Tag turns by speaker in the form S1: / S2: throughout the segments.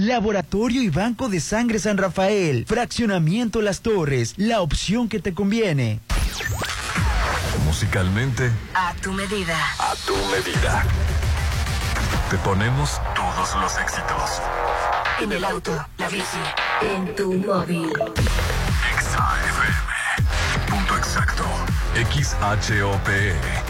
S1: Laboratorio y Banco de Sangre San Rafael. Fraccionamiento Las Torres. La opción que te conviene.
S2: Musicalmente.
S3: A tu medida.
S2: A tu medida. Te ponemos todos los éxitos.
S3: En el auto, la bici, en tu móvil.
S2: XAFM. Punto exacto. XHOPE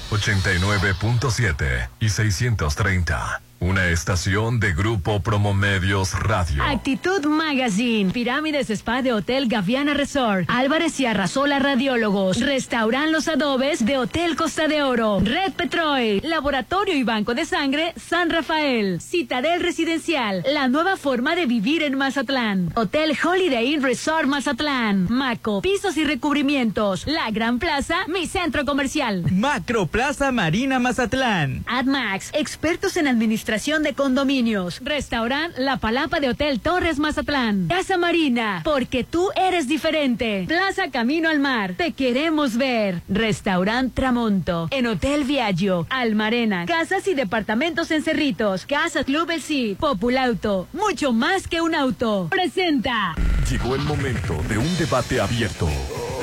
S2: 89.7 y 630. Una estación de Grupo Promomedios Radio.
S4: Actitud Magazine, Pirámides Spa de Hotel Gaviana Resort, Álvarez y Arrasola Radiólogos, Restauran Los Adobes de Hotel Costa de Oro, Red Petrol, Laboratorio y Banco de Sangre San Rafael, Citadel Residencial, la nueva forma de vivir en Mazatlán, Hotel Holiday Inn Resort Mazatlán, Maco, pisos y recubrimientos, La Gran Plaza, mi centro comercial.
S1: Macro Plaza Marina Mazatlán.
S4: AdMax, expertos en administración de condominios. Restaurant La Palapa de Hotel Torres Mazatlán. Casa Marina, porque tú eres diferente. Plaza Camino al Mar, te queremos ver. Restaurant Tramonto. En Hotel Viaggio, Almarena. Casas y departamentos en Cerritos. Casa Club El Sí. Populauto. Mucho más que un auto. Presenta.
S2: Llegó el momento de un debate abierto.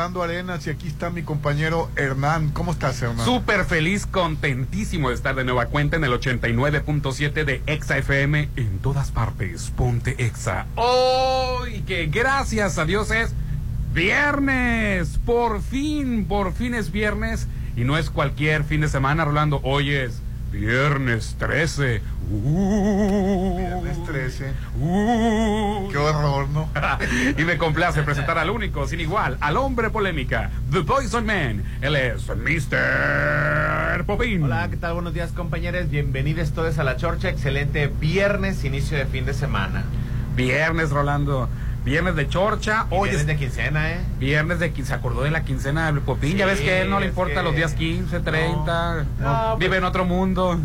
S5: Rolando Arenas y aquí está mi compañero Hernán. ¿Cómo estás, Hernán?
S6: Súper feliz, contentísimo de estar de nueva cuenta en el 89.7 de Exa FM en todas partes. Ponte Exa. ¡Hoy! que gracias a Dios es viernes. Por fin, por fin es viernes. Y no es cualquier fin de semana, Rolando. Hoy es viernes 13. Uh,
S5: Viernes 13.
S6: uh.
S5: Qué horror, ¿no?
S6: y me complace presentar al único, sin igual, al hombre polémica, The Poison Man. Él es Mr. Popín.
S7: Hola, ¿qué tal? Buenos días, compañeros. Bienvenidos todos a la Chorcha. Excelente viernes, inicio de fin de semana.
S6: Viernes, Rolando. Viernes de chorcha. Hoy
S7: viernes
S6: es
S7: de quincena, ¿eh?
S6: viernes de quin- Se acordó de la quincena del Popín. ya ves que a él no le importa
S7: que-
S6: los días 15, 30.
S7: No,
S6: no,
S7: no,
S6: vive
S7: pues-
S6: en otro mundo.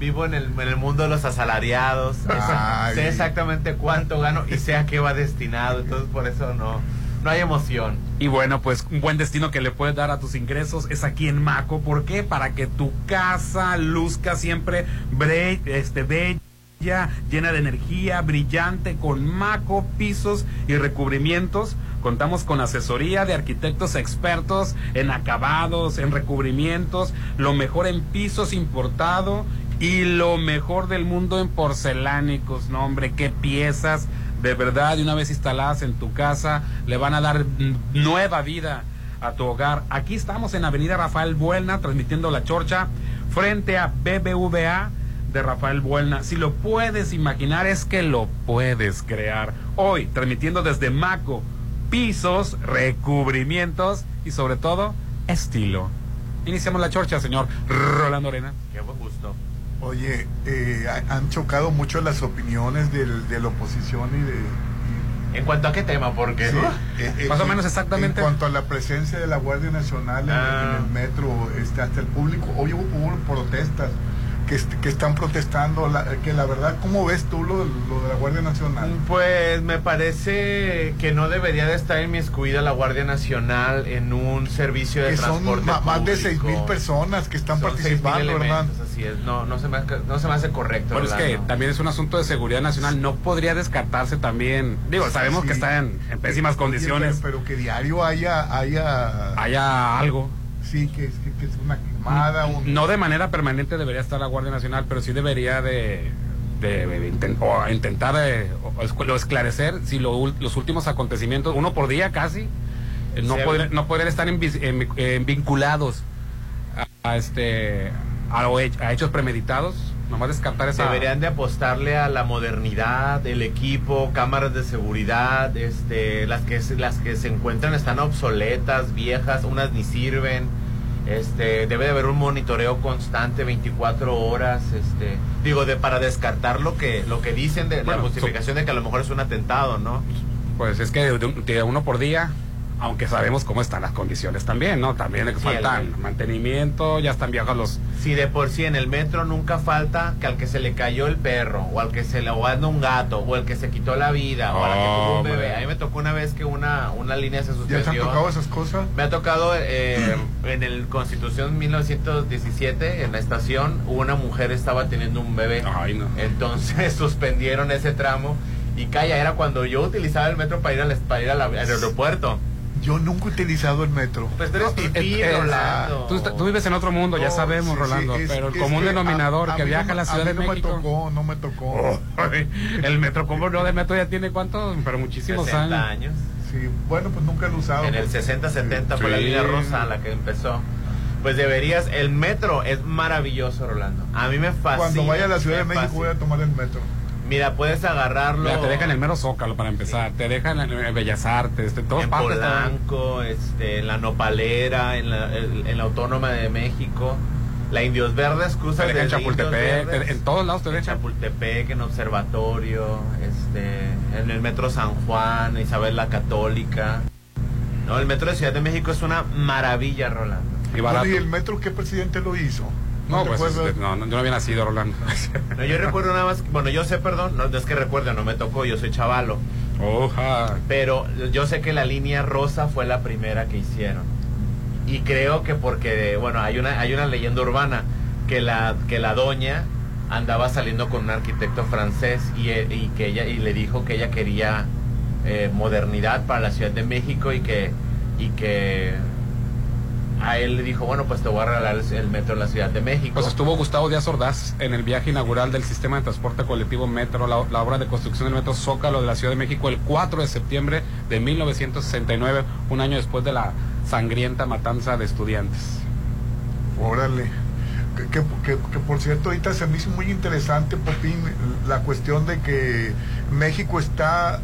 S7: Vivo en el, en el mundo de los asalariados.
S5: Ay.
S7: sé exactamente cuánto gano y sé a qué va destinado. Entonces, por eso no, no hay emoción.
S6: Y bueno, pues un buen destino que le puedes dar a tus ingresos es aquí en Maco. ¿Por qué? Para que tu casa luzca siempre bre- este, bella, llena de energía, brillante, con Maco, pisos y recubrimientos. Contamos con asesoría de arquitectos expertos en acabados, en recubrimientos, lo mejor en pisos importado y lo mejor del mundo en porcelánicos. No, hombre, qué piezas de verdad, y una vez instaladas en tu casa, le van a dar nueva vida a tu hogar. Aquí estamos en Avenida Rafael Buelna, transmitiendo la chorcha frente a BBVA de Rafael Buelna. Si lo puedes imaginar, es que lo puedes crear. Hoy, transmitiendo desde Maco, pisos, recubrimientos y sobre todo, estilo. Iniciamos la chorcha, señor Rolando Arena.
S7: Qué buen gusto.
S5: Oye, eh, ha- han chocado mucho las opiniones del- de la oposición y de...
S7: ¿En cuanto a qué tema? Porque.
S5: Sí, eh, eh,
S6: Más o
S5: en-
S6: menos exactamente.
S5: En cuanto a la presencia de la Guardia Nacional en,
S7: Ah.
S5: en el metro, este, hasta el público, hoy hubo, hubo protestas que, que están protestando, la- que la verdad, ¿cómo ves tú lo, lo de la Guardia Nacional?
S7: Pues me parece que no debería de estar inmiscuida la Guardia Nacional en un servicio de
S5: Que son
S7: transporte
S5: ma- más de
S7: público.
S5: seis mil personas que están
S7: Son
S5: participando, ¿verdad?
S7: Así es, no, no, se me, hace- no se me hace correcto.
S6: Pero es que
S7: Rolando.
S6: también es un asunto de seguridad nacional, no podría descartarse también. Digo, sabemos
S5: Sí.
S6: que está en, en pésimas
S5: Oye,
S6: condiciones.
S5: Pero, pero que diario haya, haya,
S6: Haya algo.
S5: sí, que, que, que es una un-
S6: No de manera permanente debería estar la Guardia Nacional, pero sí debería de, de- de inten- o intentar eh, o escu- o esclarecer si lo los últimos acontecimientos, uno por día casi, eh, no, poder, no poder estar en vis- en- en vinculados a, a este a, hechos premeditados, nomás descartar esa...
S7: Deberían de apostarle a la modernidad, el equipo, cámaras de seguridad, este, las que las que se encuentran están obsoletas, viejas, unas ni sirven. Este, debe de haber un monitoreo constante 24 horas, este, digo de para descartar lo que lo que dicen de
S6: Bueno,
S7: la justificación de que a lo mejor es un atentado, ¿no?
S6: Pues es que de uno por día, aunque sabemos cómo están las condiciones también, ¿no? También
S7: Sí,
S6: faltan
S7: el-
S6: mantenimiento, ya están viejos los...
S7: Si de por sí en el metro nunca falta que al que se le cayó el perro, o al que se le ahogó un gato, o al que se quitó la vida, o al que tuvo un bebé. A mí me tocó una vez que una, una línea se
S5: ¿Ya
S7: suspendió.
S5: te han tocado esas cosas?
S7: Me ha tocado eh, en el Constitución 1917, en la estación, una mujer estaba teniendo un bebé.
S6: Ay, no.
S7: Entonces suspendieron ese tramo. Y calla, era cuando yo utilizaba el metro para ir al, para ir al al aeropuerto.
S5: Yo nunca he utilizado el metro.
S7: Pues tú eres pipí,
S6: Eh, eh,
S7: Rolando.
S6: Tú, tú vives en otro mundo, ya
S5: No,
S6: sabemos,
S5: sí,
S6: Rolando,
S5: sí, es-
S6: pero el común
S5: que
S6: denominador
S5: a- a
S6: que viaja
S5: no
S6: a la Ciudad
S5: mí
S6: de
S5: no
S6: México.
S5: me tocó, no me tocó.
S6: El metro, ¿cómo no? El metro ya tiene cuántos, pero muchísimos
S7: 60
S6: años.
S7: años.
S5: Sí, bueno, pues nunca lo he usado.
S7: En el 60-70 fue la línea rosa la que empezó. Pues deberías, el metro es maravilloso, Rolando. A mí me fascina.
S5: Cuando vaya a la Ciudad de México voy a tomar el metro.
S7: Mira, puedes agarrarlo.
S6: Mira, te dejan el mero Zócalo para empezar, te dejan en, en Bellas Artes, de todas
S7: en
S6: partes. están-
S7: Polanco, este, en la Nopalera, en la, el- en la Autónoma de México. La Indios Verdes cruza
S6: Te dejan en Chapultepec, te- en todos lados te
S7: en
S6: dejan.
S7: Chapultepec, en Observatorio, este, en el Metro San Juan, Isabel la Católica. No, el Metro de Ciudad de México es una maravilla, Rolando.
S6: Y barato.
S5: Bueno, ¿Y el metro qué presidente lo hizo?
S6: No, pues este, no, no, yo no había nacido, Rolando.
S7: No, yo recuerdo nada más, bueno, yo sé, perdón, no es que recuerdo, no me tocó, yo soy chavalo,
S6: Oja.
S7: pero yo sé que la línea rosa fue la primera que hicieron. Y creo que porque, bueno, hay una, hay una leyenda urbana que la, que la doña andaba saliendo con un arquitecto francés y, eh, y que ella, y le dijo que ella quería eh, modernidad para la Ciudad de México y que, y que a él le dijo, bueno, pues te voy a regalar el, el metro en la Ciudad de México.
S6: Pues estuvo Gustavo Díaz Ordaz en el viaje inaugural del sistema de transporte colectivo Metro, la, la obra de construcción del Metro Zócalo de la Ciudad de México, el 4 de septiembre de 1969, un año después de la sangrienta matanza de estudiantes.
S5: Órale. Que, que- que- que, por cierto, ahorita se me hizo muy interesante, Popín, la cuestión de que México está,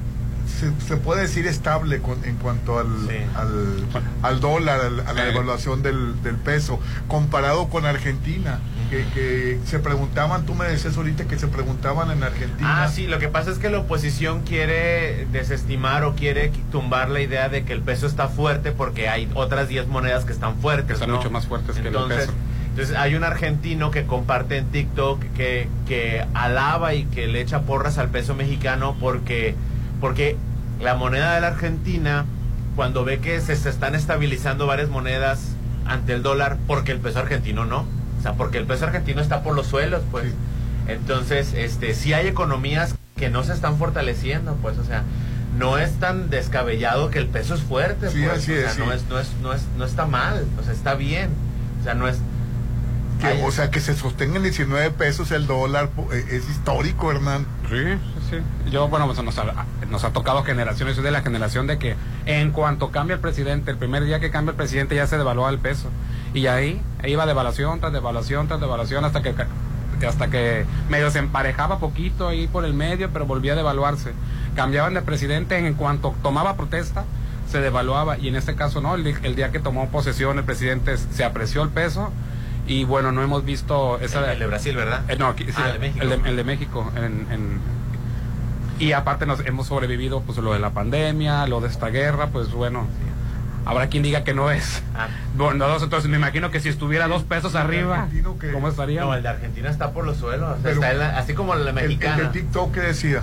S5: se, se puede decir estable con- en cuanto al,
S7: Sí.
S5: al, al dólar, al- a la evaluación del, del peso, comparado con Argentina, que, que se preguntaban, tú me decías ahorita que se preguntaban en Argentina.
S7: Ah, sí, lo que pasa es que la oposición quiere desestimar o quiere qui- tumbar la idea de que el peso está fuerte porque hay otras 10 monedas que están fuertes.
S6: Que están
S7: ¿no?
S6: mucho más fuertes que el peso.
S7: Entonces hay un argentino que comparte en TikTok que, que alaba y que le echa porras al peso mexicano porque, porque la moneda de la Argentina, cuando ve que se, se están estabilizando varias monedas ante el dólar, porque el peso argentino no. O sea, porque el peso argentino está por los suelos, pues.
S5: Sí.
S7: Entonces, este, sí hay economías que no se están fortaleciendo, pues, o sea, no es tan descabellado que el peso es fuerte,
S5: Sí,
S7: pues,
S5: así
S7: o sea,
S5: es, sí.
S7: no es, no es, no es, no está mal, o sea, está bien, o sea, no es,
S5: Que,
S7: Ay,
S5: o sea, que se sostenga en 19 pesos el dólar, eh, es histórico, Hernán.
S6: Sí, sí, sí. Yo, bueno, pues nos ha, nos ha tocado generaciones, soy de la generación de que en cuanto cambia el presidente, el primer día que cambia el presidente ya se devalúa el peso. Y ahí iba devaluación tras devaluación tras devaluación hasta que hasta que medio se emparejaba poquito ahí por el medio, pero volvía a devaluarse. Cambiaban de presidente en cuanto tomaba protesta, se devaluaba. Y en este caso no, el día que tomó posesión el presidente se apreció el peso. Y bueno, no hemos visto esa...
S7: el, el de Brasil, ¿verdad?
S6: Eh, no, aquí, sí,
S7: Ah, el de México.
S6: El de, el de México. en- en- y aparte nos hemos sobrevivido pues lo de la pandemia, lo de esta guerra, pues bueno, habrá quien diga que no es.
S7: Ah,
S6: Bueno, nosotros me imagino que si estuviera dos pesos
S5: El
S6: arriba,
S5: argentino que-
S6: ¿cómo estaría?
S7: no, el de Argentina está por los suelos,
S5: Pero-
S7: está así como la
S5: El, el
S7: mexicana.
S5: de TikTok que decía.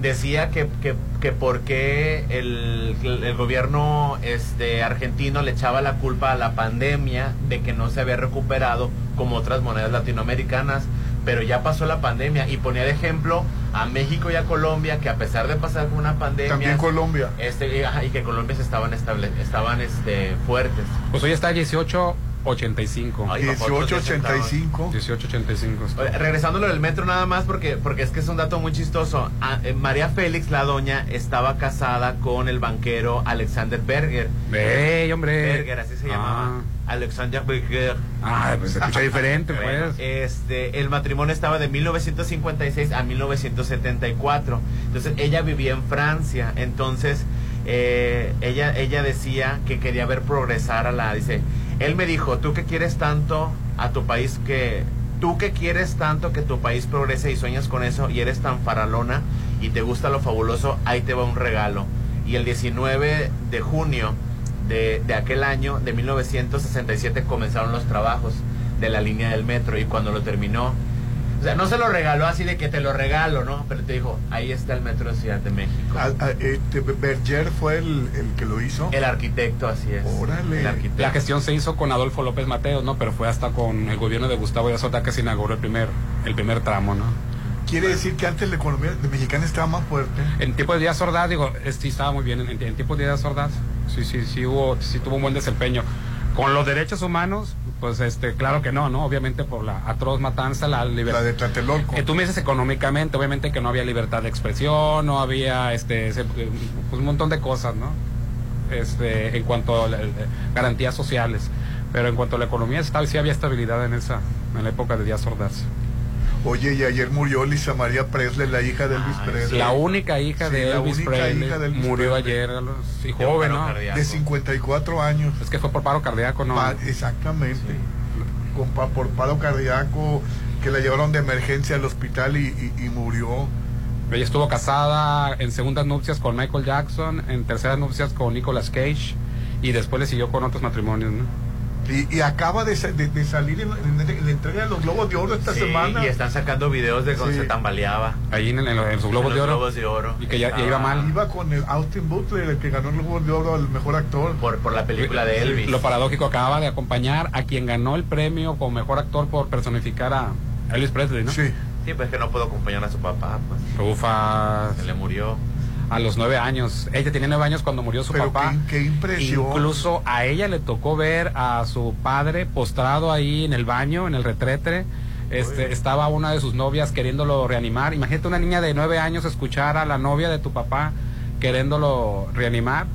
S7: Decía que, que, que por qué el, el gobierno este, argentino le echaba la culpa a la pandemia de que no se había recuperado como otras monedas latinoamericanas, pero ya pasó la pandemia y ponía de ejemplo a México y a Colombia que a pesar de pasar por una pandemia
S5: También Colombia.
S7: este, y, ajá, y que Colombia se estaban estable, estaban este, fuertes.
S6: Pues hoy está 18 1885.
S7: Ay, nosotros ya
S5: 1885.
S6: 1885. esto.
S7: Oye, regresando a lo del metro nada más porque porque es que es un dato muy chistoso. Ah, eh, María Félix, la doña, estaba casada con el banquero Alexander Berger.
S6: ¡Ey, hombre!
S7: Berger, así se
S6: Ah.
S7: llamaba. Alexander Berger.
S6: Ah, pues se escucha diferente,
S7: Bueno,
S6: pues.
S7: este, el matrimonio estaba de 1956 a 1974. Entonces ella vivía en Francia. Entonces eh, ella, ella decía que quería ver progresar a la. Dice, él me dijo, tú que quieres tanto a tu país que. Tú que quieres tanto que tu país progrese y sueñas con eso y eres tan faralona y te gusta lo fabuloso, ahí te va un regalo. Y el 19 de junio de, de aquel año, de 1967, comenzaron los trabajos de la línea del metro y cuando lo terminó, o sea, no se lo regaló así de que te lo regalo, ¿no? Pero te dijo, ahí está el metro de Ciudad de México.
S5: Ah, ah, este, Berger fue el, el que lo hizo.
S7: El arquitecto, así es.
S5: Órale.
S7: El arquitecto.
S6: La gestión se hizo con Adolfo López Mateos, ¿no? Pero fue hasta con el gobierno de Gustavo Díaz Ordaz que se inauguró el primer, el primer tramo, ¿no?
S5: Quiere decir que antes la economía de mexicana estaba más fuerte.
S6: En tiempo de Díaz Ordaz, digo, eh, sí estaba muy bien. En, en tiempo de Díaz Ordaz, sí, sí, sí hubo, sí tuvo un buen desempeño. Con los derechos humanos, pues este, claro que no, ¿no? Obviamente por la atroz matanza, la
S5: La
S6: libertad.
S5: de Tlatelolco.
S6: Que tú me dices económicamente, obviamente que no había libertad de expresión, no había este ese, pues, un montón de cosas, ¿no? Este, en cuanto a la- garantías sociales. Pero en cuanto a la economía, sí había estabilidad en esa, en la época de Díaz Ordaz.
S5: Oye, y ayer murió Lisa María Presley, la hija de Elvis
S7: Ay,
S5: Presley.
S6: La única hija
S5: Sí,
S6: de
S5: la
S6: Elvis
S5: única
S6: Presley
S5: hija de Elvis
S6: murió
S5: Presley.
S6: ayer, a los, joven, ¿no?
S7: cardíaco.
S5: De 54 años.
S6: Es que fue por paro cardíaco, ¿no?
S5: Pa- exactamente. Con pa- por paro cardíaco, que la llevaron de emergencia al hospital y, y- y murió.
S6: Ella estuvo casada en segundas nupcias con Michael Jackson, en terceras nupcias con Nicolas Cage y después le siguió con otros matrimonios, ¿no?
S5: Y, y acaba de, sa- de- de salir en, en- en la entrega de los Globos de Oro esta
S7: Sí,
S5: semana.
S7: y están sacando videos de cómo
S5: Sí.
S7: se tambaleaba.
S6: Ahí en, en- en su globo
S7: En
S6: de
S7: los
S6: oro.
S7: Globos de Oro.
S6: Y que ya- iba mal.
S5: Iba con el Austin Butler, el que ganó el Globo de Oro al mejor actor.
S7: Por, por la película de Elvis.
S6: Lo paradójico acaba de acompañar a quien ganó el premio como mejor actor por personificar a Elvis Presley, ¿no?
S5: Sí.
S7: Sí, pues que no puedo acompañar a su papá, pues.
S6: Ufas.
S7: Se le murió.
S6: A los nueve años. Ella tenía nueve años cuando murió su
S5: Pero
S6: papá.
S5: qué, qué impresión.
S6: Incluso a ella le tocó ver a su padre postrado ahí en el baño, en el retrete. Este, estaba una de sus novias queriéndolo reanimar. Imagínate una niña de nueve años escuchar a la novia de tu papá queriéndolo reanimar.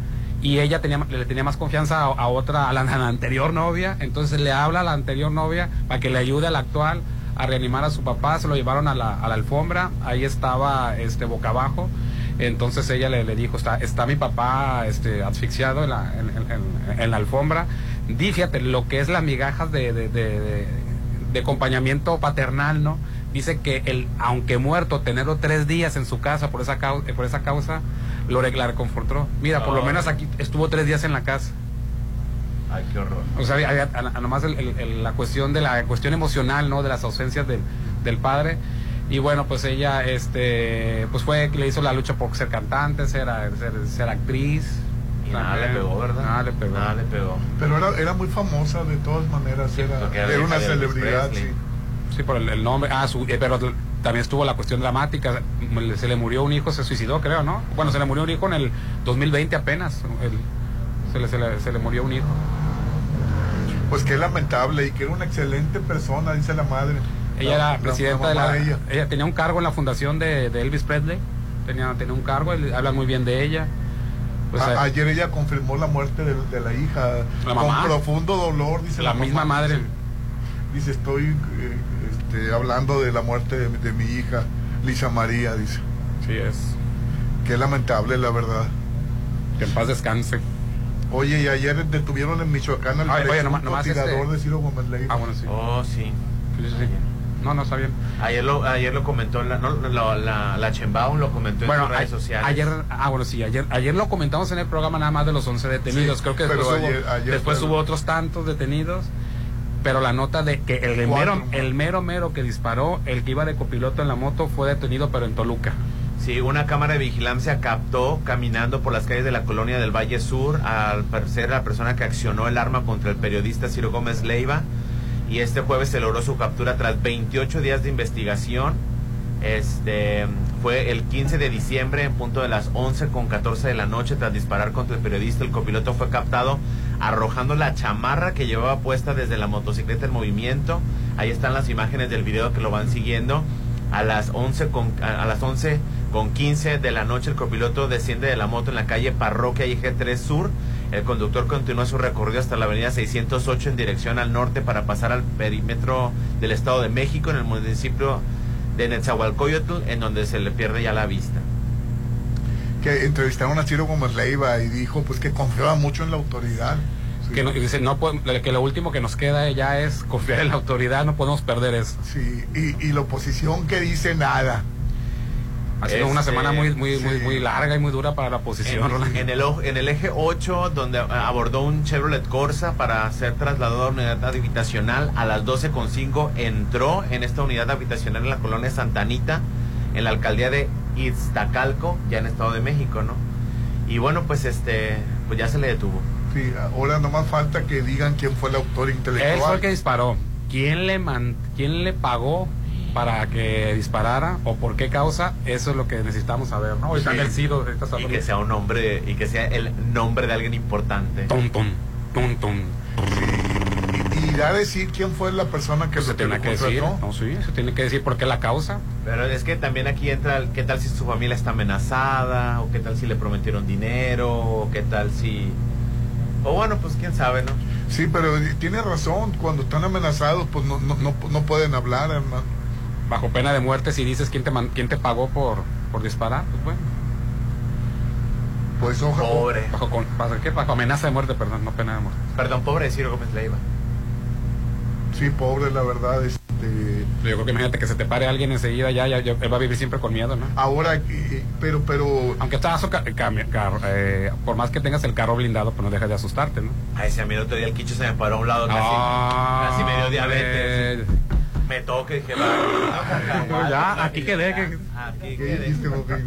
S6: Y ella tenía, le tenía más confianza a, a otra, a la, a la anterior novia. Entonces le habla a la anterior novia para que le ayude a la actual a reanimar a su papá. Se lo llevaron a la, a la alfombra. Ahí estaba este, boca abajo. Entonces ella le, le dijo, está, está mi papá este, asfixiado en la, en, en- en- en la alfombra. Di, fíjate, lo que es la migajas de, de, de- de- de acompañamiento paternal, ¿no? Dice que el, aunque muerto, tenerlo tres días en su casa por esa causa, por esa causa lo la reconfortó. Mira, por lo menos aquí estuvo tres días en la casa.
S7: Ay, qué horror.
S6: O sea, había, el- el- la cuestión de la cuestión emocional, ¿no? De las ausencias del, del padre. Y bueno, pues ella, este, pues fue que le hizo la lucha por ser cantante, ser, ser, ser actriz.
S7: Y nada le
S6: También.
S7: pegó, ¿verdad?
S6: Nada le pegó.
S7: Nada le pegó.
S5: Pero era, era muy famosa de todas maneras.
S7: Sí,
S5: era,
S7: era
S5: una celebridad. Sí.
S6: Sí, por el, el nombre. Ah, su- eh, pero también estuvo la cuestión dramática. Se le murió un hijo, se suicidó, creo, ¿no? Bueno, se le murió un hijo en el 2020 apenas. el- se, le, se, le, se le murió un hijo.
S5: Pues qué lamentable y que era una excelente persona, dice la madre.
S6: Ella
S5: La-
S6: era presidenta
S5: la
S6: de la.
S5: ella.
S6: ella. tenía un cargo en la fundación de, de Elvis Presley. Tenía, tenía un cargo, él- hablan muy bien de ella. Pues,
S5: A-
S6: eh,
S5: ayer ella confirmó la muerte de, de la hija
S6: La
S5: con
S6: mamá.
S5: profundo dolor, dice
S6: la misma madre.
S5: Dice, dice, estoy eh, este, hablando de la muerte de, de mi hija, Lisa María, dice.
S6: Sí, es.
S5: Qué lamentable, la verdad.
S6: Que en paz descanse.
S5: Oye, y ayer detuvieron en Michoacán al
S6: Ay, oye,
S5: presunto
S6: nomás- nomás
S5: tirador
S6: este-
S5: de Ciro Gómez Leiva.
S6: Ah, bueno, sí.
S7: Oh, sí.
S6: Sí, sí, sí. No, no, está bien.
S7: Ayer lo, ayer lo comentó la, no, la, la, la Chembaum, lo comentó
S6: Bueno,
S7: en sus redes sociales.
S6: ayer, ah, bueno, sí, ayer, ayer lo comentamos en el programa nada más de los 11 detenidos.
S5: Sí,
S6: Creo que después, hubo,
S5: ayer-
S6: después hubo otros tantos detenidos. Pero la nota de que el mero, el mero mero que disparó, el que iba de copiloto en la moto, fue detenido, pero en Toluca.
S7: Sí, una cámara de vigilancia captó caminando por las calles de la colonia del Valle Sur al parecer la persona que accionó el arma contra el periodista Ciro Gómez Leiva y este jueves se logró su captura tras 28 días de investigación. Este fue el 15 de diciembre en punto de las 11 con 14 de la noche tras disparar contra el periodista. El copiloto fue captado arrojando la chamarra que llevaba puesta desde la motocicleta en movimiento. Ahí están las imágenes del video que lo van siguiendo. A las 11 con, a, las 11 con 15 de la noche el copiloto desciende de la moto en la calle Parroquia y Eje 3 Sur. El conductor continúa su recorrido hasta la avenida 608 en dirección al norte para pasar al perímetro del Estado de México en el municipio de Netzahualcoyotl, en donde se le pierde ya la vista.
S5: Que entrevistaron a Ciro Gómez Leiva y dijo pues que confiaba mucho en la autoridad. Sí.
S6: Que no- y dice, no, pod- que lo último que nos queda ya es confiar en la autoridad, no podemos perder eso.
S5: Sí, y, y la oposición que dice nada.
S6: Ha sido
S7: Este,
S6: una semana muy, muy, muy,
S5: sí.
S6: muy larga y muy dura para la oposición.
S7: En,
S6: Roland.
S7: en el, o- en el eje 8, donde ah, abordó un Chevrolet Corsa para ser trasladado a unidad habitacional, a las 12.5 entró en esta unidad habitacional en la colonia Santa Anita, en la alcaldía de Iztacalco, ya en Estado de México, ¿no? Y bueno, pues este, pues ya se le detuvo.
S5: Sí, ahora no más falta que digan quién fue el autor intelectual.
S6: Él fue el que disparó. ¿Quién le, man- ¿Quién le pagó para que disparara o por qué causa? Eso es lo que necesitamos saber, ¿no?
S5: Sí.
S6: el
S7: Y que sea un nombre, y que sea el nombre de alguien importante.
S6: Tum, tum, tum, tum.
S5: Y, y da a decir quién fue la persona que
S6: Pues se
S5: lo,
S6: tiene que decir,
S5: contrató.
S6: no, sí, se tiene que decir por qué la causa.
S7: Pero es que también aquí entra, el- ¿qué tal si su familia está amenazada? ¿O qué tal si le prometieron dinero? ¿O qué tal si...? O bueno, pues quién sabe, ¿no?
S5: Sí, pero tiene razón, cuando están amenazados pues no, no, no, no pueden hablar, hermano.
S6: Bajo pena de muerte, si dices quién te, man- quién te pagó por, por disparar, pues bueno.
S5: Pues ojalá.
S7: Pobre.
S6: Bajo, con- bajo, ¿qué? bajo amenaza de muerte, perdón, no pena de muerte.
S7: Perdón, pobre de Ciro Gómez Leiva.
S5: Sí, pobre, la verdad. Este,
S6: Yo creo que imagínate que se te pare alguien enseguida, ya, ya, ya, él va a vivir siempre con miedo, ¿no?
S5: ahora, eh, pero, pero,
S6: Aunque estás car- eh, por más que tengas el carro blindado, pues no dejas de asustarte, ¿no?
S7: Ay, si a mí el otro día el quicho se me paró a un lado casi,
S6: Ah,
S7: casi me dio diabetes. Me toque, dije, va.
S6: Ya, aquí quedé, que-
S7: Aquí
S5: ¿qué dijiste,
S7: quedé.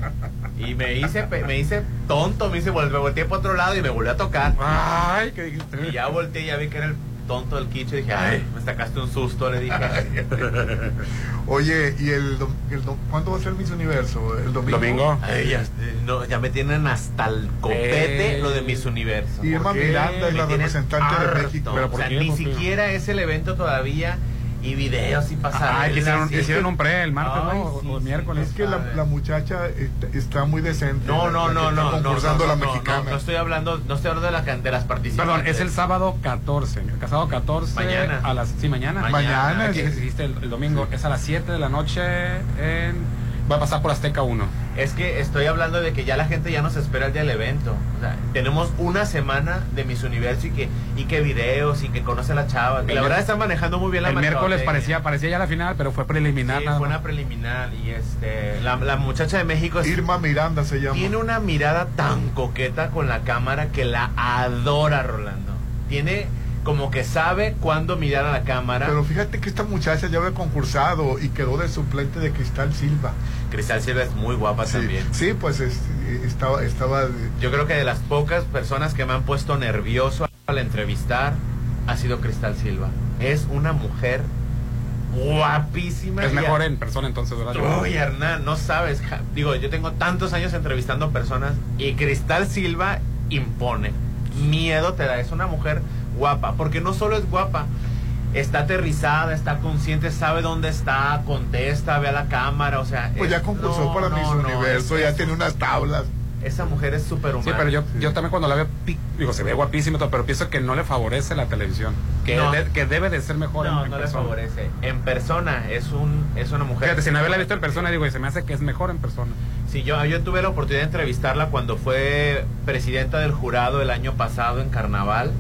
S7: Y me hice, me hice tonto, me hice, vol- me volteé para otro lado y me volvió a tocar.
S6: Ay, ¿qué dijiste?
S7: Y ya volteé y ya vi que era el tonto del quicho y dije, ay, me sacaste un susto, le dije.
S5: Oye, ¿y el, dom- el dom- cuándo va a ser Miss Universo? ¿El domingo?
S6: Domingo.
S7: Ay, ya, no, ya me tienen hasta el copete
S6: Eh.
S7: lo de Miss Universo.
S5: Irma
S6: ¿Por qué?
S5: Miranda es la representante de. México.
S6: Pero
S7: o
S6: ¿por
S7: sea,
S6: qué?
S7: ni
S6: ¿Por qué?
S7: siquiera es el evento todavía y videos y pasarelas.
S6: Ay, que hicieron, hicieron un pre el martes,
S7: Ay,
S6: ¿no? O-
S7: sí,
S6: o el miércoles.
S5: Es que la, la muchacha está, está muy decente.
S7: No, no, no, no, no,
S5: la mexicana.
S7: No, no estoy hablando, no estoy hablando de, la, de las participantes.
S6: Perdón, es el sábado 14. El casado 14.
S7: Mañana.
S6: A las, sí, mañana.
S5: Mañana,
S6: el domingo. Es a las 7 de la noche. En, va a pasar por Azteca 1.
S7: Es que estoy hablando de que ya la gente ya nos espera el día del evento. O sea, tenemos una semana de Miss Universo y que, y que videos y que conoce a la chava. La verdad están manejando muy bien la
S6: El miércoles
S7: mercadotecnia.
S6: parecía, parecía ya la final, pero fue preliminar.
S7: Sí, fue una preliminar y este la, la muchacha de México es-
S5: Irma Miranda se llama.
S7: tiene una mirada tan coqueta con la cámara que la adora Rolando. Tiene como que sabe cuándo mirar a la cámara.
S5: Pero fíjate que esta muchacha ya había concursado y quedó de suplente de Cristal Silva.
S7: Cristal Silva es muy guapa
S5: Sí,
S7: también.
S5: sí, pues es- estaba, estaba
S7: Yo creo que de las pocas personas que me han puesto nervioso al entrevistar ha sido Cristal Silva. Es una mujer guapísima.
S6: Es mejor en persona entonces, ¿verdad?
S7: Uy, Hernán, no sabes. Digo, yo tengo tantos años entrevistando personas y Cristal Silva impone. Miedo te da. Es una mujer guapa. Porque no solo es guapa, está aterrizada, está consciente, sabe dónde está, contesta, ve a la cámara. O sea,
S5: Pues ya concursó
S7: no,
S5: para
S7: no,
S5: Miss
S7: no,
S5: Universo,
S7: es-
S5: ya
S7: es-
S5: tiene unas tablas.
S7: Esa mujer es súper humana.
S6: Sí, pero yo, yo también cuando la veo, digo, se ve guapísimo, pero pienso que no le favorece la televisión. Que,
S7: No.
S6: de- que debe de ser mejor
S7: No,
S6: en,
S7: no le
S6: persona.
S7: favorece. En persona es un es una mujer.
S6: Fíjate, si no había visto en persona, digo, y se me hace que es mejor en persona.
S7: Sí, yo, yo tuve la oportunidad de entrevistarla cuando fue presidenta del jurado el año pasado en Carnaval.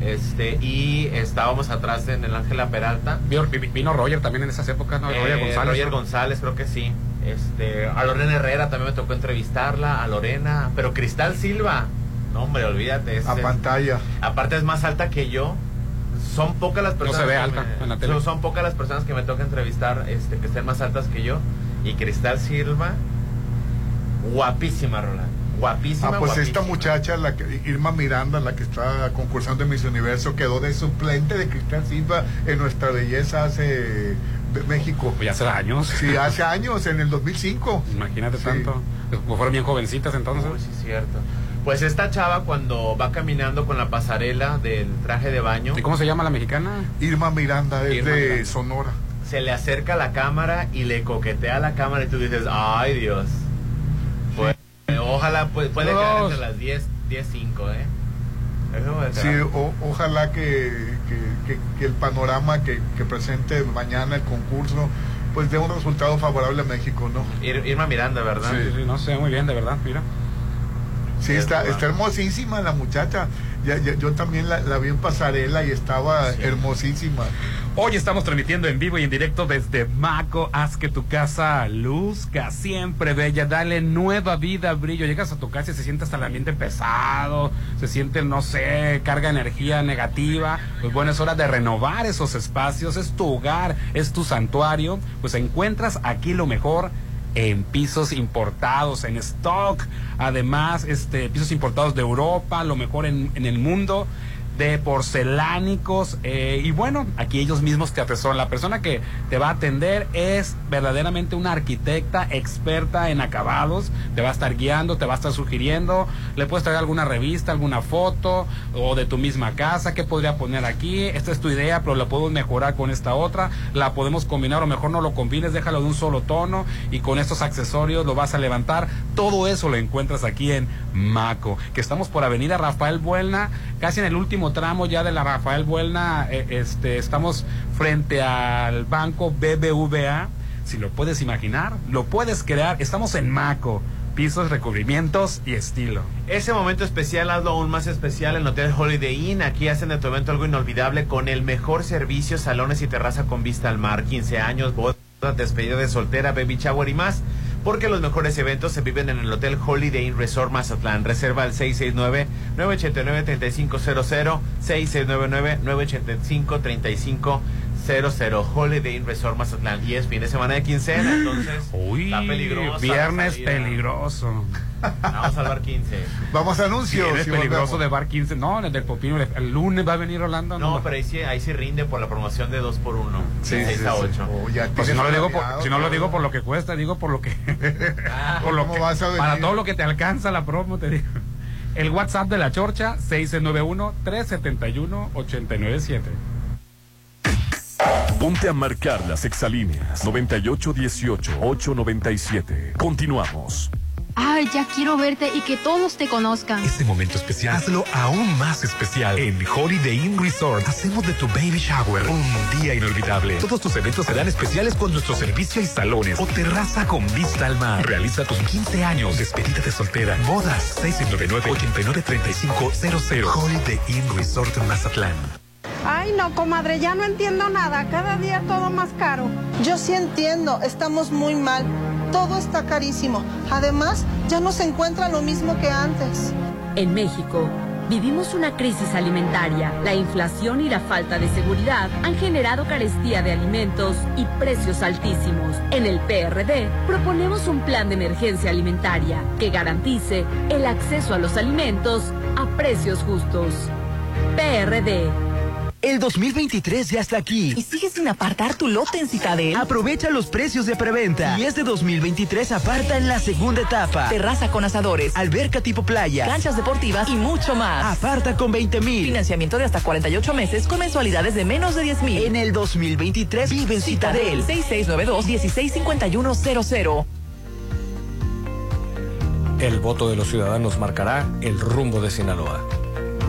S7: Este, y estábamos atrás en el Ángela Peralta.
S6: Vino, vi- vino Roger también en esas épocas, ¿no?
S7: Eh,
S6: Roger González.
S7: Roger
S6: ¿no?
S7: González, creo que sí. Este, a Lorena Herrera también me tocó entrevistarla, a Lorena, pero Cristal Silva, no hombre, olvídate. es-
S5: A
S7: es-
S5: pantalla.
S7: aparte es más alta que yo. Son pocas las personas
S6: se ve
S7: que
S6: alta
S7: me-
S6: en la tele.
S7: Son, son pocas las personas que me toca entrevistar este, que estén más altas que yo. Y Cristal Silva, guapísima, Roland. Guapísima.
S5: Ah, pues esta muchacha, la que, Irma Miranda, la que está concursando en Miss Universo, quedó de suplente de Cristal Silva en Nuestra Belleza hace de México.
S6: Pues ya hace años.
S5: Sí, hace años, en el 2005.
S6: Imagínate
S5: Sí.
S6: tanto. Pues fueron bien jovencitas entonces.
S7: Uy, sí, es cierto. Pues esta chava cuando va caminando con la pasarela del traje de baño,
S6: ¿Y cómo se llama la mexicana?
S5: Irma Miranda es
S7: Irma
S5: de
S7: Miranda.
S5: Sonora.
S7: se le acerca a la cámara y le coquetea a la cámara y tú dices, ay Dios. Ojalá pues, puede quedar entre las 10, 10, 5, ¿eh? Puede
S5: Sí, o- ojalá que, que- que- que el panorama que, que presente mañana el concurso pues dé un resultado favorable a México, ¿no?
S7: Ir- Irma Miranda, ¿verdad?
S6: Sí, sí, no sé, muy bien, de verdad, mira.
S5: Sí,
S7: Sí,
S5: está,
S7: es
S5: está hermosísima la muchacha. Ya, ya- yo también la, la vi en pasarela y estaba hermosísima.
S6: Hoy estamos transmitiendo en vivo y en directo desde Maco. Haz que tu casa luzca siempre bella. Dale nueva vida, brillo. Llegas a tu casa y se siente hasta el ambiente pesado. Se siente, no sé, carga de energía negativa. Pues bueno, es hora de renovar esos espacios. Es tu hogar, es tu santuario. Pues encuentras aquí lo mejor en pisos importados, en stock. Además, este, pisos importados de Europa, lo mejor en, en el mundo de porcelánicos eh, y bueno, aquí ellos mismos te atesoran. La persona que te va a atender es verdaderamente una arquitecta experta en acabados, te va a estar guiando, te va a estar sugiriendo, le puedes traer alguna revista, alguna foto o de tu misma casa, qué podría poner aquí, esta es tu idea, pero la podemos mejorar con esta otra, la podemos combinar o mejor no lo combines, déjalo de un solo tono y con estos accesorios lo vas a levantar. Todo eso lo encuentras aquí en Maco, que estamos por Avenida Rafael Buelna, casi en el último tramo ya de la Rafael Buelna, eh, este, estamos frente al banco BBVA. Si lo puedes imaginar, lo puedes crear. Estamos en Maco, pisos, recubrimientos y estilo.
S7: Ese momento especial, hazlo aún más especial en Hotel Holiday Inn. Aquí hacen de tu evento algo inolvidable con el mejor servicio, salones y terraza con vista al mar, 15 años, bodas, despedida de soltera, baby shower y más. Porque los mejores eventos se viven en el Hotel Holiday Inn Resort Mazatlán. Reserva al 669-989-3500, 6699-985-3500. Holiday Inn Resort Mazatlán. Y es fin de semana de quincena, entonces
S6: Uy,
S7: está peligroso.
S6: viernes peligroso.
S7: Vamos al bar 15.
S5: Vamos a anuncios.
S6: Viernes
S5: y
S6: peligroso
S5: volvemos.
S6: de Bar 15. No, el del Popino. El, lunes va a venir Orlando.
S7: No, pero ahí sí, ahí sí rinde por la promoción de 2 por 1
S6: Sí,
S7: de 6
S6: sí,
S7: a
S6: sí.
S7: 8.
S5: Oh, ya
S6: Pues si no, lo digo por, si no lo digo por lo que cuesta, digo por lo que. por lo
S5: ¿cómo
S6: que
S5: vas a venir?
S6: para todo lo que te alcanza la promo, te digo. El WhatsApp de la Chorcha, 691-371-897.
S2: Ponte a marcar las exalíneas 9818-897. Continuamos.
S8: Ay, ya quiero verte y que todos te conozcan.
S9: Este momento especial, hazlo aún más especial. En Holiday Inn Resort, hacemos de tu baby shower un día inolvidable. Todos tus eventos serán especiales con nuestro servicio y salones o terraza con vista al mar. Realiza tus 15 años, despedida de soltera, bodas, 699-893500. Holiday Inn Resort en Mazatlán.
S10: Ay, no, comadre, ya no entiendo nada. Cada día todo más caro.
S11: Yo sí entiendo, estamos muy mal. Todo está carísimo. Además, ya no se encuentra lo mismo que antes.
S4: En México, vivimos una crisis alimentaria. La inflación y la falta de seguridad han generado carestía de alimentos y precios altísimos. En el PRD proponemos un plan de emergencia alimentaria que garantice el acceso a los alimentos a precios justos. PRD.
S1: El 2023 ya está aquí.
S12: ¿Y sigues sin apartar tu lote en Citadel?
S1: Aprovecha los precios de preventa. Y este 2023 aparta en la segunda etapa.
S12: Terraza con asadores,
S1: Alberca tipo playa.
S12: canchas deportivas y mucho más.
S1: Aparta con 20 mil.
S12: Financiamiento de hasta 48 meses con mensualidades de menos de 10 mil.
S1: En el 2023 vive en Citadel.
S12: 6692-165100.
S13: El voto de los ciudadanos marcará el rumbo de Sinaloa.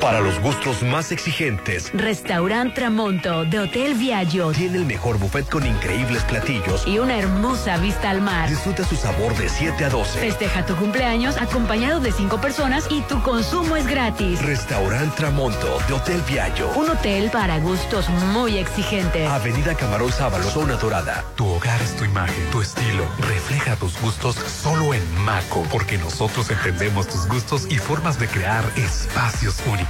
S9: Para los gustos más exigentes,
S4: Restaurant Tramonto de Hotel Viaggio
S9: tiene el mejor buffet con increíbles platillos.
S4: y una hermosa vista al mar.
S9: Disfruta su sabor de 7 a 12.
S4: Festeja tu cumpleaños acompañado de cinco personas y tu consumo es gratis.
S9: Restaurant Tramonto de Hotel Viallo.
S4: Un hotel para gustos muy exigentes.
S9: Avenida Camarón Sábalo, Zona Dorada. Tu hogar es tu imagen, tu estilo. Refleja tus gustos solo en Maco, porque nosotros entendemos tus gustos y formas de crear espacios únicos.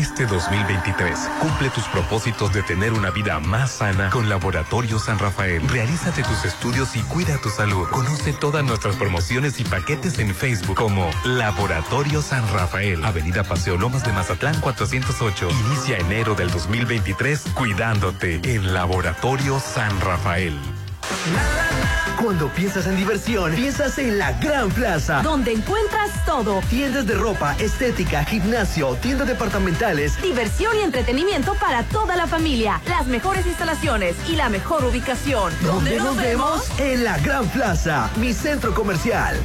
S9: Este 2023, cumple tus propósitos de tener una vida más sana con Laboratorio San Rafael. Realízate tus estudios y cuida tu salud. Conoce todas nuestras promociones y paquetes en Facebook como Laboratorio San Rafael. Avenida Paseo Lomas de Mazatlán 408. Inicia enero del 2023 cuidándote en Laboratorio San Rafael.
S14: Cuando piensas en diversión, piensas en la Gran Plaza.
S15: Donde encuentras todo.
S14: Tiendas de ropa, estética, gimnasio, tiendas departamentales.
S15: Diversión y entretenimiento para toda la familia. Las mejores instalaciones y la mejor ubicación.
S14: ¿Dónde nos, vemos? En la Gran Plaza, mi centro comercial.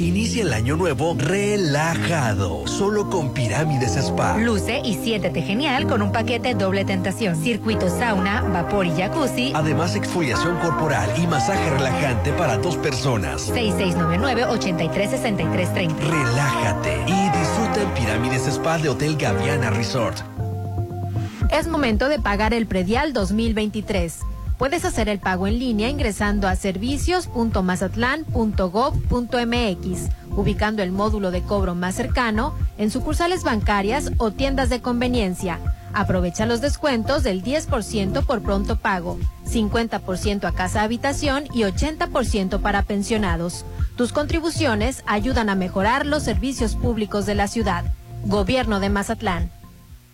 S16: Inicia el año nuevo relajado, solo con Pirámides Spa.
S17: Luce y siéntete genial con un paquete doble tentación. Circuito sauna, vapor y jacuzzi.
S16: Además, exfoliación corporal y masaje relajante para dos personas.
S17: 6699-836330.
S16: Relájate y disfruta el Pirámides Spa de Hotel Gaviana Resort.
S18: Es momento de pagar el predial 2023. Puedes hacer el pago en línea ingresando a servicios.mazatlán.gov.mx, ubicando el módulo de cobro más cercano en sucursales bancarias o tiendas de conveniencia. Aprovecha los descuentos del 10% por pronto pago, 50% a casa habitación y 80% para pensionados. Tus contribuciones ayudan a mejorar los servicios públicos de la ciudad. Gobierno de Mazatlán.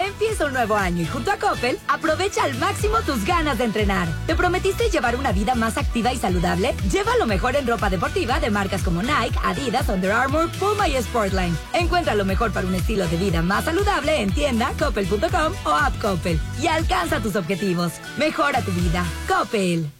S15: Empieza un nuevo año y junto a Coppel aprovecha al máximo tus ganas de entrenar. ¿Te prometiste llevar una vida más activa y saludable? Lleva lo mejor en ropa deportiva de marcas como Nike, Adidas, Under Armour, Puma y Sportline. Encuentra lo mejor para un estilo de vida más saludable en tienda, coppel.com o app Coppel. Y alcanza tus objetivos. Mejora tu vida. Coppel.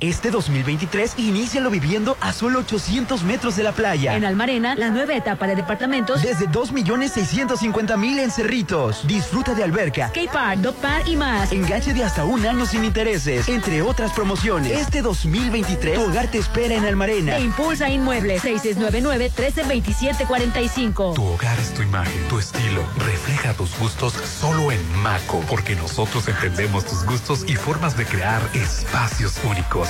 S1: Este 2023, inícialo viviendo a solo 800 metros de la playa.
S4: En Almarena, la nueva etapa de departamentos.
S1: Desde 2.650.000 en Cerritos. Disfruta de alberca,
S4: skatepark, dog park y más.
S1: Enganche de hasta un año sin intereses, entre otras promociones. Este 2023, tu hogar te espera en Almarena.
S4: E impulsa Inmuebles, 6699-132745.
S9: Tu hogar es tu imagen, tu estilo. Refleja tus gustos solo en Maco, porque nosotros entendemos tus gustos y formas de crear espacios únicos.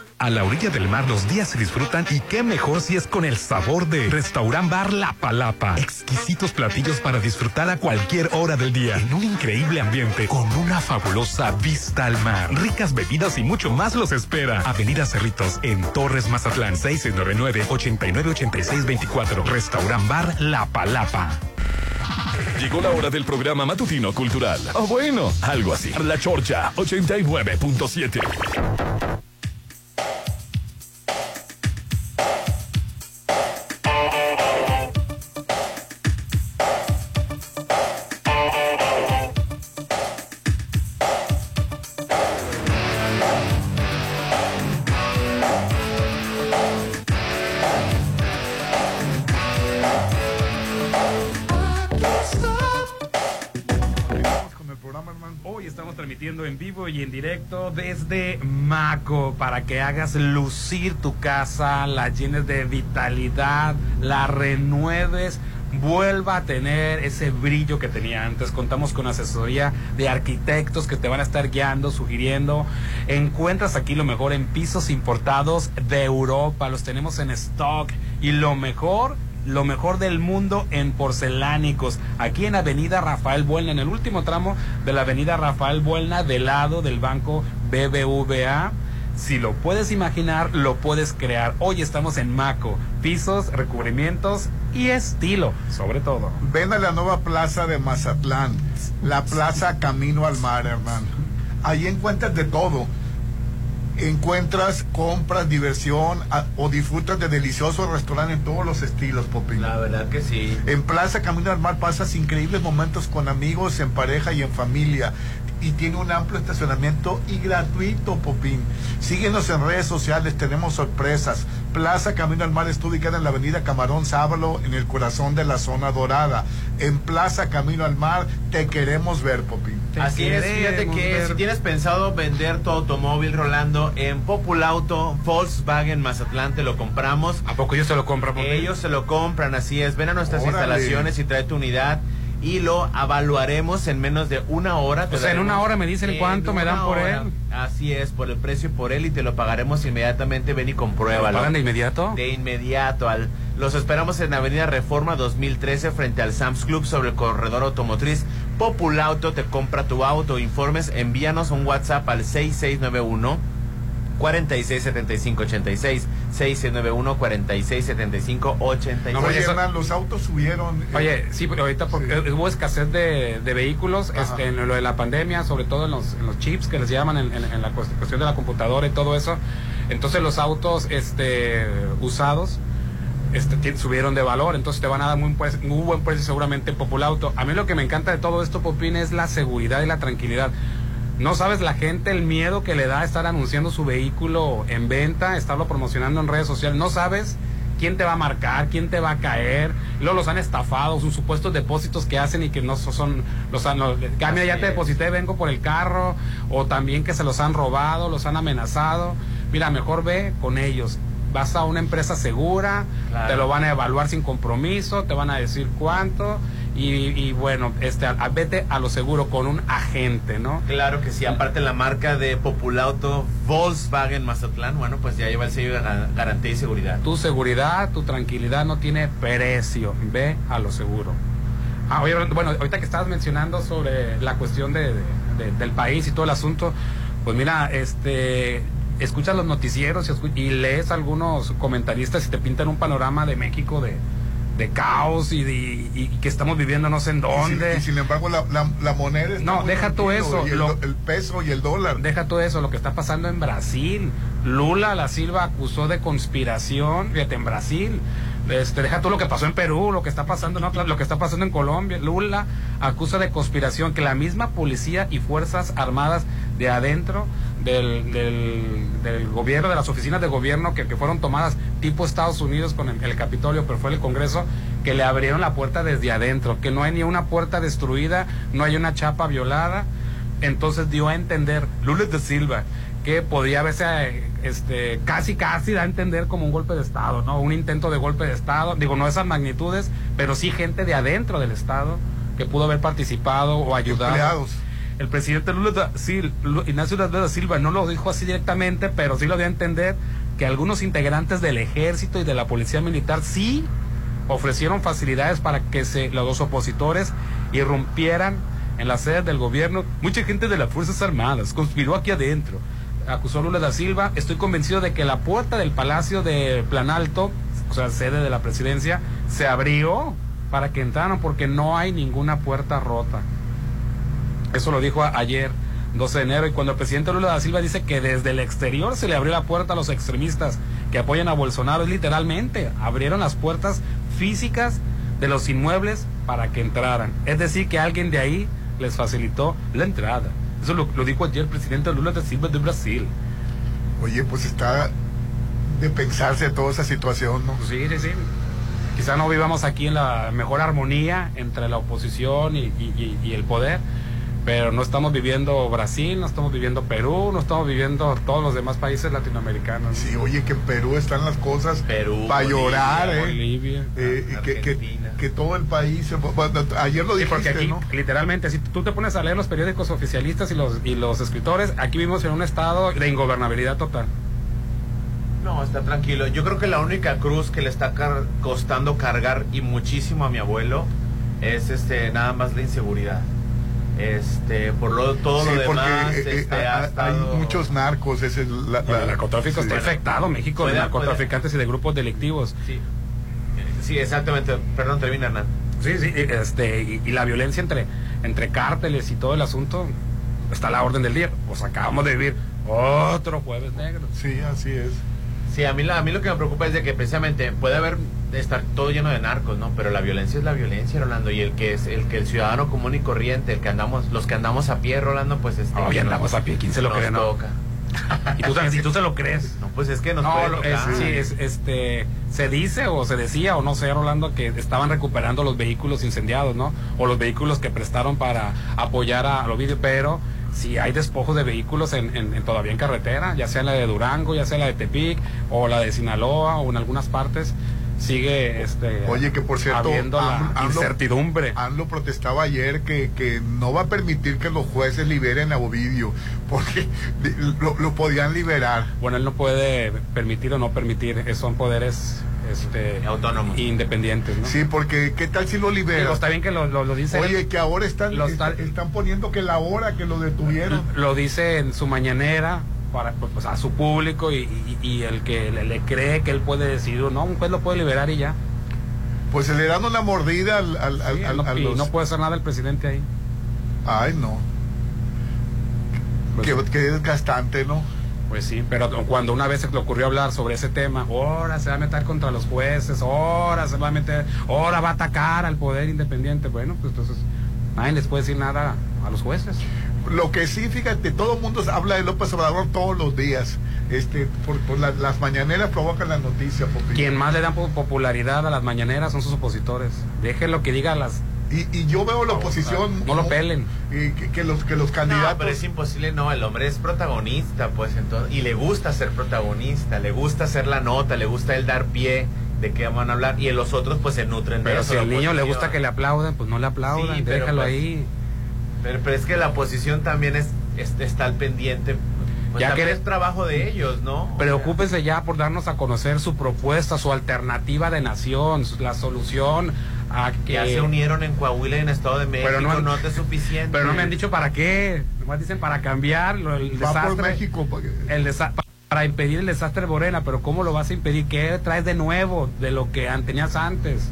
S9: A la orilla del mar los días se disfrutan y qué mejor si es con el sabor de Restaurant Bar La Palapa. Exquisitos platillos para disfrutar a cualquier hora del día en un increíble ambiente con una fabulosa vista al mar. Ricas bebidas y mucho más los espera. Avenida Cerritos en Torres Mazatlán 699-898624. Restaurant Bar La Palapa.
S2: Llegó la hora del programa matutino cultural. O bueno, algo así. La Chorcha 89.7.
S6: y en directo desde Maco para que hagas lucir tu casa, la llenes de vitalidad, la renueves vuelva a tener ese brillo que tenía antes. Contamos con asesoría de arquitectos que te van a estar guiando, sugiriendo. Encuentras aquí lo mejor en pisos importados de Europa. Los tenemos en stock. Y lo mejor lo mejor del mundo en porcelánicos, aquí en Avenida Rafael Buelna, en el último tramo de la Avenida Rafael Buelna, del lado del banco BBVA. Si lo puedes imaginar, lo puedes crear. Hoy estamos en Maco, pisos, recubrimientos y estilo, sobre todo.
S5: Ven a la nueva plaza de Mazatlán, la plaza Camino al Mar, hermano. Ahí encuentras de todo encuentras, compras, diversión a, o disfrutas de deliciosos restaurantes en todos los estilos, Popín.
S7: La verdad que sí.
S5: En Plaza Camino al Mar pasas increíbles momentos con amigos, en pareja y en familia. Y tiene un amplio estacionamiento y gratuito, Popín. Síguenos en redes sociales, tenemos sorpresas. Plaza Camino al Mar está ubicada en la avenida Camarón Sábalo, en el corazón de la zona dorada. En Plaza Camino al Mar te queremos ver, Popín.
S7: Así es, fíjate que
S5: ver.
S7: si tienes pensado vender tu automóvil, Rolando, en Populauto, Volkswagen Mazatlán te lo compramos.
S6: ¿A poco ellos se lo compran? Popín?
S7: Ellos se lo compran, así es. Ven a nuestras
S5: Órale.
S7: instalaciones y trae tu unidad y lo evaluaremos en menos de una hora.
S6: O sea, en una hora me dicen
S7: en
S6: cuánto me dan por
S7: hora.
S6: él.
S7: Así es, por el precio por él y te lo pagaremos inmediatamente. Ven y compruébalo.
S6: ¿Lo pagan de inmediato?
S7: De inmediato. Al, los esperamos en Avenida Reforma 2013 frente al Sam's Club sobre el corredor automotriz. Populauto te compra tu auto. Informes, envíanos un WhatsApp al 6691 467586 6691 467586
S6: No,
S5: Oye, Hernán, los autos subieron. eh,
S6: Oye, sí, pero ahorita porque hubo escasez de, de vehículos
S5: Ajá.
S6: este, en lo de la pandemia, sobre todo en los, en los chips que les llaman en, en- en la cuest- cuestión de la computadora y todo eso. Entonces los autos este, usados este, subieron de valor, entonces te van a dar muy, pues, muy buen precio seguramente en Populauto. A mí lo que me encanta de todo esto, Popín, es la seguridad y la tranquilidad. No sabes la gente el miedo que le da estar anunciando su vehículo en venta, estarlo promocionando en redes sociales. No sabes quién te va a marcar, quién te va a caer. Luego los han estafado, sus supuestos depósitos que hacen y que no son los han, no, "Ah, mira, ya te deposité, vengo por el carro, o también que se los han robado, los han amenazado. Mira, mejor ve con ellos. Vas a una empresa segura,
S7: Claro.
S6: te lo van a evaluar sin compromiso, te van a decir cuánto y, y bueno, este, a- a- vete a lo seguro con un agente, ¿no?
S7: Claro que sí, aparte la marca de Populauto Volkswagen Mazatlán, bueno, pues ya lleva el sello de ga- garantía y seguridad.
S6: Tu seguridad, tu tranquilidad no tiene precio. Ve a lo seguro. Ah, oye, bueno, ahorita que estabas mencionando sobre la cuestión de, de- del país y todo el asunto, pues mira, este, escuchas los noticieros y, y lees algunos comentaristas y te pintan un panorama de México de, de caos y, de- y- que estamos viviendo no sé en
S5: y sin-
S6: dónde.
S5: Y sin, embargo, la, la- la moneda está
S6: No, deja tú
S5: tranquilo,
S6: eso,
S5: y el,
S6: lo-
S5: do- el peso y el dólar.
S6: Deja todo eso, lo que está pasando en Brasil. Lula la Silva acusó de conspiración, fíjate, en Brasil. Este, deja tú lo que pasó en Perú, lo que está pasando en otras- lo que está pasando en Colombia. Lula acusa de conspiración que la misma policía y fuerzas armadas de adentro del, del, del gobierno, de las oficinas de gobierno que, que fueron tomadas tipo Estados Unidos con el, Capitolio, pero fue el Congreso, que le abrieron la puerta desde adentro, que no hay ni una puerta destruida, no hay una chapa violada entonces dio a entender Lula de Silva que podía haberse este casi casi da a entender como un golpe de estado, ¿no? Un intento de golpe de estado, digo, no esas magnitudes, pero sí gente de adentro del estado que pudo haber participado o ayudado. El presidente Lula da Lu- Ignacio Lula da Silva no lo dijo así directamente, pero sí lo dio a entender que algunos integrantes del ejército y de la policía militar sí ofrecieron facilidades para que se, los dos opositores irrumpieran en las sedes del gobierno. Mucha gente de las Fuerzas Armadas conspiró aquí adentro. Acusó Lula da Silva. Estoy convencido de que la puerta del Palacio de Planalto, o sea, sede de la presidencia, se abrió para que entraran porque no hay ninguna puerta rota. Eso lo dijo ayer, 12 de enero, y cuando el presidente Lula da Silva dice que desde el exterior se le abrió la puerta a los extremistas que apoyan a Bolsonaro, es literalmente, abrieron las puertas físicas de los inmuebles para que entraran. Es decir, que alguien de ahí les facilitó la entrada. Eso lo, lo dijo ayer el presidente Lula da Silva de Brasil.
S5: Oye, pues está de pensarse toda esa situación, ¿no?
S6: Sí, sí, sí. Quizá no vivamos aquí en la mejor armonía entre la oposición y, y- y- y el poder, pero no estamos viviendo Brasil, no estamos viviendo Perú, no estamos viviendo todos los demás países latinoamericanos.
S5: Sí, oye, que en Perú están las cosas
S7: Perú,
S5: para
S7: Bolivia,
S5: llorar, ¿eh?
S6: Bolivia,
S5: Eh, que, que, que todo el país, ayer lo
S6: Sí,
S5: dijiste,
S6: porque aquí,
S5: ¿no?
S6: literalmente, si tú te pones a leer los periódicos oficialistas y los, y los escritores, aquí vivimos en un estado de ingobernabilidad total.
S7: No, está tranquilo. Yo creo que la única cruz que le está car- costando cargar y muchísimo a mi abuelo es este nada más la inseguridad. Este, por lo todo
S5: Sí,
S7: lo
S5: porque
S7: demás,
S5: eh, eh,
S7: este,
S5: hay-
S7: ha
S5: hay
S7: estado-
S5: muchos narcos, ese es la,
S6: Bueno,
S5: la-
S6: el narcotráfico está
S5: sí.
S6: infectado, México, de
S7: Puede-
S6: narcotraficantes y de grupos delictivos.
S7: Sí, sí, exactamente. Perdón, termina, Hernán.
S6: Sí, sí, este, y, y la violencia entre, entre cárteles y todo el asunto está a la orden del día. Pues acabamos de vivir otro jueves negro.
S5: Sí, así es.
S7: Sí, a mí, la- a mí lo que me preocupa es de que precisamente puede haber estar todo lleno de narcos, ¿no? Pero la violencia es la violencia, Rolando, y el que es el que el ciudadano común y corriente, el que andamos, los que andamos a pie, Rolando, pues este.
S6: Oye, andamos a pie, ¿quién se lo cree, no?
S7: toca.
S6: Y tú, y tú se lo crees.
S7: No, pues es que nos
S6: No,
S7: puede tocar.
S6: es- sí, es- este, se dice o se decía o no sé, Rolando, que estaban recuperando los vehículos incendiados, ¿no? O los vehículos que prestaron para apoyar a, a Ovidio, pero si hay despojos de vehículos en, en- en- todavía en carretera, ya sea la de Durango, ya sea la de Tepic o la de Sinaloa o en algunas partes, sigue este,
S5: Oye, que por cierto,
S6: habiendo la
S5: AMLO-
S6: incertidumbre.
S5: AMLO protestaba ayer que, que no va a permitir que los jueces liberen a Ovidio, porque lo, lo podían liberar.
S6: Bueno, él no puede permitir o no permitir, eh, son poderes este,
S7: autónomos,
S6: independientes, ¿no?
S5: Sí, porque ¿qué tal si lo liberan?
S6: está bien que lo, lo, lo dice él.
S5: Oye, que ahora están,
S6: está-
S5: están poniendo que la hora que lo detuvieron.
S6: lo dice en su mañanera para pues, a su público y, y- y el que le, le cree que él puede decidir, no, un juez lo puede liberar y ya.
S5: Pues se le dan una mordida al, al, al-
S6: Sí,
S5: al-
S6: no,
S5: los-
S6: puede hacer nada el presidente ahí.
S5: Ay, no. Qué, qué desgastante, ¿no?
S6: Pues sí, pero cuando una vez se le ocurrió hablar sobre ese tema, ahora se va a meter contra los jueces, ahora se va a meter, ahora va a atacar al poder independiente. Bueno, pues entonces nadie les puede decir nada a los jueces.
S5: Lo que sí, fíjate, todo el mundo habla de López Obrador todos los días. Este, por, por la- las mañaneras provocan la noticia. Porque...
S6: Quien más le dan po- popularidad a las mañaneras son sus opositores. Déjenlo que diga las...
S5: Y, y yo veo la oposición.
S6: No lo pelen.
S5: y que, que los, que los
S7: No,
S5: candidatos.
S7: pero es imposible, no, el hombre es protagonista, pues entonces, y le gusta ser protagonista, le gusta hacer la nota, le gusta el dar pie de qué van a hablar, y los otros pues se nutren de
S6: Pero si al niño le gusta que le aplaudan, pues no le aplaudan,
S7: Sí, pero
S6: déjalo
S7: pues,
S6: ahí.
S7: Pero, pero es que la oposición también es, es- está al pendiente, pues
S6: Ya que-
S7: es trabajo de ellos, ¿no? O
S6: Preocúpense ya por darnos a conocer su propuesta, su alternativa de nación, la solución a que...
S7: Ya se unieron en Coahuila y en Estado de México,
S6: Pero no
S7: no, es suficiente.
S6: Pero no me han dicho para qué. Nomás dicen para cambiar lo- el
S5: Va
S6: desastre.
S5: por México.
S6: el desa- para impedir el desastre de Morena, pero ¿cómo lo vas a impedir? ¿Qué traes de nuevo de lo que tenías antes?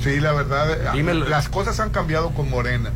S5: Sí, la verdad,
S6: Dímelo.
S5: las cosas han cambiado con Morena.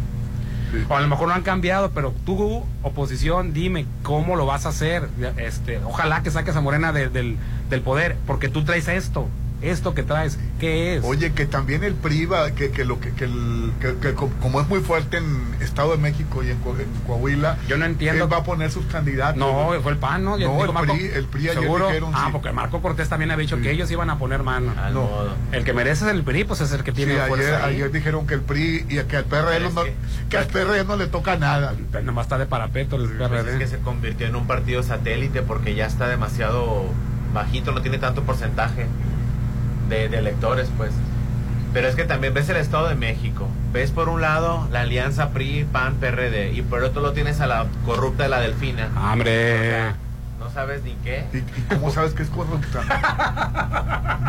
S6: O a lo mejor no han cambiado, pero tú, oposición, dime cómo lo vas a hacer. Este, ojalá que saques a Morena de- del, del poder, porque tú traes esto. Esto que traes, ¿qué es?
S5: Oye, que también el PRI va, que, que lo que, que, el- que- que co- como es muy fuerte en Estado de México y en, Co- en Coahuila,
S6: Yo no entiendo.
S5: él va a poner sus candidatos.
S6: No, fue el PAN, ¿no?
S5: No, el
S6: Marco-
S5: PRI, el PRI ayer
S6: ¿Seguro?
S5: dijeron,
S6: Ah,
S5: sí.
S6: porque Marco Cortés también había dicho que ellos iban a poner mano.
S7: Al
S5: No.
S7: modo.
S6: El que merece es el PRI, pues es el que
S5: Sí,
S6: tiene
S5: ayer,
S6: fuerza ahí.
S5: ayer dijeron que el PRI y que al PRD
S7: Pero
S5: no,
S7: que-
S5: al PRD no le toca nada.
S6: Nomás está de parapeto el
S7: Pues
S6: PRD.
S7: es que se convirtió en un partido satélite porque ya está demasiado bajito, no tiene tanto porcentaje de, de electores, pues. Pero es que también ves el Estado de México. Ves por un lado la alianza PRI, PAN, PRD. Y por otro lo tienes a la corrupta de la Delfina.
S6: ¡Hombre!
S7: No sabes ni qué.
S5: ¿Y, y cómo sabes que es corrupta?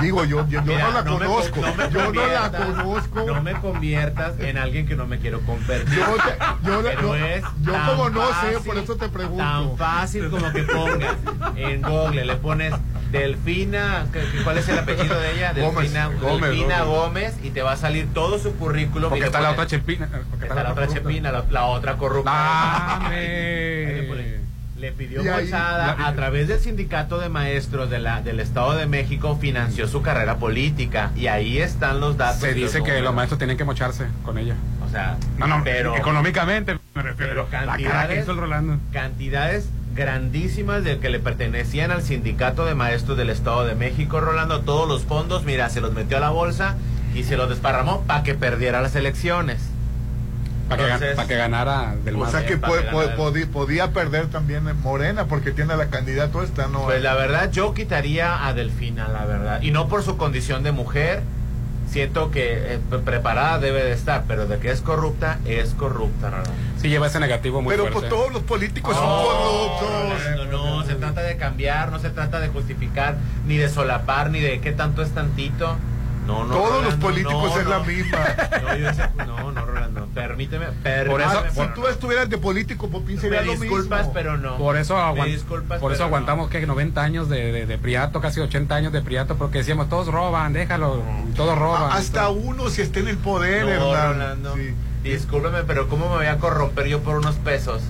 S5: Digo, yo, yo, yo
S7: Mira,
S5: no la
S7: me
S5: conozco.
S7: con- no me
S5: yo no la
S7: conviertas-
S5: conozco.
S7: No me conviertas en alguien que no me quiero convertir.
S5: Yo, te- yo,
S7: Pero
S5: yo-
S7: es
S5: yo
S7: tan
S5: como no sé,
S7: fácil,
S5: por eso te pregunto.
S7: Tan fácil como que pongas en Google, le pones Delfina, ¿qué- qué- ¿cuál es el apellido de ella?
S5: Gómez,
S7: Delfina
S5: Gómez,
S7: Delfina
S5: Gómez.
S7: Gómez y te va a salir todo su currículum.
S6: Porque está la
S7: pones-
S6: otra chepina. Porque
S7: Está la otra
S6: corrupta.
S7: chepina, la, la otra corrupta.
S6: Ah,
S7: Ahí
S6: ¡Dame!
S7: Le pidió
S6: la-
S7: a través del sindicato de maestros de la, del Estado de México financió su carrera política y ahí están los datos.
S6: Se dice que los maestros tienen que mocharse con ella.
S7: O sea,
S6: No, no,
S7: pero
S6: económicamente me refiero.
S7: pero cantidades-
S6: Rolando.
S7: cantidades grandísimas de que le pertenecían al sindicato de maestros del Estado de México, Rolando, todos los fondos, mira, se los metió a la bolsa y se los desparramó para que perdiera las elecciones.
S6: Para que, pa' que ganara del
S5: O
S6: más.
S5: sea que
S7: que
S5: podía, podía perder también en Morena porque tiene a la candidata esta, ¿no?
S7: Pues la verdad, yo quitaría a Delfina, la verdad. Y no por su condición de mujer. Siento que eh, pre- preparada debe de estar, pero de que es corrupta, es corrupta, Rolando.
S6: Sí, lleva ese negativo muy
S5: Pero
S6: fuerte.
S5: pues todos los políticos
S7: No,
S5: son corruptos.
S7: Rolando, no, se trata de cambiar, no se trata de justificar, ni de solapar, ni de qué tanto es tantito. No, no,
S5: Todos los políticos
S7: no,
S5: es la misma.
S7: No, yo no, no, Rolando, permíteme, permíteme.
S6: Por eso-
S5: si tú estuvieras de político, Popín, sería
S7: me
S5: lo
S7: disculpas,
S5: mismo.
S7: pero no.
S6: Por eso, aguant-
S7: disculpas,
S6: por eso aguantamos que 90 años de, de, de Priato, casi 80 años de Priato, porque decíamos, todos roban, déjalo, todos roban.
S5: A- Hasta uno si está en el poder.
S7: Rolando.
S5: Sí.
S7: Discúlpeme, pero ¿cómo me voy a corromper yo por unos pesos?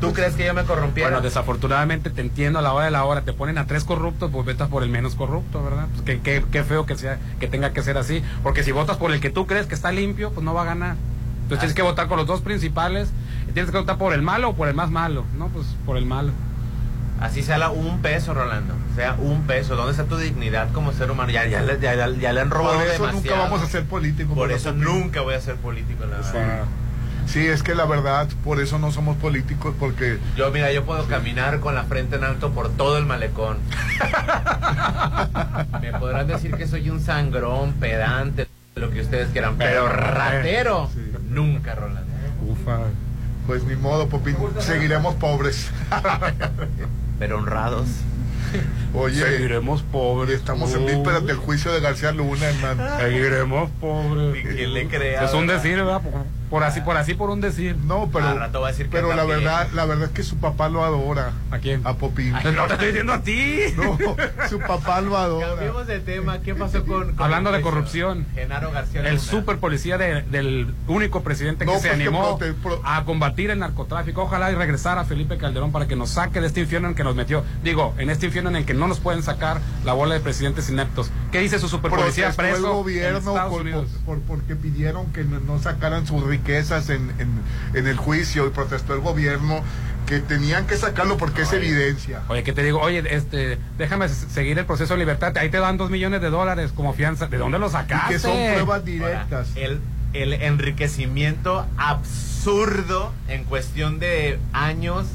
S7: ¿Tú crees que yo me corrompiera?
S6: Bueno, desafortunadamente te entiendo a la hora de la hora, te ponen a tres corruptos, pues votas por el menos corrupto, ¿verdad? Pues qué, qué, qué feo que sea, que tenga que ser así, porque si votas por el que tú crees que está limpio, pues no va a ganar. Entonces tienes que votar con los dos principales, y tienes que votar por el malo o por el más malo, no, pues por el malo.
S7: Así sea la- un peso, Rolando. Sea un peso. ¿Dónde está tu dignidad como ser humano? Ya, ya, le- ya, ya- ya le han robado
S5: Por eso
S7: demasiado.
S5: nunca vamos a ser políticos.
S7: Por
S5: ¿verdad,
S7: eso nunca voy a ser político, la verdad.
S5: Sí, es que la verdad, por eso no somos políticos, porque
S7: Yo, mira, yo puedo caminar con la frente en alto por todo el malecón. Me podrán decir que soy un sangrón, pedante, lo que ustedes quieran, pero ratero, nunca, Rolando.
S6: Ufa.
S5: pues ni modo, Popín, seguiremos pobres.
S7: Pero honrados.
S5: Oye,
S6: Seguiremos pobres.
S5: estamos en vísperas del juicio de García Luna, Hernán.
S6: Seguiremos pobres.
S7: ¿Quién le crea?
S6: Es un decir, ¿verdad? Por, así, por así, por un decir.
S5: No, pero,
S7: Al rato va a decir que
S5: pero la verdad, la verdad es que su papá lo adora.
S6: ¿A quién?
S5: A Popín.
S6: No te estoy diciendo a ti.
S5: No, su papá lo adora.
S7: Cambiemos de tema. ¿Qué pasó con, con
S6: Hablando
S7: el
S6: de corrupción.
S7: Genaro García
S6: El
S7: Luna.
S6: super policía de- del único presidente que
S5: No,
S6: se
S5: pues, que
S6: animó
S5: prote- pro-
S6: a combatir el narcotráfico. Ojalá y regresara Felipe Calderón para que nos saque de este infierno en que nos metió. Digo, en este infierno en el que no nos pueden sacar la bola de presidentes ineptos. ¿Qué dice su super policía preso
S5: el gobierno por- por- por- porque pidieron que no, sacaran sus riquezas en, en- en el juicio y protestó el gobierno que tenían que sacarlo porque es evidencia.
S6: Oye, ¿qué te digo? Oye, este, déjame seguir el proceso de libertad. Ahí te dan dos millones de dólares como fianza. ¿De dónde lo
S5: Y
S6: sacaste?
S5: que son pruebas
S7: Ahora,
S5: directas.
S7: el, el enriquecimiento absurdo en cuestión de años,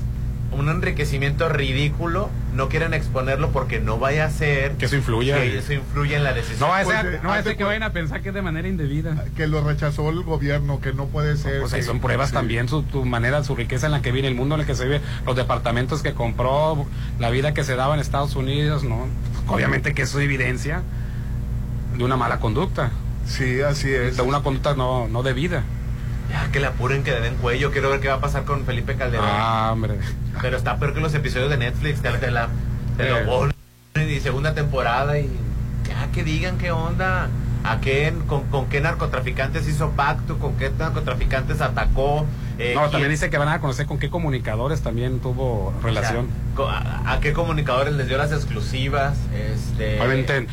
S7: un enriquecimiento ridículo, no quieren exponerlo porque no vaya a ser
S6: Que eso influya.
S7: que eso influya en la decisión.
S6: No va a
S5: Pues,
S6: ser,
S5: eh,
S6: no va a
S5: haz de
S6: ser que vayan a pensar que es de manera indebida.
S5: Que lo rechazó el gobierno, que no puede ser.
S6: Pues
S5: que-
S6: son pruebas
S5: sí.
S6: también, su tu manera, su riqueza en la que vive, el mundo en el que se vive, los departamentos que compró, la vida que se daba en Estados Unidos, ¿no? Obviamente que eso es evidencia de una mala conducta,
S5: Sí, así es.
S6: de una conducta no, no debida.
S7: Ya que le apuren, que le den cuello. Quiero ver qué va a pasar con Felipe Calderón.
S6: Ah, hombre.
S7: Pero está peor que los episodios de Netflix. Te, te la, te
S6: Eh.
S7: lo ponen y segunda temporada y ya que digan qué onda. ¿A qué, con, con qué narcotraficantes hizo pacto? ¿Con qué narcotraficantes atacó? Eh,
S6: No, también
S7: quién-
S6: dice que van a conocer con qué comunicadores también tuvo
S7: o sea,
S6: relación.
S7: a qué comunicadores les dio las exclusivas? Este,
S6: Obviamente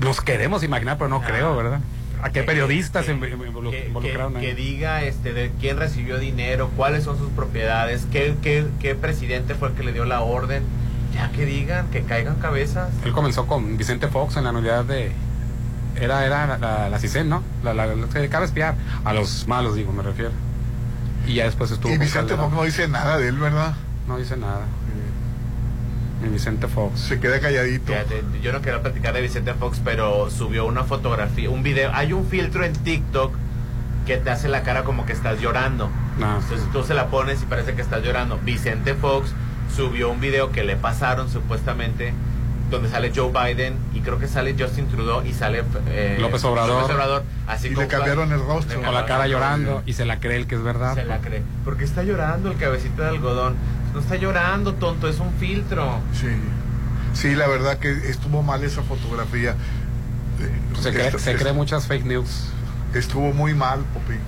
S6: nos queremos imaginar, pero no
S7: Ah.
S6: creo, ¿verdad? ¿A qué
S7: que-
S6: periodistas
S7: que- que,
S6: involucraron
S7: que-
S6: ahí?
S7: que diga este de quién recibió dinero, cuáles son sus propiedades, qué, qué, qué presidente fue el que le dio la orden. Ya que digan, que caigan cabezas.
S6: Él comenzó con Vicente Fox en la unidad de... Era, era la, la, la CISEN, ¿no? La, la, la- se dedicaba a espiar. A los malos, digo, me refiero. Y ya después estuvo
S5: Y Vicente. Fox no dice nada de él, ¿verdad?
S6: No dice nada. Vicente Fox.
S5: Se queda calladito.
S7: Fíjate, yo no quiero platicar de Vicente Fox, pero subió una fotografía, un video. Hay un filtro en TikTok que te hace la cara como que estás llorando.
S6: No.
S7: Entonces tú se la pones y parece que estás llorando. Vicente Fox subió un video que le pasaron supuestamente donde sale Joe Biden y creo que sale Justin Trudeau y sale eh,
S6: López Obrador.
S7: López Obrador, así
S5: Y le cambiaron el rostro.
S6: Con la cara llorando y se la cree el que es verdad.
S7: Se la cree. Porque está llorando el cabecita de algodón. No está llorando, tonto, es un filtro.
S5: Sí. Sí, la verdad que estuvo mal esa fotografía.
S6: Se cree,
S5: esto-
S6: se
S5: es-
S6: cree muchas fake news.
S5: Estuvo muy mal, Popín.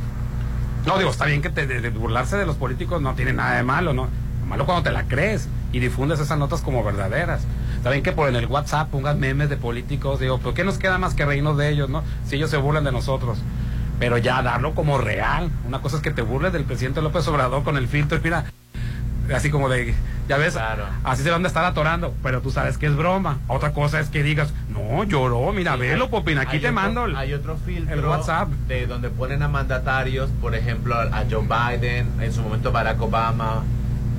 S6: No, digo, está bien que te, de- de burlarse de los políticos no tiene nada de malo, ¿no? Lo malo cuando te la crees y difundes esas notas como verdaderas. Está bien que por en el WhatsApp pongas memes de políticos, digo, ¿pero qué nos queda más que reírnos de ellos, no? Si ellos se burlan de nosotros. Pero ya darlo como real. Una cosa es que te burles del presidente López Obrador con el filtro, mira, así como de, ya ves, así se van a estar atorando, pero tú sabes que es broma. Otra cosa es que digas, no, lloró, mira,
S7: Sí,
S6: velo, Popín, aquí te
S7: otro-
S6: mando el,
S7: Hay otro filtro
S6: el WhatsApp.
S7: de donde ponen a mandatarios, por ejemplo, a Joe Biden, en su momento Barack Obama,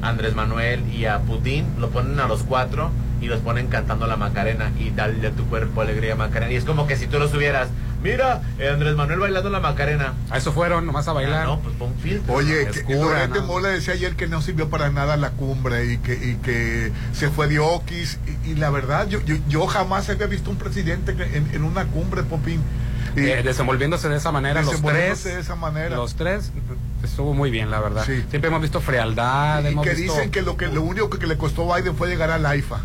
S7: Andrés Manuel y a Putin, lo ponen a los cuatro y los ponen cantando la Macarena y dale a tu cuerpo alegría Macarena. Y es como que si tú lo subieras, mira, eh, Andrés Manuel bailando la Macarena.
S6: A eso fueron, nomás a bailar.
S7: Ah, no, pues pon filtro.
S5: Oye,
S6: Es
S5: que
S6: ¿no?
S5: Mola decía ayer que no sirvió para nada la cumbre y que, y que se fue de Oquis. Y, y la verdad, yo, yo, yo jamás había visto un presidente en, en una cumbre, Popín. Y-
S6: Eh, desenvolviéndose de esa manera, los
S5: Desenvolviéndose
S6: tres.
S5: de esa manera.
S6: Los tres estuvo muy bien, la verdad.
S5: Sí.
S6: Siempre hemos visto frialdad,
S5: y
S6: hemos
S5: que
S6: visto.
S5: dicen que lo que lo único que, que le costó a Biden fue llegar al AIFA.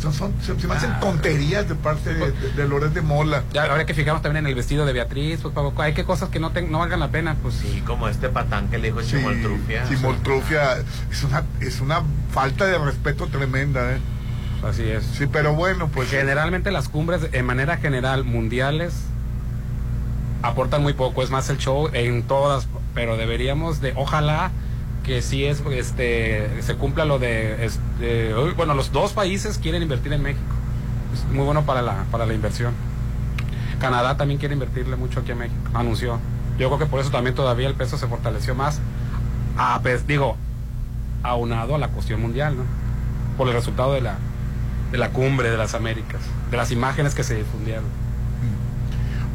S5: Son, son- se, se me hacen
S6: Ah.
S5: tonterías de parte de, de, de Loret de Mola.
S6: Ya habría que fijarnos también en el vestido de Beatriz, pues Pablo, hay que cosas que no, ten- no valgan la pena, pues
S7: Sí, como este patán que le dijo
S5: Sí,
S7: Chimoltrufia.
S5: Chimoltrufia es una, es una falta de respeto tremenda, ¿eh?
S6: así es.
S5: Sí, pero bueno, pues.
S6: Generalmente las cumbres, en manera general, mundiales, aportan muy poco. Es más el show en todas, pero deberíamos de, ojalá que sí es, este, se cumpla lo de, este, bueno, los dos países quieren invertir en México. Es muy bueno para la, para la inversión. Canadá también quiere invertirle mucho aquí a México, anunció. Yo creo que por eso también todavía el peso se fortaleció más. A, digo, aunado a la cuestión mundial, ¿no? Por el resultado de la, de la cumbre de las Américas, de las imágenes que se difundieron.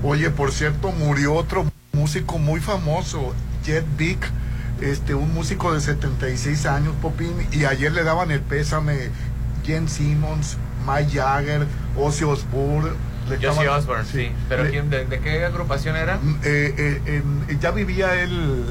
S5: Oye, por cierto, murió otro músico muy famoso, Jet Beck, este, un músico de 76 años, Popín, y ayer le daban el pésame Jen Simmons, Mike Jagger, Ozzy Osbourne. estaban-
S7: Osbourne, sí. ¿Pero
S5: Le-
S7: quién, de, de qué agrupación era?
S5: eh, eh, en- ya vivía él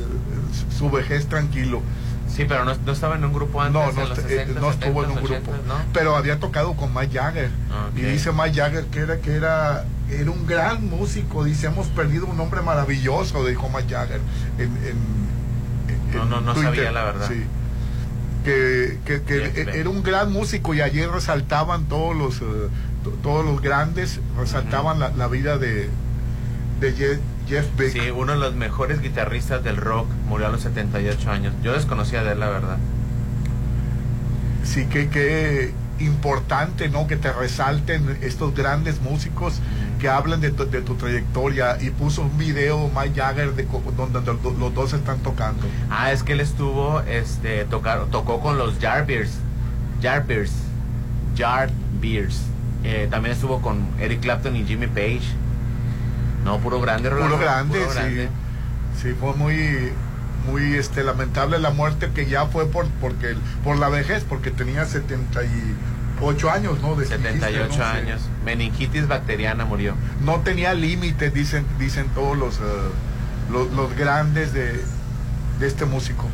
S5: su vejez tranquilo.
S7: Sí, pero no, no estaba en un grupo antes.
S5: No,
S7: en
S5: no,
S7: los
S5: est-
S7: 60,
S5: eh, no estuvo en un
S7: 70,
S5: grupo.
S7: 80, ¿no?
S5: Pero había tocado con Mike Jagger. Y dice Mike Jagger que era, que era, era un gran músico. Dice, hemos perdido un hombre maravilloso, dijo Mike Jagger. En- en-
S7: No, no, no
S5: Twitter.
S7: sabía la verdad.
S5: Sí. Que, que- era un gran músico y ayer resaltaban todos los, eh, to- todos los grandes, resaltaban la, la vida de, de Jeff, Jeff Beck.
S7: Sí, uno de los mejores guitarristas del rock murió a los 78 años. Yo desconocía de él, la verdad.
S5: sí que, que importante no que te resalten estos grandes músicos que hablan de tu, de tu trayectoria y puso un video Mike Jagger de, donde, donde los dos están tocando
S7: Ah, es que él estuvo, este, tocar, tocó con los Jarbeers. Jarbeers. Jarbeers. Eh, también estuvo con Eric Clapton y Jimmy Page. No, puro grande,
S5: puro
S7: Rolando,
S5: grande
S7: puro grande.
S5: sí sí fue muy muy este lamentable la muerte que ya fue por porque por la vejez porque tenía 78 años no De-
S7: 78
S5: dijiste, ¿no? Sí.
S7: años. Meningitis bacteriana murió.
S5: no tenía límites dicen dicen todos los eh, los, los grandes de, de este músico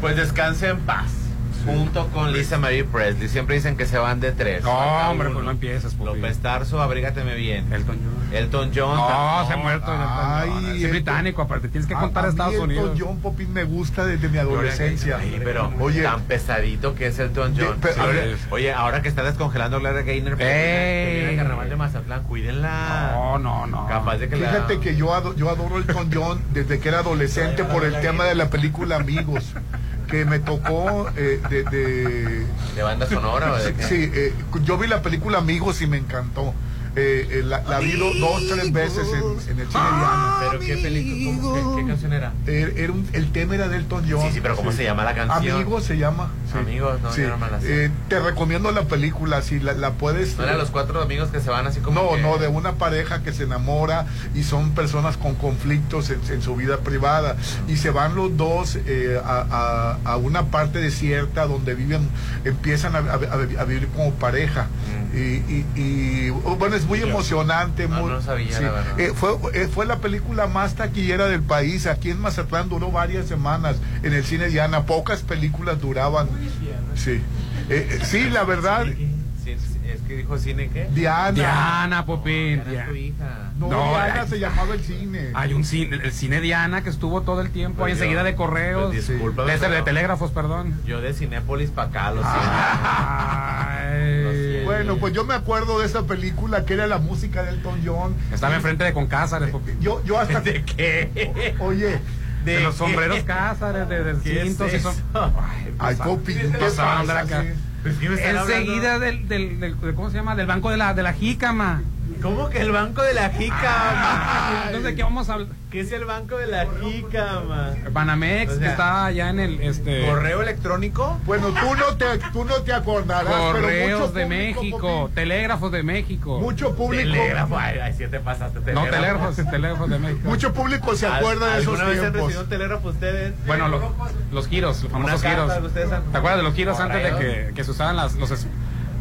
S7: Pues descanse en paz. Junto con Lisa Marie Presley. Siempre dicen que se van de tres.
S6: No, hombre,
S7: uno.
S6: pues no empieces, Pupi.
S7: López Tarso, abrígateme bien.
S6: Elton John.
S7: Elton John.
S6: No, se ha muerto.
S5: Ay,
S6: Elton John. es
S5: Elton-
S6: británico, aparte. Tienes que contar
S5: a
S6: a
S5: mí
S6: Estados
S5: Elton
S6: Unidos.
S5: John Popín me gusta desde mi adolescencia
S7: Ay, pero
S5: Oye.
S7: tan pesadito que es Elton John. Sí, oye, ahora que está descongelando Gloria Gaynor, el carnaval de Mazatlán, cuídenla.
S6: No, no, no.
S7: Capaz de que la-
S5: Fíjate que yo, ado- yo adoro Elton John desde que era adolescente por el tema de la película Amigos, que me tocó eh, de, de-
S7: ¿De banda sonora o de qué?
S5: Sí, eh, yo vi la película Amigos y me encantó. Eh, eh, la, la vi do- dos, tres veces en, en el cine.
S7: ¿Pero qué película? ¿Cómo- ¿Qué, qué canción era?
S5: Eh, era un- el tema era de Elton John.
S7: Sí, sí, pero ¿cómo se llama la canción?
S5: Amigos se llama. sí.
S7: Amigos, no,
S5: Sí.
S7: yo no me la sé.
S5: Eh, te recomiendo la película, si la, la puedes...
S7: ¿No eran los cuatro amigos que se van así como
S5: No,
S7: que-
S5: no, de una pareja que se enamora y son personas con conflictos en, en su vida privada y se van los dos eh, a, a- a una parte desierta donde viven, empiezan a, a- a- a vivir como pareja. Y, y- y, oh, bueno, es muy emocionante.
S7: No,
S5: muy,
S7: no sabía,
S5: sí.
S7: la verdad.
S5: Eh, fue, eh, fue la película más taquillera del país. Aquí en Mazatlán duró varias semanas en el cine Diana. Pocas películas duraban. Sí, Eh, eh, sí, la verdad.
S7: Sí, sí, es que dijo cine qué?
S5: Diana.
S6: Diana, Popín.
S7: Diana es tu hija.
S5: No,
S6: No,
S5: Diana se llamaba el cine.
S6: Hay un cine, el cine Diana que estuvo todo el tiempo ahí
S7: Pues
S6: enseguida de correos.
S7: pues discúlpame,
S6: de, telégrafos, perdón.
S7: Yo de Cinépolis para acá, lo
S6: Ay.
S7: Lo siento.
S5: Bueno, pues yo me acuerdo de esa película que era la música de Elton John.
S6: Estaba enfrente de Concázares, Popín.
S5: Yo, yo hasta.
S7: ¿De qué?
S5: Oye,
S6: de,
S7: ¿De
S6: los
S7: qué?
S6: sombreros Cázares, de, de
S7: ¿Qué es
S6: cintos y son.
S7: eso?
S6: Ay,
S5: Ay,
S6: pues, ah,
S5: ¿qué
S6: pues, Enseguida del, del, del- de- ¿cómo se llama? Del banco de la, de la jícama.
S7: ¿Cómo que el banco de la jícama?
S6: Entonces, ¿de qué vamos a hablar?
S7: ¿Qué es el banco de la jícama?
S6: Banamex,
S7: O sea,
S6: que está allá en el, este...
S7: ¿Correo electrónico?
S5: Bueno, tú no te, tú no te acordarás, pero
S6: Correos
S5: mucho
S6: de
S5: público,
S6: México,
S5: Popín,
S6: telégrafos de México.
S5: mucho público,
S7: Telégrafo. Ay, ay, sí te pasaste.
S6: No, telégrafos, telégrafos de México.
S5: mucho público se acuerda de esos
S7: ¿Alguna vez han
S5: tiempos.
S7: recibido telégrafo ustedes?
S6: Bueno, los, los giros, los famosos giros. ¿Te acuerdas de los giros antes de
S7: Correos.
S6: que, que se usaban las, los, es-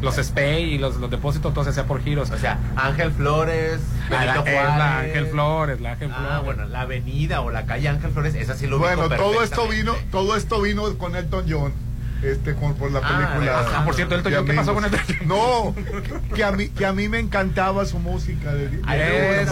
S6: los SPAY y los, los depósitos? Todo se hacía por giros.
S7: O sea, Ángel Flores,
S6: la,
S7: Juárez.
S6: la Ángel Flores, la Ángel Flores.
S7: Ah, bueno, la avenida o la calle Ángel Flores, esa sí lo
S5: Bueno, todo esto vino, todo esto vino con Elton John. Este, con, por la
S7: Ah,
S5: película.
S6: Ah, por cierto, Elton John, ¿qué pasó con John?
S5: No, que, a mí, que a mí me encantaba su música. De, de
S6: Es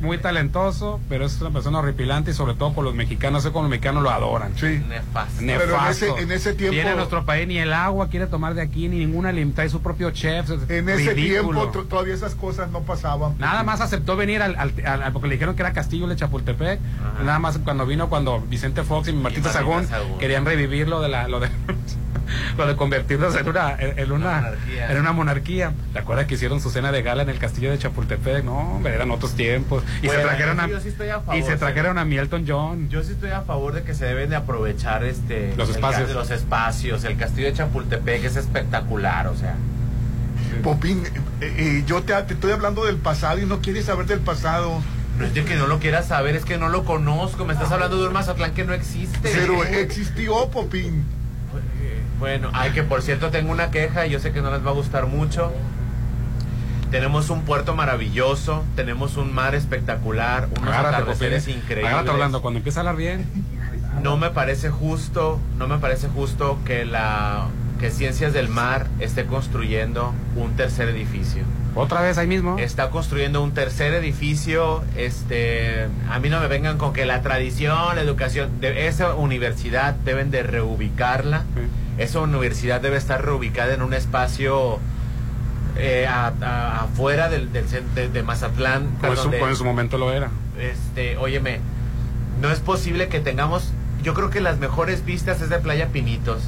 S6: muy talentoso, pero es una persona horripilante y sobre todo por los mexicanos, sé cómo los mexicanos lo adoran.
S5: Sí.
S7: Nefasto.
S6: Nefasto.
S5: Pero en ese- en ese tiempo-
S6: Viene a nuestro país, ni el agua quiere tomar de aquí, ni ninguna limita, y su propio chef. es
S5: En ese
S6: ridículo.
S5: tiempo to- todavía esas cosas no pasaban.
S6: Nada más aceptó venir al, al- al- porque le dijeron que era Castillo de Chapultepec. Nada más cuando vino, cuando Vicente Fox y Martita
S7: Martita
S6: Sagún
S7: Sagún.
S6: querían revivir lo de la, lo de, lo de convertirlos en una, en, en una,
S7: monarquía.
S6: en una monarquía. ¿Te acuerdas que hicieron su cena de gala en el Castillo de Chapultepec? No, hombre, eran otros tiempos. Y
S7: Bueno,
S6: se trajeron a,
S7: yo sí estoy a
S6: y se trajeron a Mielton John.
S7: Yo sí estoy a favor de que se deben de aprovechar este
S6: Los
S7: el
S6: espacios.
S7: ca- los espacios. El castillo de Chapultepec es espectacular, o sea.
S5: Popín, eh, eh, yo te, te estoy hablando del pasado y no quieres saber del pasado.
S7: No es de que no lo quieras saber, es que no lo conozco. Me estás hablando de un Mazatlán que no existe.
S5: Pero existió, Popín.
S7: Bueno, ay, que por cierto tengo una queja y yo sé que no les va a gustar mucho. Tenemos un puerto maravilloso, tenemos un mar espectacular, unos
S6: Agárrate,
S7: atardeceres
S6: Popín.
S7: increíbles.
S6: Agárrate hablando, cuando empieza a hablar bien.
S7: No me parece justo, no me parece justo que la que Ciencias del Mar esté construyendo un tercer edificio.
S6: Otra vez ahí mismo.
S7: Está construyendo un tercer edificio, este, a mí no me vengan con que la tradición, la educación, de esa universidad deben de reubicarla. Esa universidad debe estar reubicada en un espacio eh, a- a- afuera del, del de, de Mazatlán.
S6: Como en, su,
S7: donde-
S6: como en su momento lo era.
S7: este, óyeme, no es posible que tengamos, yo creo que las mejores vistas es de Playa Pinitos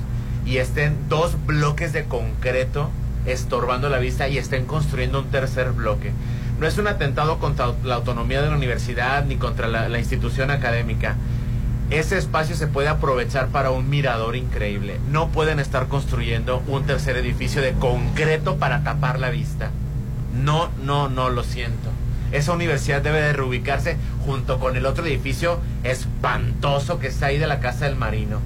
S7: y estén dos bloques de concreto estorbando la vista y estén construyendo un tercer bloque. No es un atentado contra la autonomía de la universidad ni contra la, la institución académica. Ese espacio se puede aprovechar para un mirador increíble. No pueden estar construyendo un tercer edificio de concreto para tapar la vista. No, no, no, lo siento. Esa universidad debe de reubicarse junto con el otro edificio espantoso que está ahí de la Casa del Marino,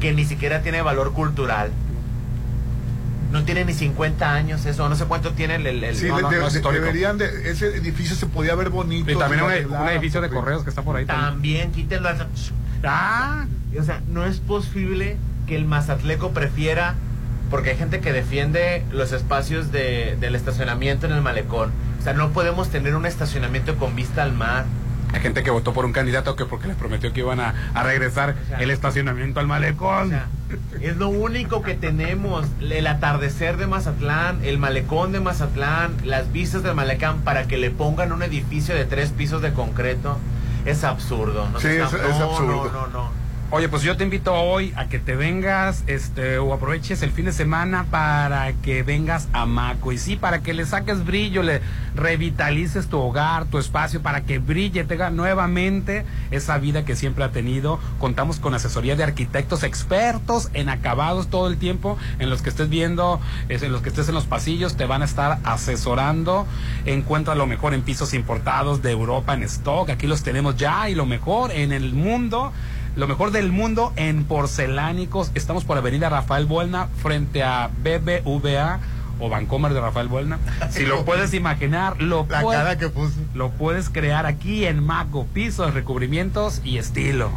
S7: que ni siquiera tiene valor cultural. No tiene ni 50 años eso, no sé cuánto tiene el... el- el-
S5: Sí,
S7: no,
S5: de-
S7: no,
S5: de-
S7: no
S5: deberían de, ese edificio se podía ver bonito.
S6: Y también un, un edificio de correos que está por ahí. también.
S7: También quítenlo.
S6: Ah,
S7: O sea, no es posible que el Mazatleco prefiera, porque hay gente que defiende los espacios de, del estacionamiento en el malecón. O sea, no podemos tener un estacionamiento con vista al mar.
S6: hay gente que votó por un candidato que porque les prometió que iban a, a regresar el estacionamiento al malecón.
S7: O sea, es lo único que tenemos. El atardecer de Mazatlán, el malecón de Mazatlán, las vistas del malecón para que le pongan un edificio de tres pisos de concreto. Es absurdo. No
S5: Sí, es- es absurdo.
S7: No, no, no.
S6: Oye, pues yo te invito hoy a que te vengas, este, o aproveches el fin de semana para que vengas a Maco. Y sí, para que le saques brillo, le revitalices tu hogar, tu espacio, para que brille, tenga nuevamente esa vida que siempre ha tenido. Contamos con asesoría de arquitectos expertos en acabados todo el tiempo, en los que estés viendo, en los que estés en los pasillos, te van a estar asesorando. Encuentra lo mejor en pisos importados de Europa en stock. Aquí los tenemos ya y lo mejor en el mundo. Lo mejor del mundo en porcelánicos. Estamos por Avenida Rafael Buelna frente a BBVA o Vancomer de Rafael Buelna. Si lo puedes imaginar, lo,
S5: La
S6: puedes-
S5: cara que puso.
S6: lo puedes crear aquí en Maco. Pisos, recubrimientos y estilo.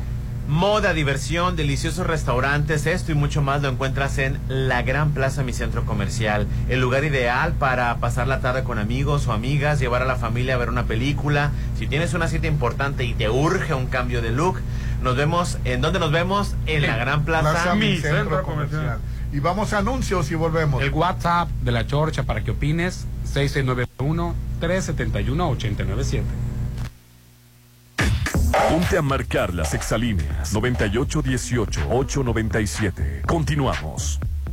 S7: Moda, diversión, deliciosos restaurantes, esto y mucho más lo encuentras en la Gran Plaza, mi centro comercial. El lugar ideal para pasar la tarde con amigos o amigas, llevar a la familia a ver una película. Si tienes una cita importante y te urge un cambio de look, nos vemos, ¿en dónde nos vemos? En la Gran Plaza.
S5: Plaza
S6: Mi
S5: Centro
S6: Centro
S5: Comercial.
S6: Comercial.
S5: Y vamos a anuncios y volvemos.
S6: El WhatsApp de la Chorcha para que opines 6691 371 897.
S2: Ponte a marcar las exalíneas 9818-897. Continuamos.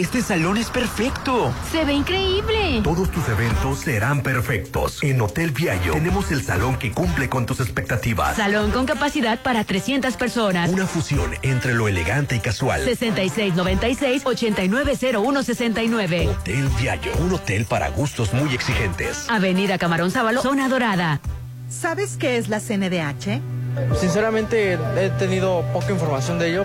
S1: Este salón es perfecto.
S4: Se ve increíble.
S16: Todos tus eventos serán perfectos. En Hotel Viallo tenemos el salón que cumple con tus expectativas.
S4: Salón con capacidad para 300 personas.
S16: Una fusión entre lo elegante y casual.
S4: 6696-890169.
S16: Hotel Viallo, un hotel para gustos muy exigentes.
S4: Avenida Camarón Sábalo, zona dorada.
S19: ¿Sabes qué es la CNDH?
S13: Sinceramente he tenido poca información de ello.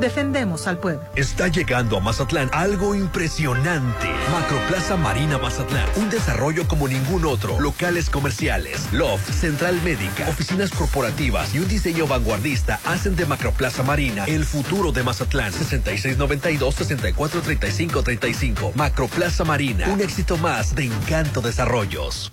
S19: Defendemos al pueblo.
S16: Está llegando a Mazatlán algo impresionante. Macroplaza Marina Mazatlán. Un desarrollo como ningún otro. Locales comerciales, loft, central médica, oficinas corporativas y un diseño vanguardista hacen de Macroplaza Marina el futuro de Mazatlán. 6692-643535. Macroplaza Marina. Un éxito más de Encanto Desarrollos.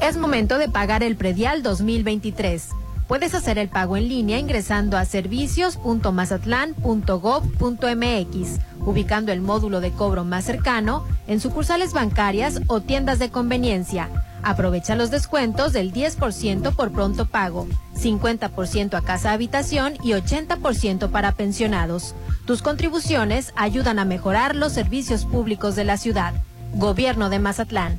S18: Es momento de pagar el predial 2023. Puedes hacer el pago en línea ingresando a servicios.mazatlán.gov.mx, ubicando el módulo de cobro más cercano en sucursales bancarias o tiendas de conveniencia. Aprovecha los descuentos del 10% por pronto pago, 50% a casa habitación y 80% para pensionados. Tus contribuciones ayudan a mejorar los servicios públicos de la ciudad. Gobierno de Mazatlán.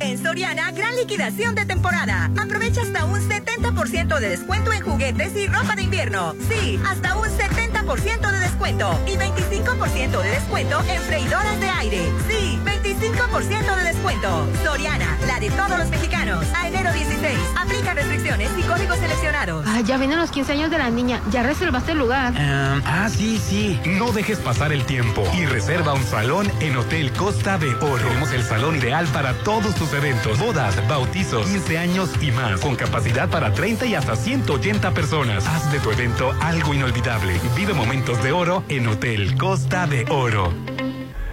S15: En Soriana, gran liquidación de temporada. Aprovecha hasta un 70% de descuento en juguetes y ropa de invierno. Sí, hasta un 70% de descuento. Y 25% de descuento en freidoras de aire. Sí, 25% de descuento. Soriana, la de todos los mexicanos. A enero 16. Aplica restricciones y códigos seleccionados.
S8: Ay, ya vienen los 15 años de la niña. Ya reservaste el lugar.
S9: ah, sí, sí. No dejes pasar el tiempo y reserva un salón en Hotel Costa de Oro. Tenemos el salón ideal para todos tus eventos, bodas, bautizos, 15 años y más, con capacidad para 30 y hasta 180 personas. Haz de tu evento algo inolvidable. Vive momentos de oro en Hotel Costa de Oro.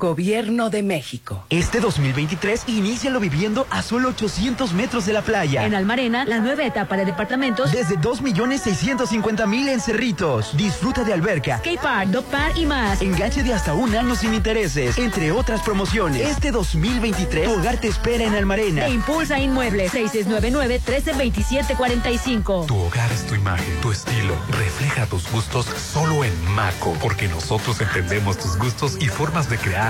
S12: Gobierno de México.
S1: Este 2023, inícialo viviendo a solo 800 metros de la playa.
S4: En Almarena, la nueva etapa de departamentos.
S1: Desde 2.650.000 en Cerritos. Disfruta de alberca,
S4: skate park, dog park y más.
S1: enganche de hasta un año sin intereses, entre otras promociones. Este 2023, tu hogar te espera en Almarena.
S4: E impulsa Inmuebles 6699-132745.
S9: Tu hogar es tu imagen, tu estilo. Refleja tus gustos solo en Maco, porque nosotros entendemos tus gustos y formas de crear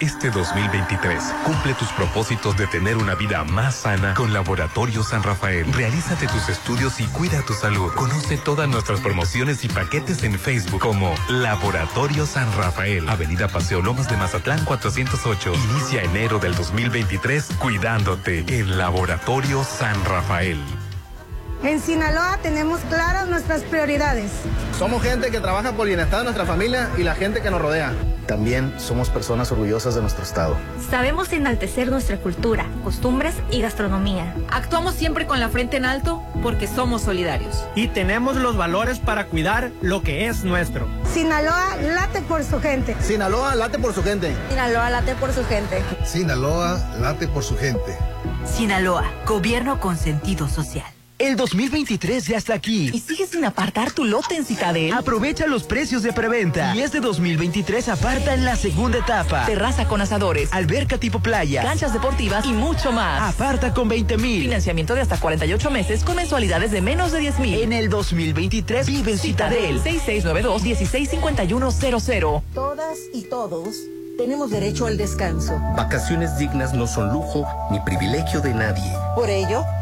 S9: Este 2023, cumple tus propósitos de tener una vida más sana con Laboratorio San Rafael. Realízate tus estudios y cuida tu salud. Conoce todas nuestras promociones y paquetes en Facebook como Laboratorio San Rafael. Avenida Paseo Lomas de Mazatlán 408. Inicia enero del 2023 cuidándote en Laboratorio San Rafael.
S11: En Sinaloa tenemos claras nuestras prioridades.
S20: Somos gente que trabaja por el bienestar de nuestra familia y la gente que nos rodea. También somos personas orgullosas de nuestro estado.
S21: Sabemos enaltecer nuestra cultura, costumbres y gastronomía.
S12: Actuamos siempre con la frente en alto porque somos solidarios.
S20: Y tenemos los valores para cuidar lo que es nuestro.
S11: Sinaloa late por su gente.
S20: Sinaloa late por su gente.
S21: Sinaloa late por su gente.
S5: Sinaloa late por su gente.
S12: Sinaloa, gobierno con sentido social.
S1: El 2023 ya está aquí.
S12: ¿Y sigues sin apartar tu lote en Citadel?
S1: Aprovecha los precios de preventa. Y este 2023 aparta en la segunda etapa.
S12: Terraza con asadores,
S1: Alberca tipo playa.
S12: canchas deportivas y mucho más.
S1: Aparta con 20 mil.
S12: Financiamiento de hasta 48 meses con mensualidades de menos de 10 mil.
S1: En el 2023 vive en Citadel.
S12: 6692-165100.
S22: Todas y todos tenemos derecho al descanso.
S14: Vacaciones dignas no son lujo ni privilegio de nadie.
S22: Por ello,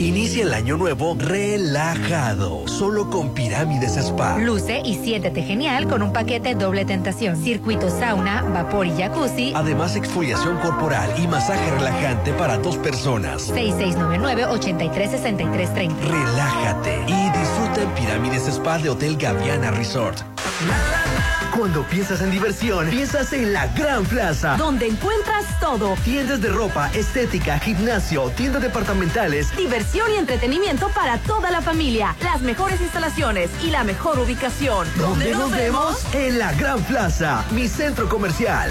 S16: Inicia el año nuevo relajado, solo con Pirámides Spa.
S17: Luce y siéntete genial con un paquete doble tentación. Circuito sauna, vapor y jacuzzi.
S16: Además, exfoliación corporal y masaje relajante para dos personas.
S17: 6699-836330.
S16: Relájate y disfruta en Pirámides Spa de Hotel Gaviana Resort.
S14: Cuando piensas en diversión, piensas en la Gran Plaza.
S15: Donde encuentras todo.
S14: Tiendas de ropa, estética, gimnasio, tiendas departamentales.
S15: Diversión y entretenimiento para toda la familia. Las mejores instalaciones y la mejor ubicación.
S14: ¿Dónde nos vemos? En la Gran Plaza, mi centro comercial.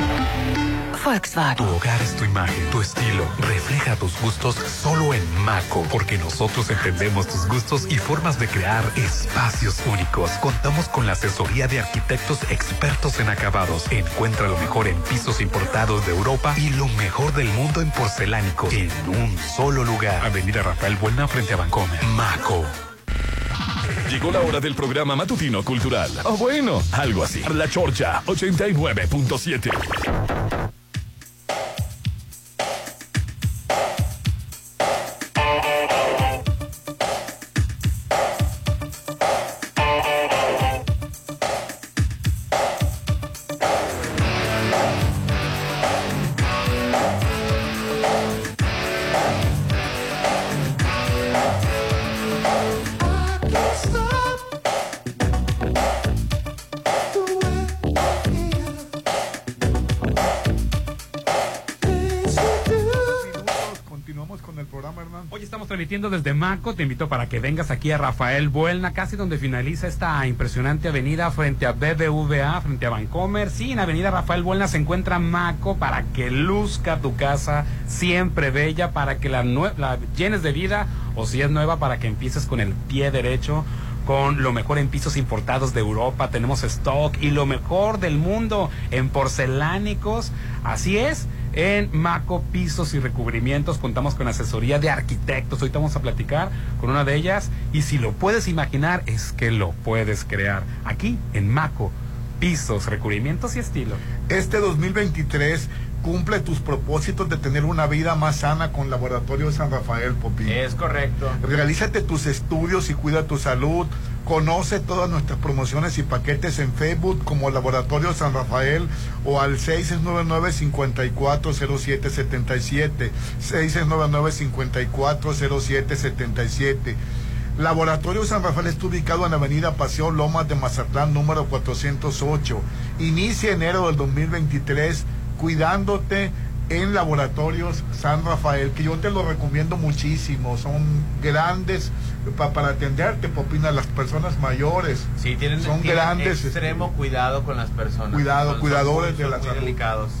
S12: Volkswagen.
S9: Tu hogar es tu imagen, tu estilo. Refleja tus gustos solo en Maco, porque nosotros entendemos tus gustos y formas de crear espacios únicos. Contamos con la asesoría de arquitectos expertos en acabados. Encuentra lo mejor en pisos importados de Europa y lo mejor del mundo en porcelánicos en un solo lugar. Avenida Rafael Buena frente a Bancomer. Maco.
S2: Llegó la hora del programa matutino cultural. O bueno, algo así. La Chorcha 89.7.
S6: desde Maco. Te invito para que vengas aquí a Rafael Buelna, casi donde finaliza esta impresionante avenida frente a BBVA, frente a Vancomer. Sí, en Avenida Rafael Buelna se encuentra Maco para que luzca tu casa siempre bella, para que la, la llenes de vida o si es nueva, para que empieces con el pie derecho con lo mejor en pisos importados de Europa, tenemos stock y lo mejor del mundo en porcelánicos. Así es, en Maco Pisos y Recubrimientos contamos con asesoría de arquitectos. Ahorita vamos a platicar con una de ellas y si lo puedes imaginar es que lo puedes crear aquí en Maco Pisos, Recubrimientos y Estilo.
S5: Este 2023 cumple tus propósitos de tener una vida más sana con Laboratorio San Rafael, Popín.
S7: Es correcto.
S5: Realízate tus estudios y cuida tu salud. Conoce todas nuestras promociones y paquetes en Facebook como Laboratorio San Rafael o al 6699-540777. 6699-540777. Laboratorio San Rafael está ubicado en Avenida Paseo Lomas de Mazatlán, número 408. Inicia enero del 2023 cuidándote en Laboratorios San Rafael, que yo te lo recomiendo muchísimo. Son grandes pa- para atenderte, Popina, las personas mayores.
S7: Sí, tienen,
S5: son
S7: tienen
S5: grandes.
S7: extremo
S5: este,
S7: cuidado con las personas.
S5: Cuidado,
S7: Son- son
S5: cuidadores de la salud.
S7: delicados.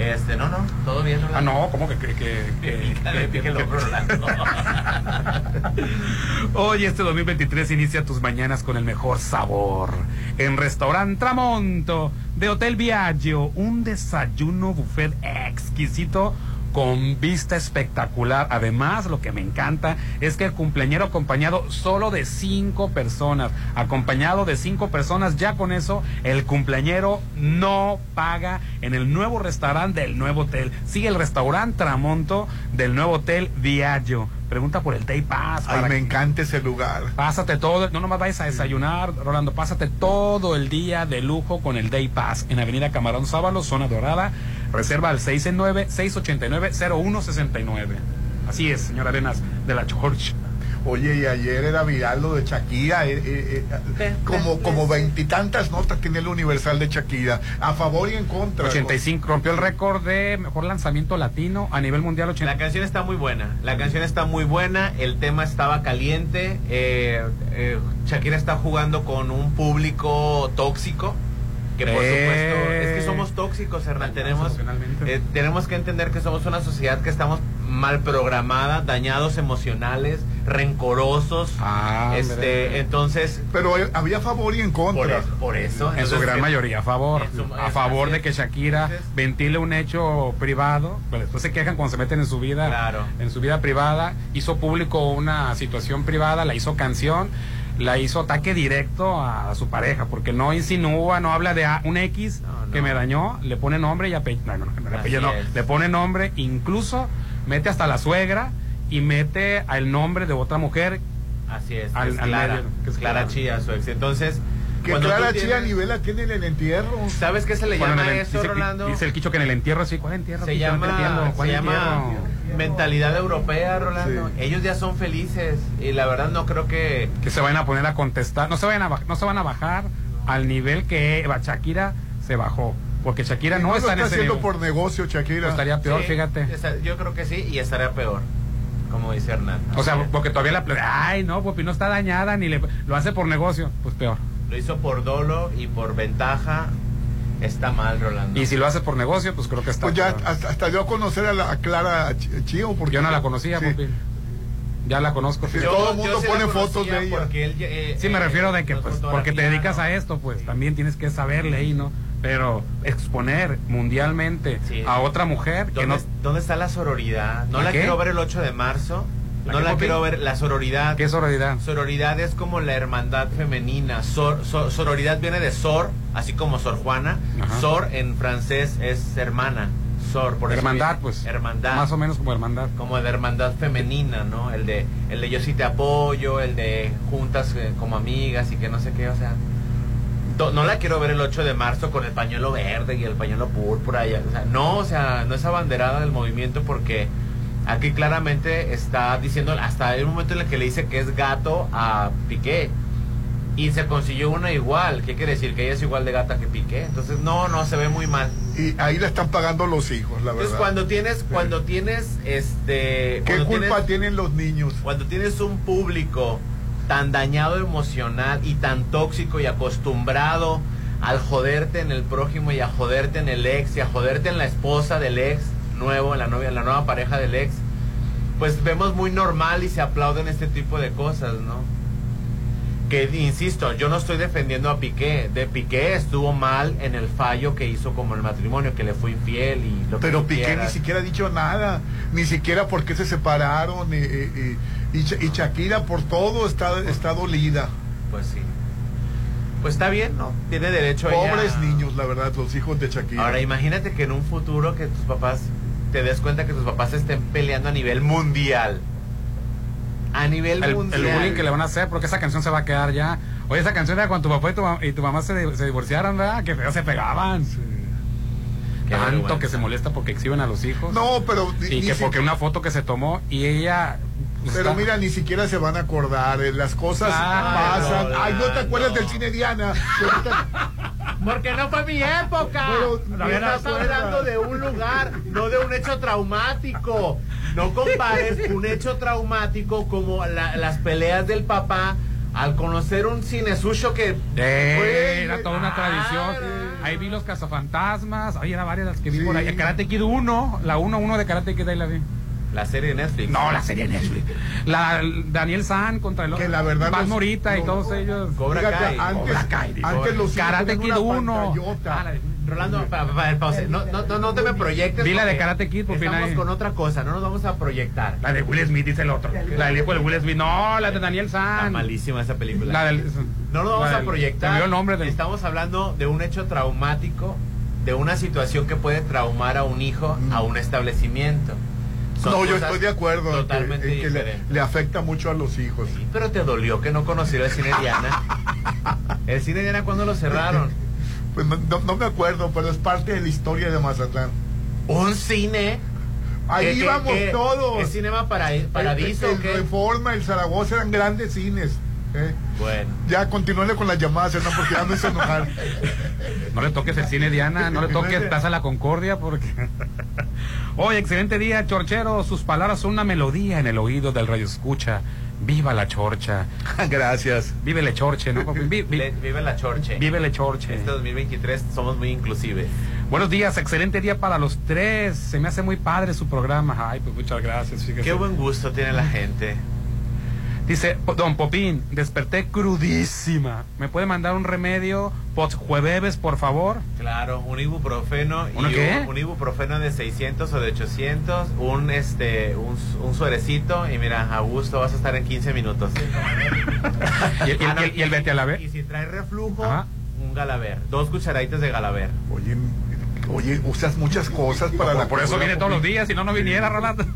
S7: Este, no, no, todo bien.
S6: Ah, no, ¿cómo que que, que, que-
S7: pique Rolando.
S6: Hoy este 2023 inicia tus mañanas con el mejor sabor. En Restaurant Tramonto de Hotel Viaggio, un desayuno buffet exquisito con vista espectacular. Además, lo que me encanta es que el cumpleañero acompañado solo de cinco personas, acompañado de cinco personas, ya con eso el cumpleañero no paga en el nuevo restaurante del nuevo hotel. Sigue el restaurante Tramonto del nuevo hotel Viaggio. Pregunta por el Day Pass.
S5: Ay, me encanta ese lugar.
S6: Pásate todo, no nomás vayas a desayunar, Rolando, pásate todo el día de lujo con el Day Pass en Avenida Camarón Sábalo, zona dorada. Reserva al 669-689-0169. Así es, señor Arenas de la George.
S5: Oye, y ayer era viral lo de Shakira, eh, eh, eh, como como veintitantas notas tiene el Universal de Shakira, a favor y en contra.
S6: 85, rompió el récord de mejor lanzamiento latino a nivel mundial 80.
S7: La canción está muy buena. La canción está muy buena. El tema estaba caliente. eh, eh, Shakira está jugando con un público tóxico. Que por
S6: Eh.
S7: supuesto es que somos tóxicos, Hernán. Tenemos, eh, tenemos que entender que somos una sociedad que estamos mal programada, dañados emocionales, rencorosos.
S6: Ah,
S7: este,
S6: hombre.
S7: entonces.
S5: Pero había favor y en contra.
S7: Por eso. por eso.
S6: En su
S7: Entonces,
S6: gran
S7: que-
S6: mayoría a favor,
S7: su-
S6: a favor de que Shakira ventile un hecho privado, pero después se quejan cuando se meten en su vida,
S7: Claro.
S6: en su vida privada, hizo público una situación privada, la hizo canción, la hizo ataque directo a, su pareja, porque no insinúa, no habla de a- un X que me dañó, le pone nombre y apellido, no, no, no, le pone nombre, incluso mete hasta la suegra y mete al nombre de otra mujer
S7: Así es.
S6: Al-
S7: es
S6: al
S7: Clara,
S6: medio, que es
S7: Clara
S6: Clara.
S7: Chía, su ex. Entonces.
S5: Que Clara
S7: tienes-
S5: Chía a nivel la tiene en el entierro.
S7: ¿Sabes qué se le
S6: Bueno,
S7: llama
S6: en el-
S7: eso,
S6: dice,
S7: Rolando?
S6: dice el quicho que en el entierro, sí, ¿cuál entierro?
S7: Se
S6: Quicho? No
S7: llama,
S6: entiendo, ¿cuál
S7: se llama
S6: entierro?
S7: Mentalidad europea, Rolando. Ellos ya son felices y la verdad no creo que
S6: que se vayan a poner a contestar, no se vayan a no se van a bajar al nivel que Eva Shakira se bajó, porque Shakira no,
S5: lo
S6: está en
S5: está
S6: ese
S5: haciendo
S6: nivel.
S5: por negocio, Shakira.
S6: Pues estaría peor,
S7: Sí,
S6: fíjate.
S7: yo creo que sí y estaría peor, como dice Hernán.
S6: O sea, porque todavía la ay, no, Popi no está dañada ni le lo hace por negocio, pues peor.
S7: Lo hizo por dolo y por ventaja. Está mal, Rolando.
S6: Y si lo hace por negocio, pues creo que está
S5: Pues ya hasta, hasta a conocer a, la, a Clara Ch- Chío. Porque
S6: Yo no la conocía,
S5: Sí.
S6: Ya la conozco.
S5: Sí, todo el mundo pone fotos de ella.
S7: él, eh,
S6: Sí, me
S7: eh,
S6: refiero de que, pues, porque te dedicas
S7: ¿no?
S6: a esto, pues también tienes que saberle ahí, ¿no? Pero exponer mundialmente
S7: Sí.
S6: a otra mujer que
S7: ¿Dónde,
S6: no.
S7: ¿Dónde está la sororidad? No
S6: ¿La
S7: la
S6: qué?
S7: quiero ver el 8 de marzo.
S6: ¿La
S7: no la quiero ver. La sororidad.
S6: ¿Qué sororidad?
S7: Sororidad es como la hermandad femenina. Sor- sor- sororidad viene de sor, así como Sor Juana.
S6: Ajá.
S7: Sor en francés es hermana. Sor, por
S6: Hermandad, pues.
S7: Hermandad.
S6: Más o menos como hermandad.
S7: Como de hermandad femenina, ¿no? El de, el de yo sí te apoyo, el de juntas eh, como amigas y que no sé qué, o sea. to- No la quiero ver el 8 de marzo con el pañuelo verde y el pañuelo púrpura. y- o sea, no, o sea, no es abanderada del movimiento porque aquí claramente está diciendo, hasta un momento en el que le dice que es gato a Piqué. Y se consiguió una igual. ¿Qué quiere decir? Que ella es igual de gata que Piqué. Entonces, no, no, se ve muy mal.
S5: Y ahí la están pagando los hijos, la verdad.
S7: Entonces, cuando tienes, cuando tienes, este...
S5: ¿Qué culpa
S7: tienes-
S5: tienen los niños?
S7: cuando tienes un público tan dañado emocional y tan tóxico y acostumbrado al joderte en el prójimo y a joderte en el ex y a joderte en la esposa del ex nuevo, en la novia, en la nueva pareja del ex, pues vemos muy normal y se aplauden este tipo de cosas, ¿no? Que insisto, yo no estoy defendiendo a Piqué, de Piqué estuvo mal en el fallo que hizo como el matrimonio, que le fue infiel y lo que
S5: Pero
S7: tú
S5: Piqué ni siquiera ha dicho nada, ni siquiera por qué se separaron, y, y- y- y y Shakira por todo está, está dolida.
S7: Pues sí. Pues está bien, ¿no? Tiene derecho ella-
S5: Pobres niños, la verdad, los hijos de Shakira.
S7: Ahora imagínate que en un futuro que tus papás te des cuenta que tus papás estén peleando a nivel mundial. A nivel
S6: El, el
S7: mundial.
S6: bullying que le van a hacer, porque esa canción se va a quedar ya. Oye, esa canción era cuando tu papá y tu, y tu mamá se, se divorciaron, ¿verdad? Que feo se pegaban. Tanto
S7: vergüenza.
S6: que se molesta porque exhiben a los hijos.
S5: No, pero ni-
S6: Y
S5: ni
S6: que
S5: si-
S6: porque una foto que se tomó y ella. pues,
S5: Pero
S6: está-
S5: mira, ni siquiera se van a acordar, eh, las cosas
S6: Ay,
S5: pasan. Ay, ¿no te acuerdas del cine Diana?
S7: Porque no fue mi época.
S5: Pero,
S7: Me estás hablando de un lugar, no de un hecho traumático. No compares un hecho traumático como la- las peleas del papá al conocer un cine suyo que
S6: Eh, era toda una tradición. Ahí vi los cazafantasmas. Ahí era varias las que vi por ahí. El Karate Kid 1, la 1-1 de Karate Kid ahí la vi.
S7: La serie de Netflix.
S6: No, la serie de Netflix. La Daniel San contra el
S5: Que la verdad
S6: Morita y todos ellos.
S7: Cobra
S5: Fíjate,
S7: Kai.
S5: antes,
S6: Cobra Kai, digo.
S5: antes los
S6: Karate Kid
S5: una
S6: 1.
S5: pantallota.
S6: Ah, la-
S7: Rolando, para, pause. No, no, no, no te me proyectes.
S6: Vi la de Karate Kid, por fin
S7: Estamos con otra cosa, no nos vamos a proyectar.
S6: La de Will Smith dice el otro. La del hijo de Will Smith. No, la de Daniel
S7: Está
S6: San.
S7: malísima esa película.
S6: La del-
S7: no nos vamos
S6: la
S7: a proyectar.
S6: el nombre
S7: Estamos hablando de un hecho traumático, de una situación que puede traumar a un hijo a un establecimiento. Son
S5: No, yo estoy de acuerdo en que-
S7: Totalmente
S5: en que, le, afecta mucho a los hijos.
S7: Sí, pero te dolió que no conociera el cine Diana. el cine Diana cuando lo cerraron.
S5: Pues no, no- no me acuerdo, pero es parte de la historia de Mazatlán.
S7: Un cine.
S5: Ahí
S7: que- que-
S5: íbamos
S7: que-
S5: todos.
S7: ¿Es cinema para, paradiso
S5: el, el
S7: qué?
S5: Reforma, el Zaragoza eran grandes cines. ¿eh?
S7: Bueno.
S5: Ya continúenle con las llamadas, Hernán, porque ya me hizo enojar.
S6: No le toques el cine Diana, no le toques Plaza La Concordia porque... Hoy, excelente día, Chorchero. Sus palabras son una melodía en el oído del radio escucha. Viva la chorcha.
S5: Gracias.
S6: Vive le chorche, ¿no? papi? Vi- vi-
S7: Le- vive la chorche.
S6: vive le chorche.
S7: Este 2023 somos muy inclusives.
S6: Buenos días, excelente día para los tres. Se me hace muy padre su programa. Ay, pues muchas gracias. fíjese.
S7: Qué buen gusto tiene la gente.
S6: Dice, Don Popín, desperté crudísima. ¿Me puede mandar un remedio post jueves, por favor?
S7: Claro, un ibuprofeno y
S6: ¿Uno qué?
S7: Un, un ibuprofeno de 600 o de 800, un este un, un suerecito y mira, a gusto vas a estar en 15 minutos.
S6: ¿Y, el- y
S7: Ah, no,
S6: y el- y el vete a la vez?
S7: Y si trae reflujo,
S6: Ajá.
S7: un galaver, dos cucharaditas de galaver.
S5: Oye, oye, usas muchas cosas para la
S6: Por eso viene todos los días, si no, no viniera, Rolando.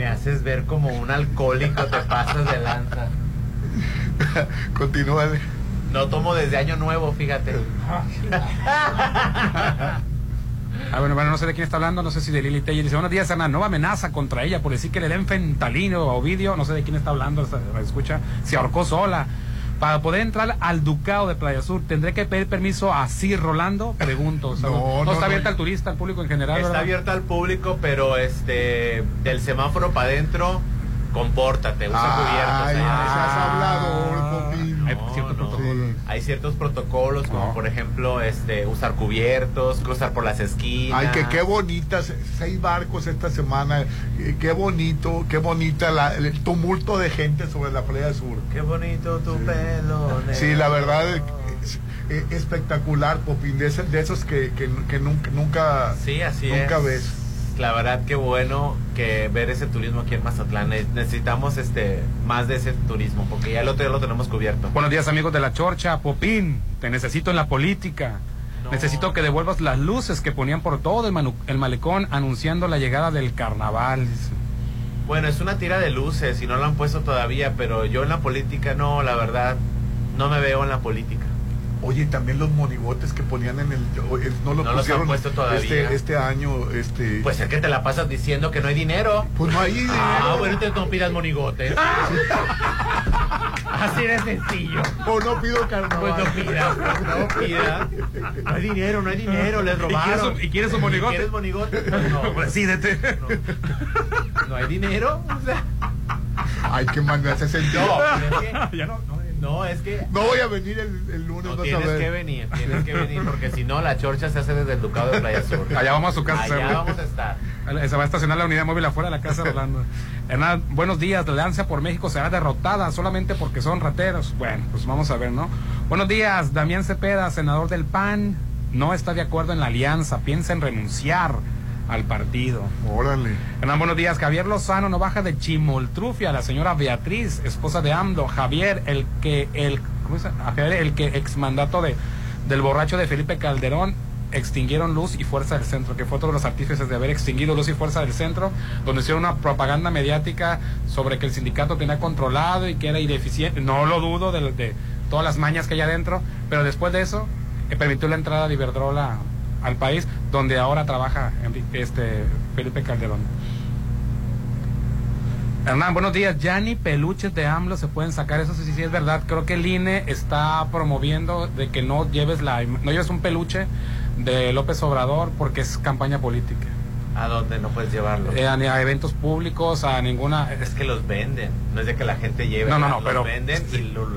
S7: Me haces ver como un alcohólico, te pasas de lanza.
S5: Continúale.
S7: No tomo desde año nuevo, fíjate.
S6: Ah, bueno, bueno, no sé de quién está hablando, no sé si de Lili Teller. Dice, buenos días, Hernán, nueva amenaza contra ella por decir que le den fentalino a Ovidio. No sé de quién está hablando, esa- escucha. Se ahorcó sola. Para poder entrar al Ducado de Playa Sur, ¿tendré que pedir permiso a Sir Rolando? Pregunto.
S5: No, no,
S6: está
S5: no.
S6: abierta al turista, al público en general,
S7: Está
S6: ¿verdad?
S7: abierto al público, pero este del semáforo para adentro, compórtate, usa cubiertos. Allá.
S5: seas hablador, Popín.
S6: Hay
S7: No. Hay ciertos protocolos, como
S6: No.
S7: por ejemplo, este, usar cubiertos, cruzar por las esquinas.
S5: Ay, que qué bonitas, seis barcos esta semana, qué bonito, qué bonita la- el tumulto de gente sobre la playa sur.
S7: Qué bonito tu pelo.
S5: Sí, la
S7: negro.
S5: verdad es, eh, espectacular, Popín, de, esos que, que- que nunca, nunca,
S7: Sí, así
S5: nunca
S7: es.
S5: ves.
S7: La verdad, qué bueno que ver ese turismo aquí en Mazatlán. Ne- Necesitamos este más de ese turismo, porque ya el otro ya lo tenemos cubierto.
S6: Buenos días, amigos de la Chorcha. Popín, te necesito en la política.
S7: No.
S6: Necesito que devuelvas las luces que ponían por todo el, manu- el malecón anunciando la llegada del carnaval.
S7: Bueno, es una tira de luces y no lo han puesto todavía, pero yo en la política no, la verdad, no me veo en la política.
S5: Oye, también los monigotes que ponían en el... eh, No los
S7: No los han
S5: pusieron
S7: puesto todavía.
S5: Este, este año, este...
S7: Pues es que te la pasas diciendo que no hay dinero.
S5: Pues no hay dinero.
S7: Ah, bueno, entonces no pidas monigotes. Así de sencillo.
S5: O no pido carnaval.
S7: Pues no pidas, pues no pidas. No hay dinero, no hay dinero, les
S6: ¿Y quieres
S7: robaron.
S6: un- y quieres un monigote?
S7: ¿Quieres monigote? Pues no.
S6: Decídete.
S7: No hay dinero. O sea,
S5: Ay, qué manga hace sentido.
S7: no, es que,
S6: Ya no, no.
S7: No, es que
S5: No voy a venir el, el lunes,
S7: no
S5: vas a
S7: tienes
S5: ver.
S7: que venir, tienes que venir, porque si no la chorcha se hace desde el Ducado de Playa Sur.
S6: Allá vamos a su casa.
S7: Allá vamos a estar.
S6: Se va a estacionar la unidad móvil afuera de la casa Rolando. Hernán, buenos días. La Alianza por México será derrotada solamente porque son rateros. Bueno, pues vamos a ver, ¿no? Buenos días. Damián Cepeda, senador del PAN, no está de acuerdo en la alianza. Piensa en renunciar al partido.
S5: Órale.
S6: Hernán, buenos días. Javier Lozano no baja de Chimoltrufia. La señora Beatriz, esposa de AMDO. Javier, el que, el. Javier, el que exmandato de, del borracho de Felipe Calderón extinguieron Luz y Fuerza del Centro, que fue otro de los artífices de haber extinguido Luz y Fuerza del Centro, donde hicieron una propaganda mediática sobre que el sindicato tenía controlado y que era ineficiente. No lo dudo de, de todas las mañas que hay adentro, pero después de eso eh, permitió la entrada de Iberdrola al país, donde ahora trabaja este Felipe Calderón. Hernán, buenos días. Ya ni peluches de AMLO se pueden sacar. Eso sí, sí es verdad. Creo que el INE está promoviendo de que no lleves la no lleves un peluche de López Obrador porque es campaña política.
S7: ¿A dónde no puedes llevarlo?
S6: Eh, a, eventos públicos, a ninguna.
S7: Es que los venden. No es de que la gente lleve.
S6: No, no, no,
S7: los
S6: pero-
S7: venden y lo-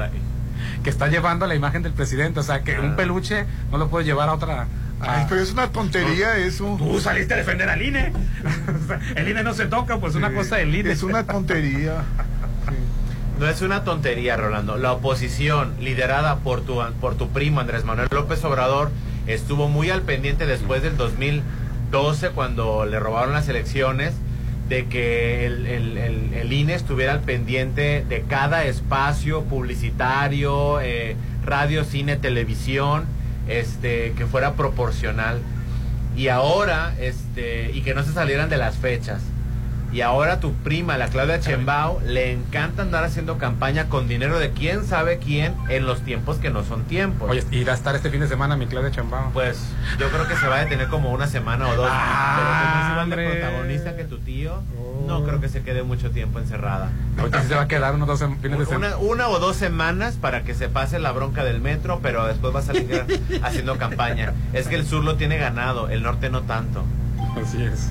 S6: que está llevando la imagen del presidente. O sea, que un peluche no lo puedes llevar a otra.
S5: Ay, pero es una tontería eso.
S6: Tú saliste a defender al INE. El INE no se toca, pues una cosa del INE.
S5: Es una tontería.
S7: No es una tontería, Rolando. La oposición, liderada por tu, por tu primo Andrés Manuel López Obrador, estuvo muy al pendiente después del 2012, cuando le robaron las elecciones, de que el, el- el- el INE estuviera al pendiente de cada espacio publicitario, eh, radio, cine, televisión, este, que fuera proporcional. Y ahora, este, y que no se salieran de las fechas. Y ahora tu prima, la Claudia Chembao, le encanta andar haciendo campaña con dinero de quién sabe quién en los tiempos que no son tiempos.
S6: Oye, irá a estar este fin de semana mi Claudia Chambao.
S7: Pues yo creo que se va a detener como una semana o dos.
S6: Ah,
S7: pero como es protagonista que tu tío, no creo que se quede mucho tiempo encerrada.
S6: Ahorita sí se va a quedar unos dos sem- fines de semana.
S7: Una, una o dos semanas para que se pase la bronca del metro, pero después va a salir haciendo campaña. Es que el sur lo tiene ganado, el norte no tanto.
S6: Así es.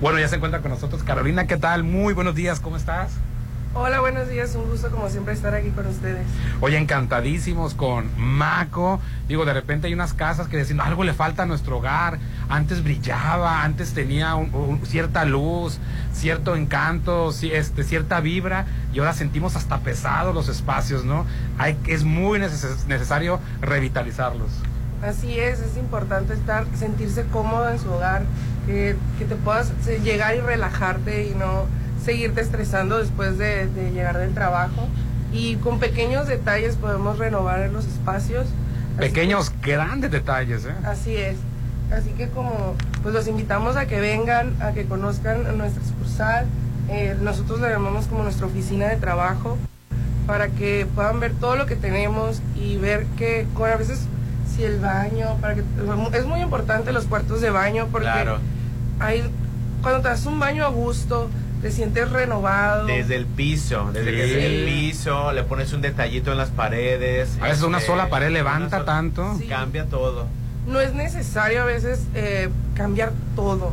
S6: Bueno, ya se encuentra con nosotros Carolina, ¿qué tal? Muy buenos días, ¿cómo estás?
S23: Hola, buenos días, un gusto como siempre estar aquí con ustedes.
S6: Oye, encantadísimos con Maco. Digo, de repente hay unas casas que decían, algo le falta a nuestro hogar. Antes brillaba, antes tenía un- un- cierta luz, cierto encanto, este, cierta vibra, y ahora sentimos hasta pesados los espacios, ¿no? Hay, es muy neces- necesario revitalizarlos.
S23: Así es, es importante estar, sentirse cómodo en su hogar, que, que te puedas llegar y relajarte y no seguirte estresando después de, de llegar del trabajo. Y con pequeños detalles podemos renovar los espacios.
S6: Pequeños, grandes detalles, ¿eh?
S23: Así es. Así que como pues los invitamos a que vengan, a que conozcan nuestra sucursal. Eh, nosotros le llamamos como nuestra oficina de trabajo para que puedan ver todo lo que tenemos y ver que con a veces si el baño, para que es muy importante los cuartos de baño porque
S7: Claro.
S23: hay cuando te das un baño a gusto, te sientes renovado.
S7: Desde el piso, desde
S6: Sí.
S7: que es el piso, le pones un detallito en las paredes.
S6: A veces una
S7: este,
S6: sola pared levanta
S7: sola-
S6: tanto.
S7: Cambia todo.
S23: No es necesario a veces eh, cambiar todo.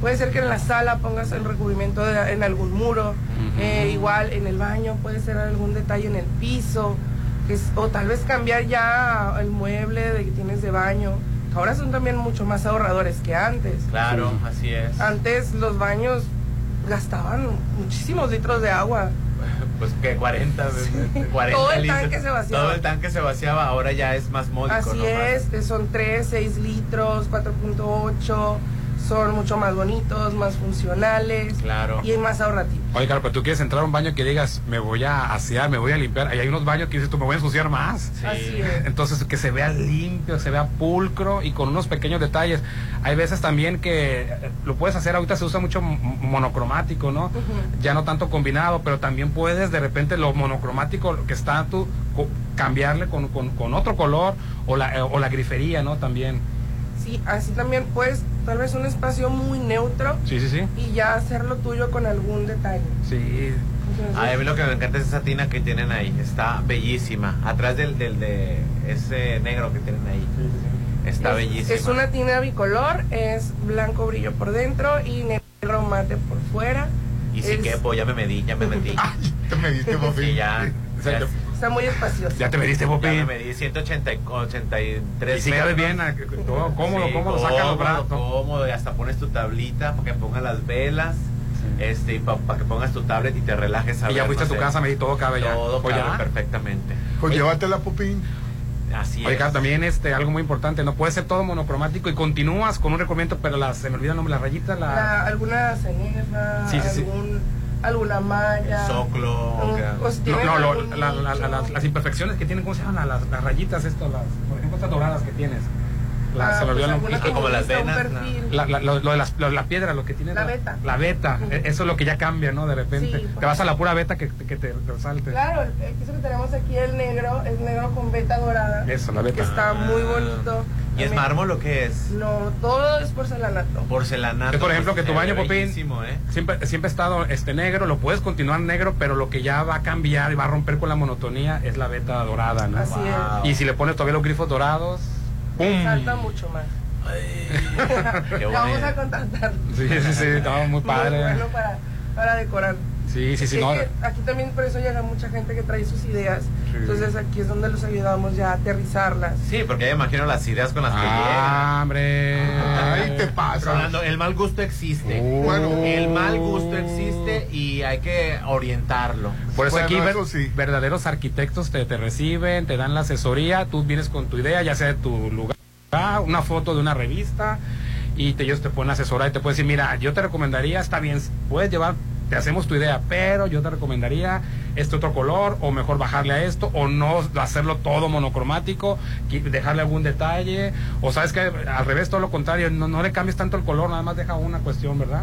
S23: Puede ser que en la sala pongas el recubrimiento de- en algún muro, eh, igual en el baño puede ser algún detalle en el piso, que es- o tal vez cambiar ya el mueble de que tienes de baño. que Ahora son también mucho más ahorradores que antes.
S7: Claro, así es.
S23: Antes los baños gastaban muchísimos litros de agua.
S7: Pues que 40, 40
S23: Todo el
S7: litros.
S23: tanque se vaciaba.
S7: Todo el tanque se vaciaba, ahora ya es más módico,
S23: Así
S7: ¿no?
S23: es, son 3, 6 litros, 4.8, son mucho más bonitos, más funcionales
S7: Claro.
S23: y más ahorrativos.
S6: Oye, claro, pero tú quieres entrar a un baño que digas, me voy a asear, me voy a limpiar. Y hay unos baños que dices, tú me voy a ensuciar más.
S23: Así es.
S6: Entonces, que se vea limpio, se vea pulcro y con unos pequeños detalles. Hay veces también que eh, lo puedes hacer, ahorita se usa mucho monocromático, ¿no? Ya no tanto combinado, pero también puedes de repente lo monocromático que está tú, co- cambiarle con, con- con otro color o la, eh, o la grifería, ¿no? También.
S23: Sí, así también puedes, tal vez un espacio muy neutro
S6: Sí, sí, sí.
S23: y ya hacerlo tuyo con algún detalle.
S6: Sí.
S7: Ay, a mí lo que me encanta es esa tina que tienen ahí. Está bellísima. Atrás del, del de ese negro que tienen ahí. Está
S23: es,
S7: bellísima.
S23: Es una tina bicolor, es blanco brillo por dentro y negro mate por fuera.
S7: Y si
S23: Es-
S7: quepo, ya me medí, ya me metí.
S5: Te mediste,
S7: Sí, ya. Ya,
S23: Está muy espacioso.
S6: Ya te mediste,
S7: ya
S6: Popi.
S7: me medí 183
S6: Y si cabe bien, a- todo cómodo, cómodo, saca los brazos.
S7: Cómodo, y hasta pones tu tablita para que pongas las velas. Este, y para que pongas tu tablet y te relajes a
S6: Y ya
S7: ver,
S6: fuiste
S7: no
S6: a tu
S7: sé.
S6: casa, me di todo cabe ya.
S7: Todo
S6: Pues
S7: cabe
S6: ya.
S7: perfectamente.
S5: Pues llévatela, Popín.
S7: Así
S6: Oye,
S7: es.
S6: Carlos, también este, algo muy importante, no puede ser todo monocromático y continúas con un recubrimiento, pero las, se me olvida el nombre, la rayita, la...
S23: La- alguna ceneva,
S6: Sí, sí, sí.
S23: algún, alguna malla.
S7: Soclo,
S6: No, no, lo- la- la- la- las, las imperfecciones que tienen, ¿cómo se llaman? Las, las rayitas estas, las, por ejemplo, estas doradas que tienes. La,
S23: Ah, pues
S7: como las venas,
S23: perfil.
S6: La, la- lo, lo de las- lo la piedra, lo que tiene.
S23: La beta.
S6: La beta. E- Eso es lo que ya cambia, ¿no? De repente.
S23: Sí,
S6: te vas a la pura beta que, que te resalte.
S23: Claro, el piso que tenemos aquí, el negro, es negro con beta dorada.
S6: Eso, la beta.
S23: Que está muy bonito.
S7: ¿Y es mármol o qué es?
S23: No, todo es porcelanato.
S7: Porcelanato.
S6: Por ejemplo, que tu baño, Popín,
S7: ¿eh?
S6: siempre, siempre ha estado este negro, lo puedes continuar negro, pero lo que ya va a cambiar y va a romper con la monotonía es la veta dorada, ¿no?
S23: Así es.
S6: Y si le pones todavía los grifos dorados, ¡pum!
S23: Salta mucho más. Vamos a contratar.
S6: Sí, sí, sí, estaba muy padre.
S23: Muy bueno para, para decorar.
S6: Sí, sí, sí. No,
S23: que aquí también por eso llega mucha gente que trae sus ideas. Entonces aquí es donde los ayudamos ya a aterrizarlas.
S7: Sí, porque ya imagino las ideas con las que
S6: Ah, hombre.
S5: Ahí te pasa.
S7: Rolando, el mal gusto existe.
S6: Uh.
S5: Bueno.
S7: el mal gusto existe y hay que orientarlo.
S6: Por eso
S5: Bueno,
S6: aquí ver-
S5: eso sí.
S6: verdaderos arquitectos te, te reciben, te dan la asesoría, tú vienes con tu idea, ya sea de tu lugar, una foto de una revista y te, ellos te pueden asesorar y te pueden decir, mira, yo te recomendaría, está bien, puedes llevar, te hacemos tu idea, pero yo te recomendaría este otro color o mejor bajarle a esto o no hacerlo todo monocromático, dejarle algún detalle o sabes que al revés, todo lo contrario, no, no le cambies tanto el color, nada más deja una cuestión, ¿verdad?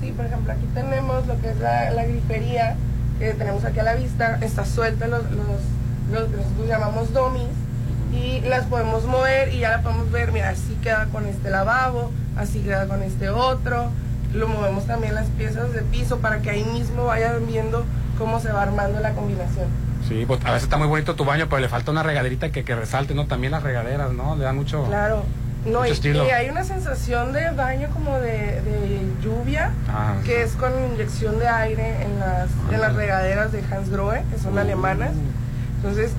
S23: Sí, por ejemplo, aquí tenemos lo que es la, la grifería que tenemos aquí a la vista. Está suelta los, los, los que nosotros llamamos domis y las podemos mover y ya la podemos ver. Mira, así queda con este lavabo, así queda con este otro. Lo movemos también las piezas de piso para que ahí mismo vayan viendo cómo se va armando la combinación.
S6: Sí, pues a veces está muy bonito tu baño, pero le falta una regaderita que, que resalte, ¿no? También las regaderas, ¿no? Le dan mucho...
S23: Claro. No,
S6: Mucho
S23: y,
S6: estilo.
S23: y hay una sensación de baño como de, de lluvia,
S6: Ah,
S23: que es con inyección de aire en las, en las regaderas de Hans Grohe, que son alemanas. Entonces,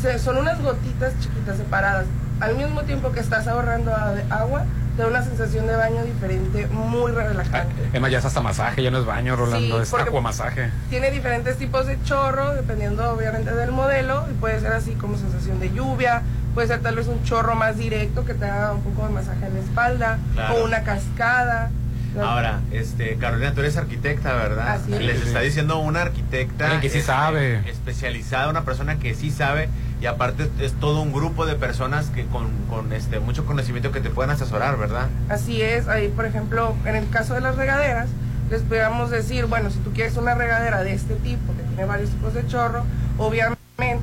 S23: se- son unas gotitas chiquitas separadas. Al mismo tiempo que estás ahorrando agua, da una sensación de baño diferente, muy relajante.
S6: Es más, ya es hasta masaje, ya no es baño, Rolando,
S23: Sí,
S6: es acuamasaje.
S23: Tiene diferentes tipos de chorro, dependiendo obviamente del modelo, y puede ser así como sensación de lluvia, puede ser tal vez un chorro más directo que te haga un poco de masaje en la espalda,
S7: Claro.
S23: o una cascada.
S7: Ahora, este, Carolina, tú eres arquitecta, ¿verdad?
S23: Así es.
S7: Les está diciendo una arquitecta
S6: Alguien que sí
S7: este,
S6: sabe.
S7: especializada, una persona que sí sabe y aparte es todo un grupo de personas que con, con este mucho conocimiento que te pueden asesorar, ¿verdad?
S23: Así es, ahí por ejemplo, en el caso de las regaderas, les podríamos decir, bueno, si tú quieres una regadera de este tipo, que tiene varios tipos de chorro, obviamente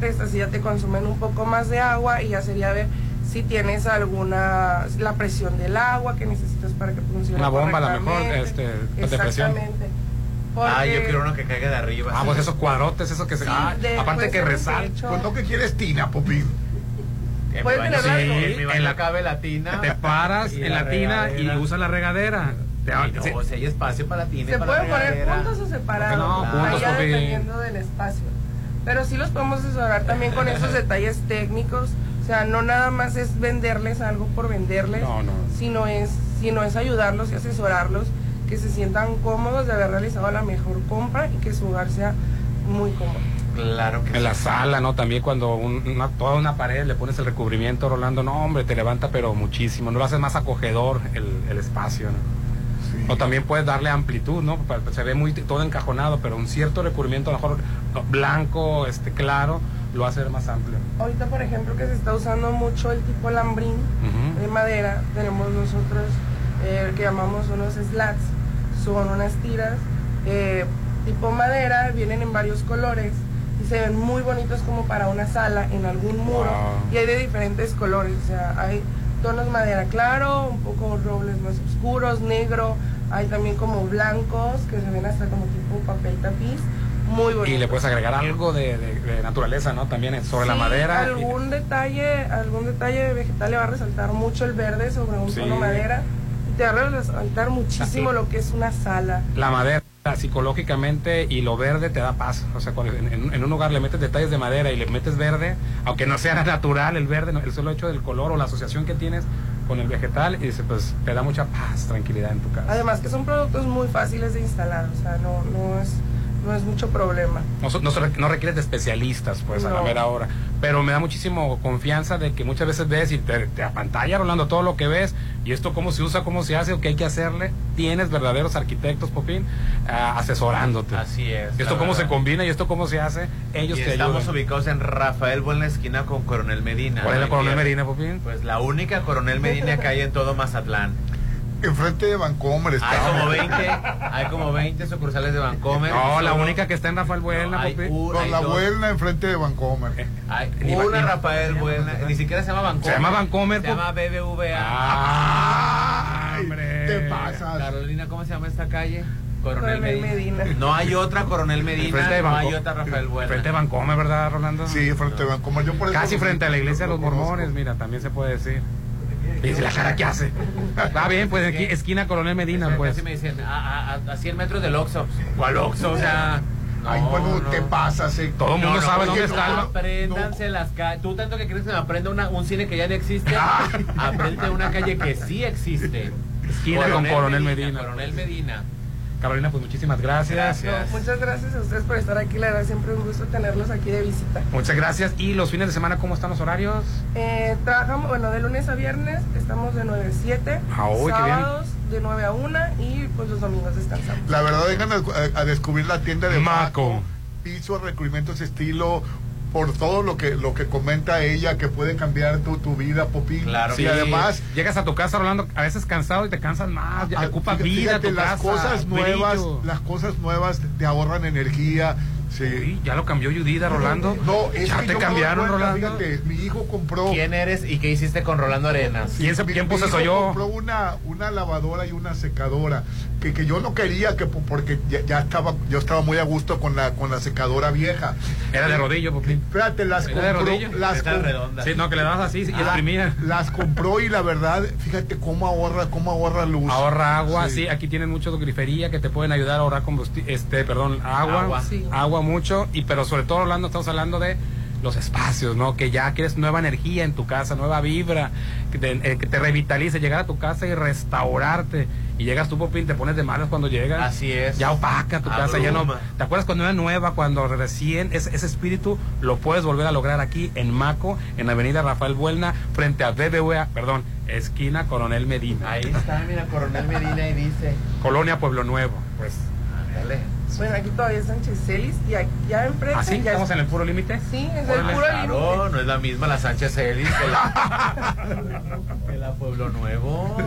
S23: estas sí ya te consumen un poco más de agua y ya sería ver si tienes alguna, la presión del agua que necesitas para que funcione
S6: Una bomba, a lo mejor, este, de presión.
S23: Exactamente.
S7: Ah,
S23: Porque-
S7: yo quiero uno que caiga de arriba.
S6: Ah,
S7: sí.
S6: pues esos cuadrotes, eso que se...
S23: Sí,
S6: ah,
S23: de-
S6: aparte
S23: puede
S6: que
S23: techo.
S5: Pues no que quieres tina, Popín.
S23: Puedes
S7: baño,
S23: tener
S7: sí,
S23: algo.
S7: en
S6: En la-
S7: cabe la tina.
S6: Te paras en la tina y usas la regadera. Te,
S7: Y no,
S6: sí.
S7: o sea, hay espacio para la tina
S23: Se
S7: para la
S23: pueden poner juntos o separados,
S6: No, juntos, papi.
S23: dependiendo del espacio. Pero sí los podemos asesorar también con esos detalles técnicos. O sea, no nada más es venderles algo por venderles,
S6: No, no.
S23: sino es sino es ayudarlos y asesorarlos que se sientan cómodos de haber realizado la mejor compra y que su hogar sea muy cómodo.
S7: Claro que
S6: En la
S7: sí.
S6: sala, ¿no? También cuando un- una, toda una pared le pones el recubrimiento, Rolando, no, hombre, te levanta pero muchísimo, no lo haces más acogedor el, el espacio, ¿no? O también puedes darle amplitud, ¿no? Se ve muy todo encajonado, pero un cierto recubrimiento, a lo mejor blanco, este claro, lo hace más amplio.
S23: Ahorita, por ejemplo, que se está usando mucho el tipo lambrín
S6: Ujú.
S23: de madera, tenemos nosotros eh, que llamamos unos slats, son unas tiras eh, tipo madera, vienen en varios colores y se ven muy bonitos como para una sala en algún muro
S6: Wow.
S23: y hay de diferentes colores, o sea, hay tonos madera claro, un poco robles más oscuros, negro, hay también como blancos que se ven hasta como tipo papel tapiz, muy bonitos.
S6: Y le puedes agregar algo de, de- de naturaleza, ¿no? También sobre la madera. y-
S23: Algún detalle, algún detalle vegetal le va a resaltar mucho el verde sobre un
S6: Sí.
S23: tono madera te va a resaltar muchísimo
S6: Así.
S23: lo que es una sala.
S6: la madera psicológicamente y lo verde te da paz. O sea, cuando en, un lugar le metes detalles de madera y le metes verde, aunque no sea natural el verde, el solo hecho del color o la asociación que tienes con el vegetal, y dice, pues te da mucha paz, tranquilidad en tu casa.
S23: Además que son productos muy fáciles de instalar, o sea, no, no es no es mucho problema.
S6: No, no, requieres de especialistas, pues, a la mera hora. Pero me da muchísimo confianza de que muchas veces ves y te, te apantalla, Rolando, todo lo que ves, y esto cómo se usa, cómo se hace, o qué hay que hacerle. Tienes verdaderos arquitectos, Popín, ah, asesorándote.
S7: Así es.
S6: Esto cómo se combina y esto cómo se hace, ellos
S7: Y
S6: te
S7: estamos
S6: ayudan.
S7: ubicados en Rafael Buena esquina con Coronel Medina.
S6: ¿Cuál es la. Coronel Medina, Popín?
S7: Pues la única Coronel Medina que hay en todo Mazatlán.
S5: Enfrente de Vancomer está.
S7: Hay como 20, hay como 20 sucursales de Vancomer.
S6: No, la única que está en Rafael Buelna,
S7: hay
S6: papi.
S7: un-
S5: Con
S7: hay
S5: la
S7: dos.
S5: Buelna enfrente de Vancomer.
S7: Hay una Rafael Buelna, ni siquiera se llama Vancomer.
S6: Se llama Vancomer,
S7: Se llama BBVA.
S6: Ah,
S5: Ay,
S6: hombre.
S5: te pasas.
S7: Carolina, ¿cómo se llama esta calle?
S23: Coronel Medina.
S7: No hay otra Coronel Medina,
S6: de
S7: no hay otra Rafael Buelna.
S6: Frente de Vancomer, ¿verdad, Rolando?
S5: Sí, frente de Vancomer. Yo por eso
S6: Casi frente a la iglesia de
S5: lo
S6: los mormones, mira, también se puede decir. Y dice la cara que hace. Está bien, pues aquí, esquina Coronel Medina, pues.
S7: me dicen, a, a, a 100 metros del Oxxo. ¿Cuál Oxxo? O sea...
S5: Ay,
S7: no,
S5: bueno,
S7: no.
S5: te pasas. eh.
S6: Todo el mundo
S7: No, no,
S6: sabe dónde está.
S7: Apréndanse las calles. Tú tanto que quieres que me aprenda una- un cine que ya no existe. Aprende una calle que sí existe.
S6: Esquina con Coronel Medina.
S7: Coronel Medina.
S6: Carolina, pues muchísimas gracias.
S7: Gracias.
S23: No, muchas gracias a ustedes por estar aquí. La verdad, siempre un gusto tenerlos aquí de visita.
S6: Muchas gracias. ¿Y los fines de semana cómo están los horarios?
S23: Eh, trabajamos, bueno, de lunes a viernes estamos de 9 a 7.
S6: Ah, bien.
S23: sábados de 9 a 1 y pues los domingos descansamos.
S5: La verdad, vengan a, a- a descubrir la tienda de
S6: Maco.
S5: Piso, recubrimientos estilo, por todo lo que lo que comenta ella, que puede cambiar tu, tu vida, Popín.
S7: Claro.
S5: Y
S6: Sí,
S5: además,
S6: Llegas a tu casa, Rolando, a veces cansado y te cansas más. Ya
S5: ah,
S6: ocupas
S5: fíjate,
S6: vida tu
S5: las
S6: casa.
S5: cosas nuevas,
S6: brillo.
S5: las cosas nuevas te ahorran energía. Sí.
S6: Sí, ya lo cambió Judida, Rolando.
S5: No, es
S6: ya
S5: que
S6: te
S5: yo
S6: cambiaron,
S5: cuenta,
S6: Rolando.
S5: Fíjate, mi hijo compró.
S7: ¿Quién eres y qué hiciste con Rolando Arenas?
S6: ¿Quién, se,
S5: Mi-
S6: quién
S5: mi
S6: puso
S5: hijo
S6: eso yo?
S5: compró una, una lavadora y una secadora que, que yo no quería que po- porque ya, ya estaba yo estaba muy a gusto con la con la secadora vieja
S6: Era de rodillo, Popín.
S5: Espérate, las
S6: ¿Era de
S5: compró,
S6: rodillo?
S5: las, com-
S7: redonda.
S6: Sí, no, que le dabas así y
S5: la-
S6: exprimía.
S5: las compró y la verdad, fíjate cómo ahorra, cómo ahorra luz.
S6: Ahorra agua, sí.
S5: Sí.
S6: aquí tienen mucho de grifería que te pueden ayudar a ahorrar combustible, este, perdón, agua,
S7: Agua.
S23: Sí.
S6: agua mucho, y pero sobre todo hablando, estamos hablando de los espacios, ¿no? Que ya quieres nueva energía en tu casa, nueva vibra, que te, eh, que te revitalice, llegar a tu casa y restaurarte. Y llegas tú, Popín, te pones de malas cuando llegas.
S7: Así es.
S6: Ya opaca tu casa, ya no. ¿Te acuerdas cuando era nueva, cuando recién ese, ese espíritu lo puedes volver a lograr aquí en Maco, en Avenida Rafael Buelna, frente a BBVA, perdón, esquina Coronel Medina.
S7: Ahí está, mira, Coronel Medina y dice.
S6: Colonia Pueblo Nuevo, pues.
S7: Ándale.
S23: Bueno, aquí todavía es Sánchez Celis y aquí, ya enfrente.
S6: ¿Ah, sí?
S23: ya
S6: ¿Estamos
S23: es-
S6: en el puro límite?
S23: Sí, es el puro
S7: Claro,
S23: límite.
S7: no es la misma la Sánchez Ellis que la, que la Pueblo Nuevo.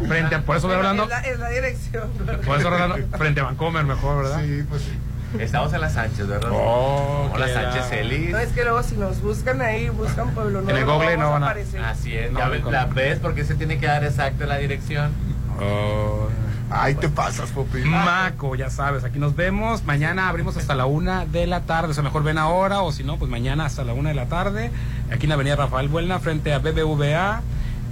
S7: no.
S6: Frente a, por eso,
S23: Bueno,
S6: Rolando,
S23: es, la, es la dirección.
S6: por eso, Rolando, frente a Vancomer mejor, ¿verdad?
S5: Sí, pues sí.
S7: Estamos en la Sánchez, ¿verdad?
S6: Oh,
S7: No, la Sánchez Ellis.
S23: No, es que luego si nos buscan ahí, buscan Pueblo Nuevo.
S6: el Google no van a-
S23: aparecer.
S7: Así es,
S6: No,
S7: ya
S6: no,
S7: ves,
S6: no.
S7: la ves porque se tiene que dar exacto la dirección.
S6: Oh.
S5: Ay, te pasas, Popín.
S6: Maco, ya sabes, aquí nos vemos. Mañana abrimos hasta la una de la tarde. O sea, mejor ven ahora, o si no, pues mañana hasta la una de la tarde. Aquí en la Avenida Rafael Buelna, frente a BBVA.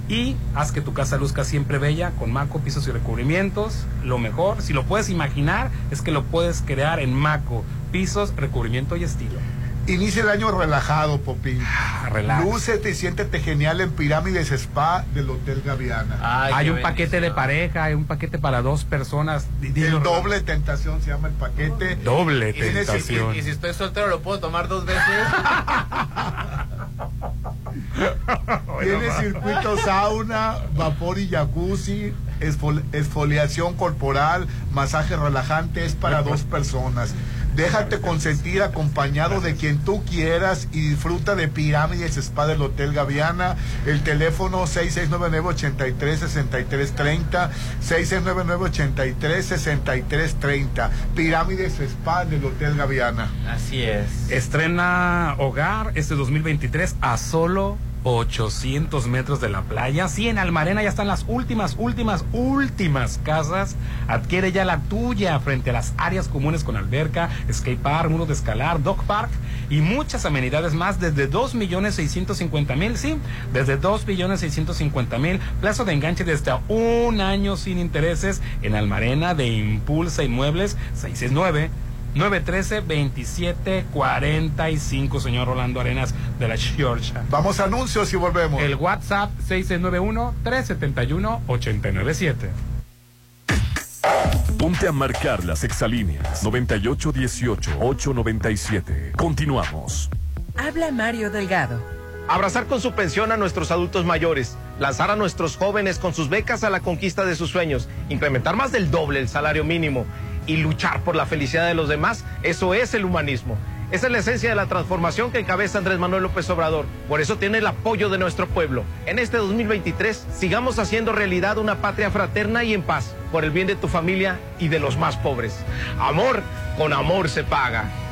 S6: Y haz que tu casa luzca siempre bella con Maco, pisos y recubrimientos. Lo mejor, si lo puedes imaginar, es que lo puedes crear en Maco, pisos, recubrimiento y estilo.
S5: Inicia el año relajado, Popín.
S6: Ah, relax.
S5: Lúcete y siéntete genial en Pirámides Spa del Hotel Gaviana.
S7: Ay,
S6: hay un paquete de pareja, hay un paquete para dos personas.
S5: El doble tentación se llama el paquete.
S6: Doble tentación.
S7: Y si estoy soltero, ¿lo puedo tomar dos veces?
S5: Tiene circuito sauna, vapor y jacuzzi, esfol- exfoliación corporal, masaje relajante, es para dos personas. Déjate consentir acompañado de quien tú quieras y disfruta de Pirámides Spa del Hotel Gaviana. El teléfono 6699-836330, 6699-836330. Pirámides Spa del Hotel Gaviana.
S7: Así es.
S6: Estrena Hogar este 2023 a solo 800 metros de la playa. Sí, en Almarena ya están las últimas, últimas, últimas casas. Adquiere ya la tuya frente a las áreas comunes con alberca, skate park, muro de escalar, dog park y muchas amenidades más desde 2 millones 650 mil, sí, desde 2 millones 650 mil. Plazo de enganche desde a un año sin intereses en Almarena de Impulsa Inmuebles 669. 913-2745, señor Rolando Arenas de la Georgia.
S5: Vamos a anuncios y volvemos.
S6: El WhatsApp 6691-371-897.
S2: Ponte a marcar las exalíneas 9818-897. Continuamos.
S24: Habla Mario Delgado.
S25: Abrazar con su pensión a nuestros adultos mayores, lanzar a nuestros jóvenes con sus becas a la conquista de sus sueños, incrementar más del doble el salario mínimo y luchar por la felicidad de los demás, eso es el humanismo. Esa es la esencia de la transformación que encabeza Andrés Manuel López Obrador. Por eso tiene el apoyo de nuestro pueblo. En este 2023 sigamos haciendo realidad una patria fraterna y en paz, por el bien de tu familia y de los más pobres. Amor, con amor se paga.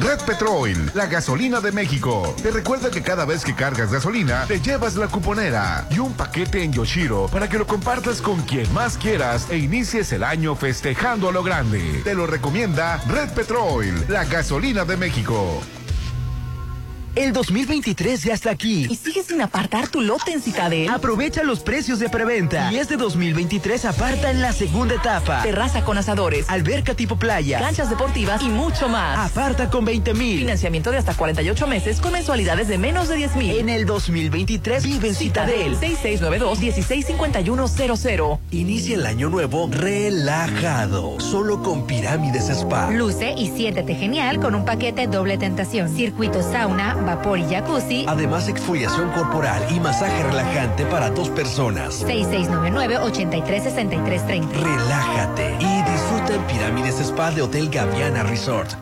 S26: Red Petrol, la gasolina de México. Te recuerda que cada vez que cargas gasolina, te llevas la cuponera y un paquete en Yoshiro para que lo compartas con quien más quieras e inicies el año festejando a lo grande. Te lo recomienda Red Petrol, la gasolina de México.
S1: El 2023 ya está aquí.
S12: ¿Y sigues sin apartar tu lote en Citadel?
S1: Aprovecha los precios de preventa. Y este 2023 aparta en la segunda etapa.
S12: Terraza con asadores,
S1: Alberca tipo playa.
S12: canchas deportivas y mucho más.
S1: Aparta con 20 mil.
S12: Financiamiento de hasta 48 meses con mensualidades de menos de 10 mil.
S1: En el 2023 vive en
S12: Citadel
S1: Citadel.
S12: 6692-165100.
S16: Inicia el año nuevo relajado, solo con Pirámides Spa.
S17: Luce y siéntete genial con un paquete doble tentación. Circuito sauna, vapor y jacuzzi.
S16: Además, exfoliación corporal y masaje relajante para dos personas.
S17: 6699-836330.
S16: Relájate y disfruta en Pirámides Spa de Hotel Gaviana Resort.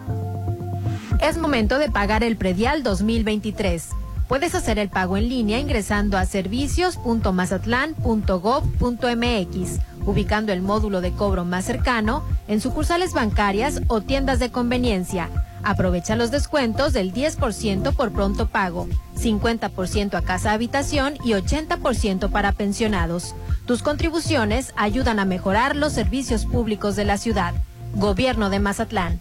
S8: Es momento de pagar el predial 2023. Puedes hacer el pago en línea ingresando a servicios.mazatlán.gov.mx, ubicando el módulo de cobro más cercano en sucursales bancarias o tiendas de conveniencia. Aprovecha los descuentos del 10% por pronto pago, 50% a casa habitación y 80% para pensionados. Tus contribuciones ayudan a mejorar los servicios públicos de la ciudad. Gobierno de Mazatlán.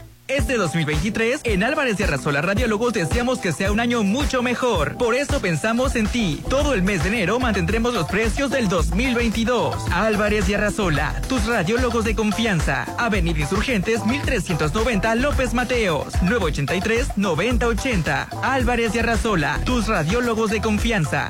S27: Este 2023, en Álvarez y Arrasola Radiólogos deseamos que sea un año mucho mejor. Por eso pensamos en ti. Todo el mes de enero mantendremos los precios del 2022. Álvarez y Arrasola, tus radiólogos de confianza. Avenida Insurgentes 1390 López Mateos. 983-9080. Álvarez y Arrasola, tus radiólogos de confianza.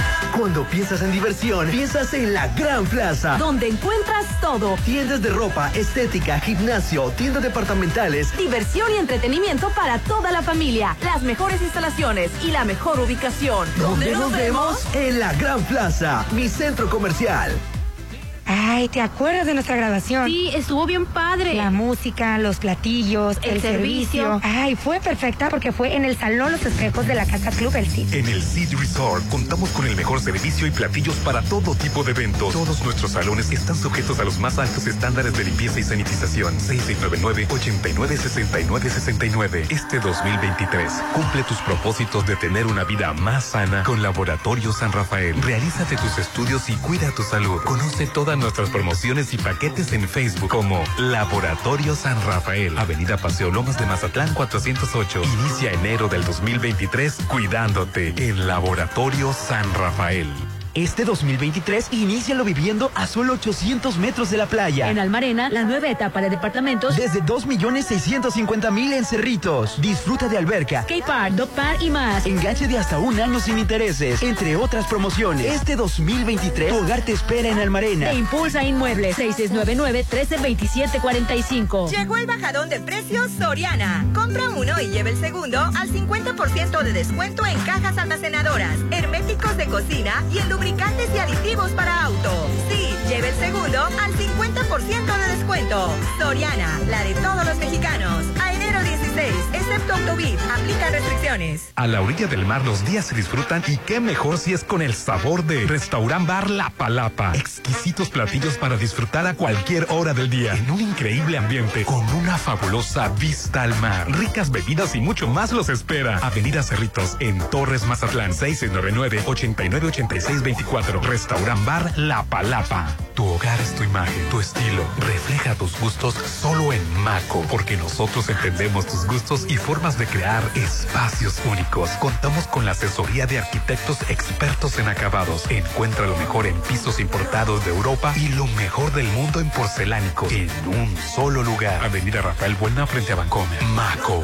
S14: Cuando piensas en diversión, piensas en la Gran Plaza.
S12: Donde encuentras todo.
S14: Tiendas de ropa, estética, gimnasio, tiendas departamentales.
S12: Diversión y entretenimiento para toda la familia. Las mejores instalaciones y la mejor ubicación.
S14: ¿Dónde nos vemos? En la Gran Plaza, mi centro comercial.
S28: Ay, ¿te acuerdas de nuestra grabación?
S4: Sí, estuvo bien padre.
S28: La música, los platillos,
S4: El
S28: el,
S4: servicio.
S28: servicio. Ay, fue perfecta porque fue en el Salón Los Espejos de la Casa Club El Cid.
S9: En el Seed Resort contamos con el mejor servicio y platillos para todo tipo de eventos. Todos nuestros salones están sujetos a los más altos estándares de limpieza y sanitización. 6699-896969. Este 2023, cumple tus propósitos de tener una vida más sana con Laboratorio San Rafael. Realízate tus estudios y cuida tu salud. Conoce nuestras promociones y paquetes en Facebook como Laboratorio San Rafael. Avenida Paseo Lomas de Mazatlán 408. Inicia enero del 2023 cuidándote en Laboratorio San Rafael.
S1: Este 2023, inícialo viviendo a solo 800 metros de la playa.
S4: En Almarena, la nueva etapa de departamentos.
S1: Desde 2.650.000 en Cerritos. Disfruta de alberca,
S4: Skate Park, Dog Park y más.
S1: enganche de hasta un año sin intereses, entre otras promociones. Este 2023, tu hogar te espera en Almarena.
S4: Te impulsa Inmuebles 6699-132745.
S12: Llegó el bajadón de precios Soriana. Compra uno y lleve el segundo al 50% de descuento en cajas almacenadoras, herméticos de cocina y en lubricantes y aditivos para auto. Sí, lleve el segundo al 50% de descuento. Soriana, la de todos los mexicanos. A enero 16, excepto Autobit, aplica restricciones.
S9: A la orilla del mar los días se disfrutan y qué mejor si es con el sabor de Restaurant Bar La Palapa. Exquisitos platillos para disfrutar a cualquier hora del día en un increíble ambiente con una fabulosa vista al mar. Ricas bebidas y mucho más los espera. Avenida Cerritos en Torres Mazatlán 699-898624. Restaurant Bar La Palapa. Tu hogar es tu imagen, tu estilo. Refleja tus gustos solo en Maco, porque nosotros entendemos tus gustos y formas de crear espacios únicos. Contamos con la asesoría de arquitectos expertos en acabados. Encuentra lo mejor en pisos importados de Europa y lo mejor del mundo en porcelánicos en un solo lugar. Avenida Rafael Buena frente a Bancomer. Maco.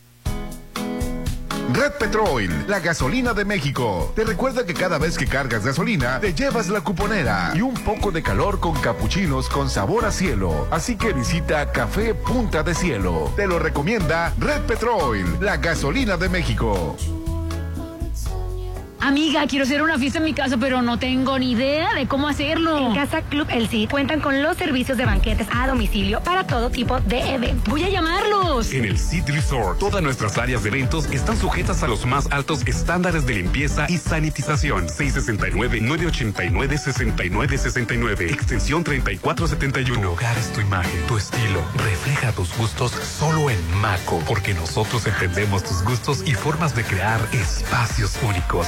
S26: Red Petrol, la gasolina de México. Te recuerda que cada vez que cargas gasolina, te llevas la cuponera y un poco de calor con capuchinos con sabor a cielo. Así que visita Café Punta de Cielo. Te lo recomienda Red Petrol, la gasolina de México.
S4: Amiga, quiero hacer una fiesta en mi casa, pero no tengo ni idea de cómo hacerlo.
S28: En Casa Club El Cid cuentan con los servicios de banquetes a domicilio para todo tipo de eventos.
S4: Voy a llamarlos.
S9: En el City Resort, todas nuestras áreas de eventos están sujetas a los más altos estándares de limpieza y sanitización. 669-989-6969. Extensión 3471. Tu hogar es tu imagen, tu estilo. Refleja tus gustos solo en Maco, porque nosotros entendemos tus gustos y formas de crear espacios únicos.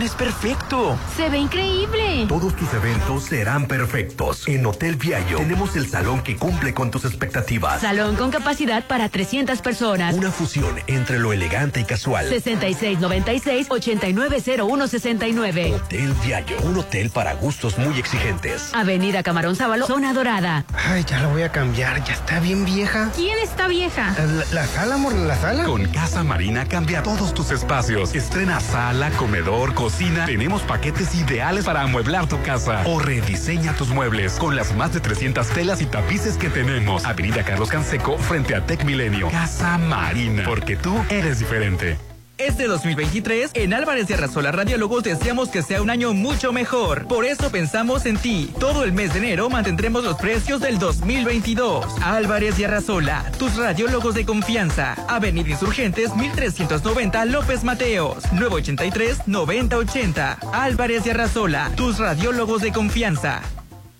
S1: es perfecto.
S4: Se ve increíble.
S16: Todos tus eventos serán perfectos. En Hotel Viallo tenemos el salón que cumple con tus expectativas.
S4: Salón con capacidad para 300 personas.
S16: Una fusión entre lo elegante y casual.
S4: 6696-890169.
S16: Hotel Viallo, un hotel para gustos muy exigentes.
S4: Avenida Camarón Sábalo, zona dorada.
S29: Ay, ya la voy a cambiar, ya está bien vieja.
S4: ¿Quién está vieja?
S29: La, la sala, amor, la sala.
S9: Con Casa Marina cambia todos tus espacios. Estrena sala, comedor, cocina, tenemos paquetes ideales para amueblar tu casa o rediseña tus muebles con las más de 300 telas y tapices que tenemos. Avenida Carlos Canseco frente a Tech Milenio. Casa Marina, porque tú eres diferente.
S27: Este 2023, en Álvarez y Arrasola Radiólogos deseamos que sea un año mucho mejor. Por eso pensamos en ti. Todo el mes de enero mantendremos los precios del 2022. Álvarez y Arrasola, tus radiólogos de confianza. Avenida Insurgentes 1390 López Mateos. 983-9080. Álvarez y Arrasola, tus radiólogos de confianza.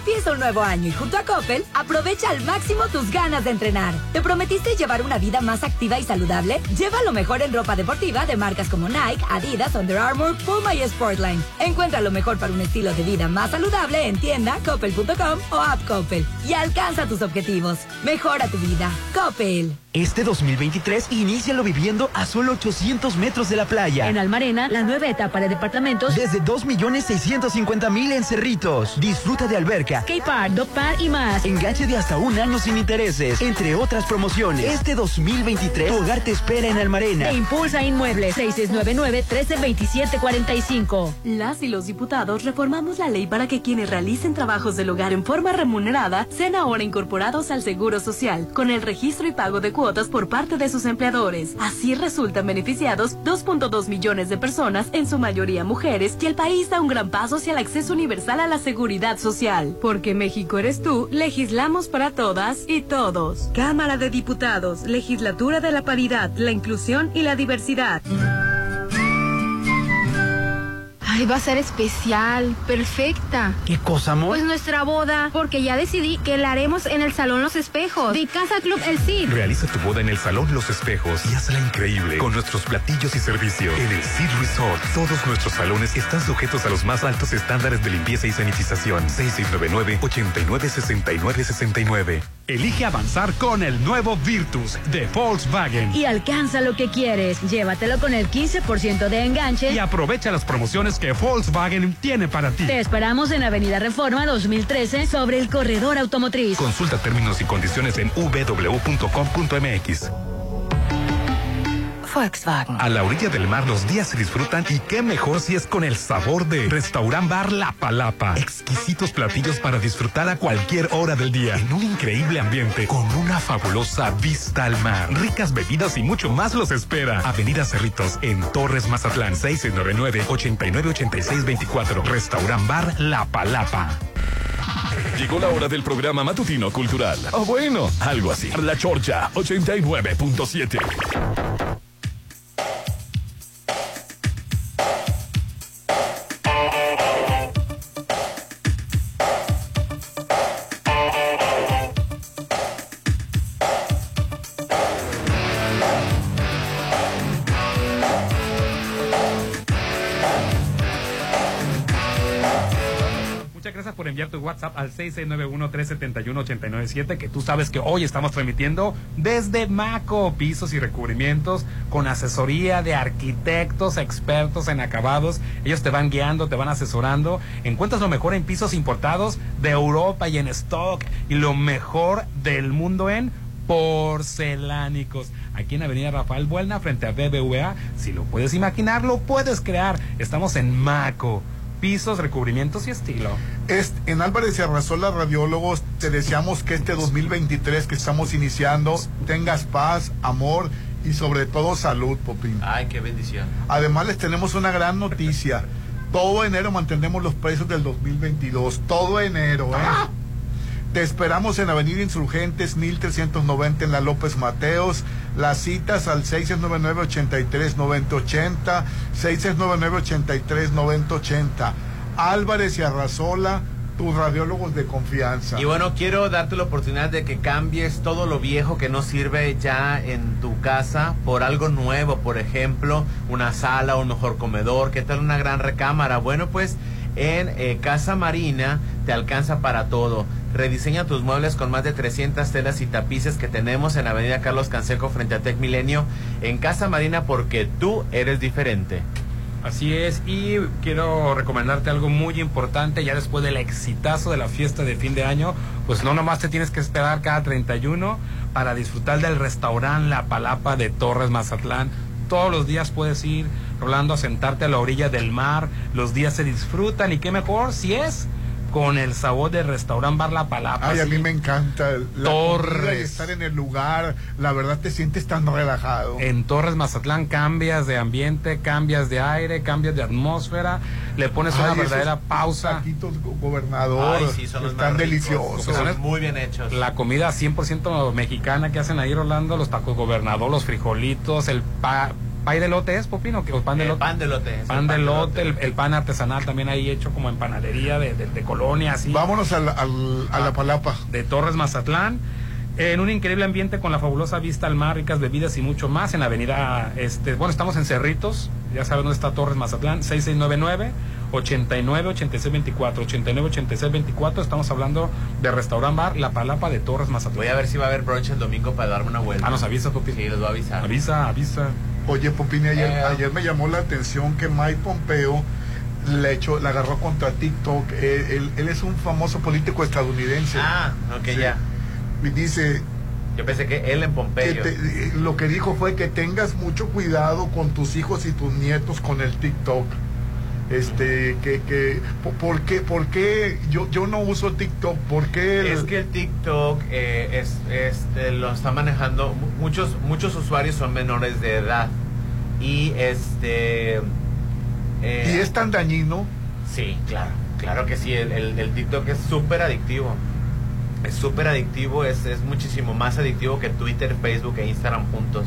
S30: Empieza un nuevo año y junto a Coppel, aprovecha al máximo tus ganas de entrenar. ¿Te prometiste llevar una vida más activa y saludable? Lleva lo mejor en ropa deportiva de marcas como Nike, Adidas, Under Armour, Puma y Sportline. Encuentra lo mejor para un estilo de vida más saludable en tienda, coppel.com o app Coppel. Y alcanza tus objetivos. Mejora tu vida. Coppel.
S1: Este 2023, inícialo viviendo a solo 800 metros de la playa.
S4: En Almarena, la nueva etapa de departamentos.
S1: Desde 2.650.000 en Cerritos. Disfruta de alberca,
S4: K-Park, Dog Park y más.
S1: enganche de hasta un año sin intereses, entre otras promociones. Este 2023, tu hogar te espera en Almarena.
S4: Te impulsa Inmuebles 6699-132745.
S31: Las y los diputados reformamos la ley para que quienes realicen trabajos del hogar en forma remunerada sean ahora incorporados al Seguro Social, con el registro y pago de cuotas por parte de sus empleadores. Así resultan beneficiados 2.2 millones de personas, en su mayoría mujeres, y el país da un gran paso hacia el acceso universal a la seguridad social. Porque México eres tú, legislamos para todas y todos. Cámara de Diputados, Legislatura de la Paridad, la Inclusión y la Diversidad.
S32: Ay, va a ser especial, perfecta.
S1: ¿Qué cosa, amor?
S32: Pues nuestra boda, porque ya decidí que la haremos en el Salón Los Espejos, de Casa Club El Cid.
S9: Realiza tu boda en el Salón Los Espejos y hazla increíble con nuestros platillos y servicios. En el Cid Resort, todos nuestros salones están sujetos a los más altos estándares de limpieza y sanitización. 6699-896969.
S6: Elige avanzar con el nuevo Virtus de Volkswagen.
S4: Y alcanza lo que quieres. Llévatelo con el 15% de enganche.
S6: Y aprovecha las promociones que Volkswagen tiene para ti.
S4: Te esperamos en Avenida Reforma 2013 sobre el corredor automotriz.
S9: Consulta términos y condiciones en www.com.mx.
S24: Volkswagen.
S9: A la orilla del mar los días se disfrutan y qué mejor si es con el sabor de Restaurant Bar La Palapa. Exquisitos platillos para disfrutar a cualquier hora del día en un increíble ambiente con una fabulosa vista al mar. Ricas bebidas y mucho más los espera. Avenida Cerritos en Torres Mazatlán 699-898624. Restaurant Bar La Palapa.
S2: Llegó la hora del programa matutino cultural. O bueno, algo así. La Chorcha 89.7.
S6: WhatsApp al 6691-371-897, que tú sabes que hoy estamos transmitiendo desde Maco, pisos y recubrimientos, con asesoría de arquitectos expertos en acabados. Ellos te van guiando, te van asesorando. Encuentras lo mejor en pisos importados de Europa y en stock, y lo mejor del mundo en porcelánicos. Aquí en Avenida Rafael Buelna, frente a BBVA. Si lo puedes imaginar, lo puedes crear. Estamos en Maco. Pisos, recubrimientos y estilo.
S5: Es- en Álvarez y Arrasola Radiólogos te deseamos que este 2023 que estamos iniciando tengas paz, amor y sobre todo salud, Popín.
S7: Ay, qué bendición.
S5: Además les tenemos una gran noticia. Todo enero mantenemos los precios del 2022. Todo enero, ¿eh? Te esperamos en Avenida Insurgentes 1390 en la López Mateos. Las citas al 699-83-9080, 699-83-9080. Álvarez y Arrazola, tus radiólogos de confianza.
S7: Y bueno, quiero darte la oportunidad de que cambies todo lo viejo que no sirve ya en tu casa por algo nuevo, por ejemplo, una sala, un mejor comedor, ¿qué tal una gran recámara? Bueno, pues En eh, Casa Marina te alcanza para todo. Rediseña tus muebles con más de 300 telas y tapices que tenemos en Avenida Carlos Canseco frente a Tec Milenio en Casa Marina porque tú eres diferente.
S6: Así es, y quiero recomendarte algo muy importante, ya después del exitazo de la fiesta de fin de año, pues no nomás te tienes que esperar cada 31 para disfrutar del restaurante La Palapa de Torres Mazatlán. Todos los días puedes ir, Rolando, a sentarte a la orilla del mar, los días se disfrutan y qué mejor si es con el sabor del restaurante Bar La Palapa.
S5: Ay, a mí me encanta. La
S6: Torres.
S5: comida y estar en el lugar, la verdad te sientes tan relajado.
S6: En Torres Mazatlán cambias de ambiente, cambias de aire, cambias de atmósfera, le pones
S5: Ay,
S6: una
S5: esos
S6: verdadera pausa.
S5: Taquitos go- gobernador,
S7: Ay, sí, son los
S5: están deliciosos.
S7: son muy bien hechos.
S6: La comida 100% mexicana que hacen ahí Rolando, los tacos gobernador, los frijolitos, el pa, pay de lote es, Popino, que o pan de
S7: El
S6: lote.
S7: pan de lote. el
S6: Pan de lote, el, el pan artesanal también ahí hecho como en panadería de, de- de colonia, así.
S5: Vámonos al- al- a la palapa.
S6: De Torres Mazatlán. En un increíble ambiente con la fabulosa vista al mar, ricas bebidas y mucho más en la avenida, este, bueno, estamos en Cerritos, ya saben dónde está Torres Mazatlán, 6699 89 86 24 89 86 24 estamos hablando de restaurant bar La Palapa de Torres Mazatlán.
S7: Voy a ver si va a haber brunch el domingo para darme una vuelta.
S6: Ah, nos avisa, Popi.
S7: Sí, les voy a avisar.
S6: Avisa, avisa.
S5: Oye, Popini, ayer,
S7: Eh.
S5: ayer me llamó la atención que Mike Pompeo le, echó, le agarró contra TikTok. Él, él- él es un famoso político estadounidense.
S7: Ah, ok,
S5: Sí.
S7: ya.
S5: Y dice
S7: Yo pensé que él en
S5: que
S7: Pompeyo.
S5: te- eh, lo que dijo fue que tengas mucho cuidado con tus hijos y tus nietos con el TikTok. Este, que, que, po- ¿por qué, por qué yo, yo no uso TikTok? ¿Por qué? el-
S7: Es que el TikTok eh, es, este, lo está manejando, mu- muchos, muchos usuarios son menores de edad. Y este... eh,
S5: y es tan dañino.
S7: Sí, claro, claro que sí, el, el- el TikTok es súper adictivo. Es súper adictivo, es, es muchísimo más adictivo que Twitter, Facebook e Instagram juntos.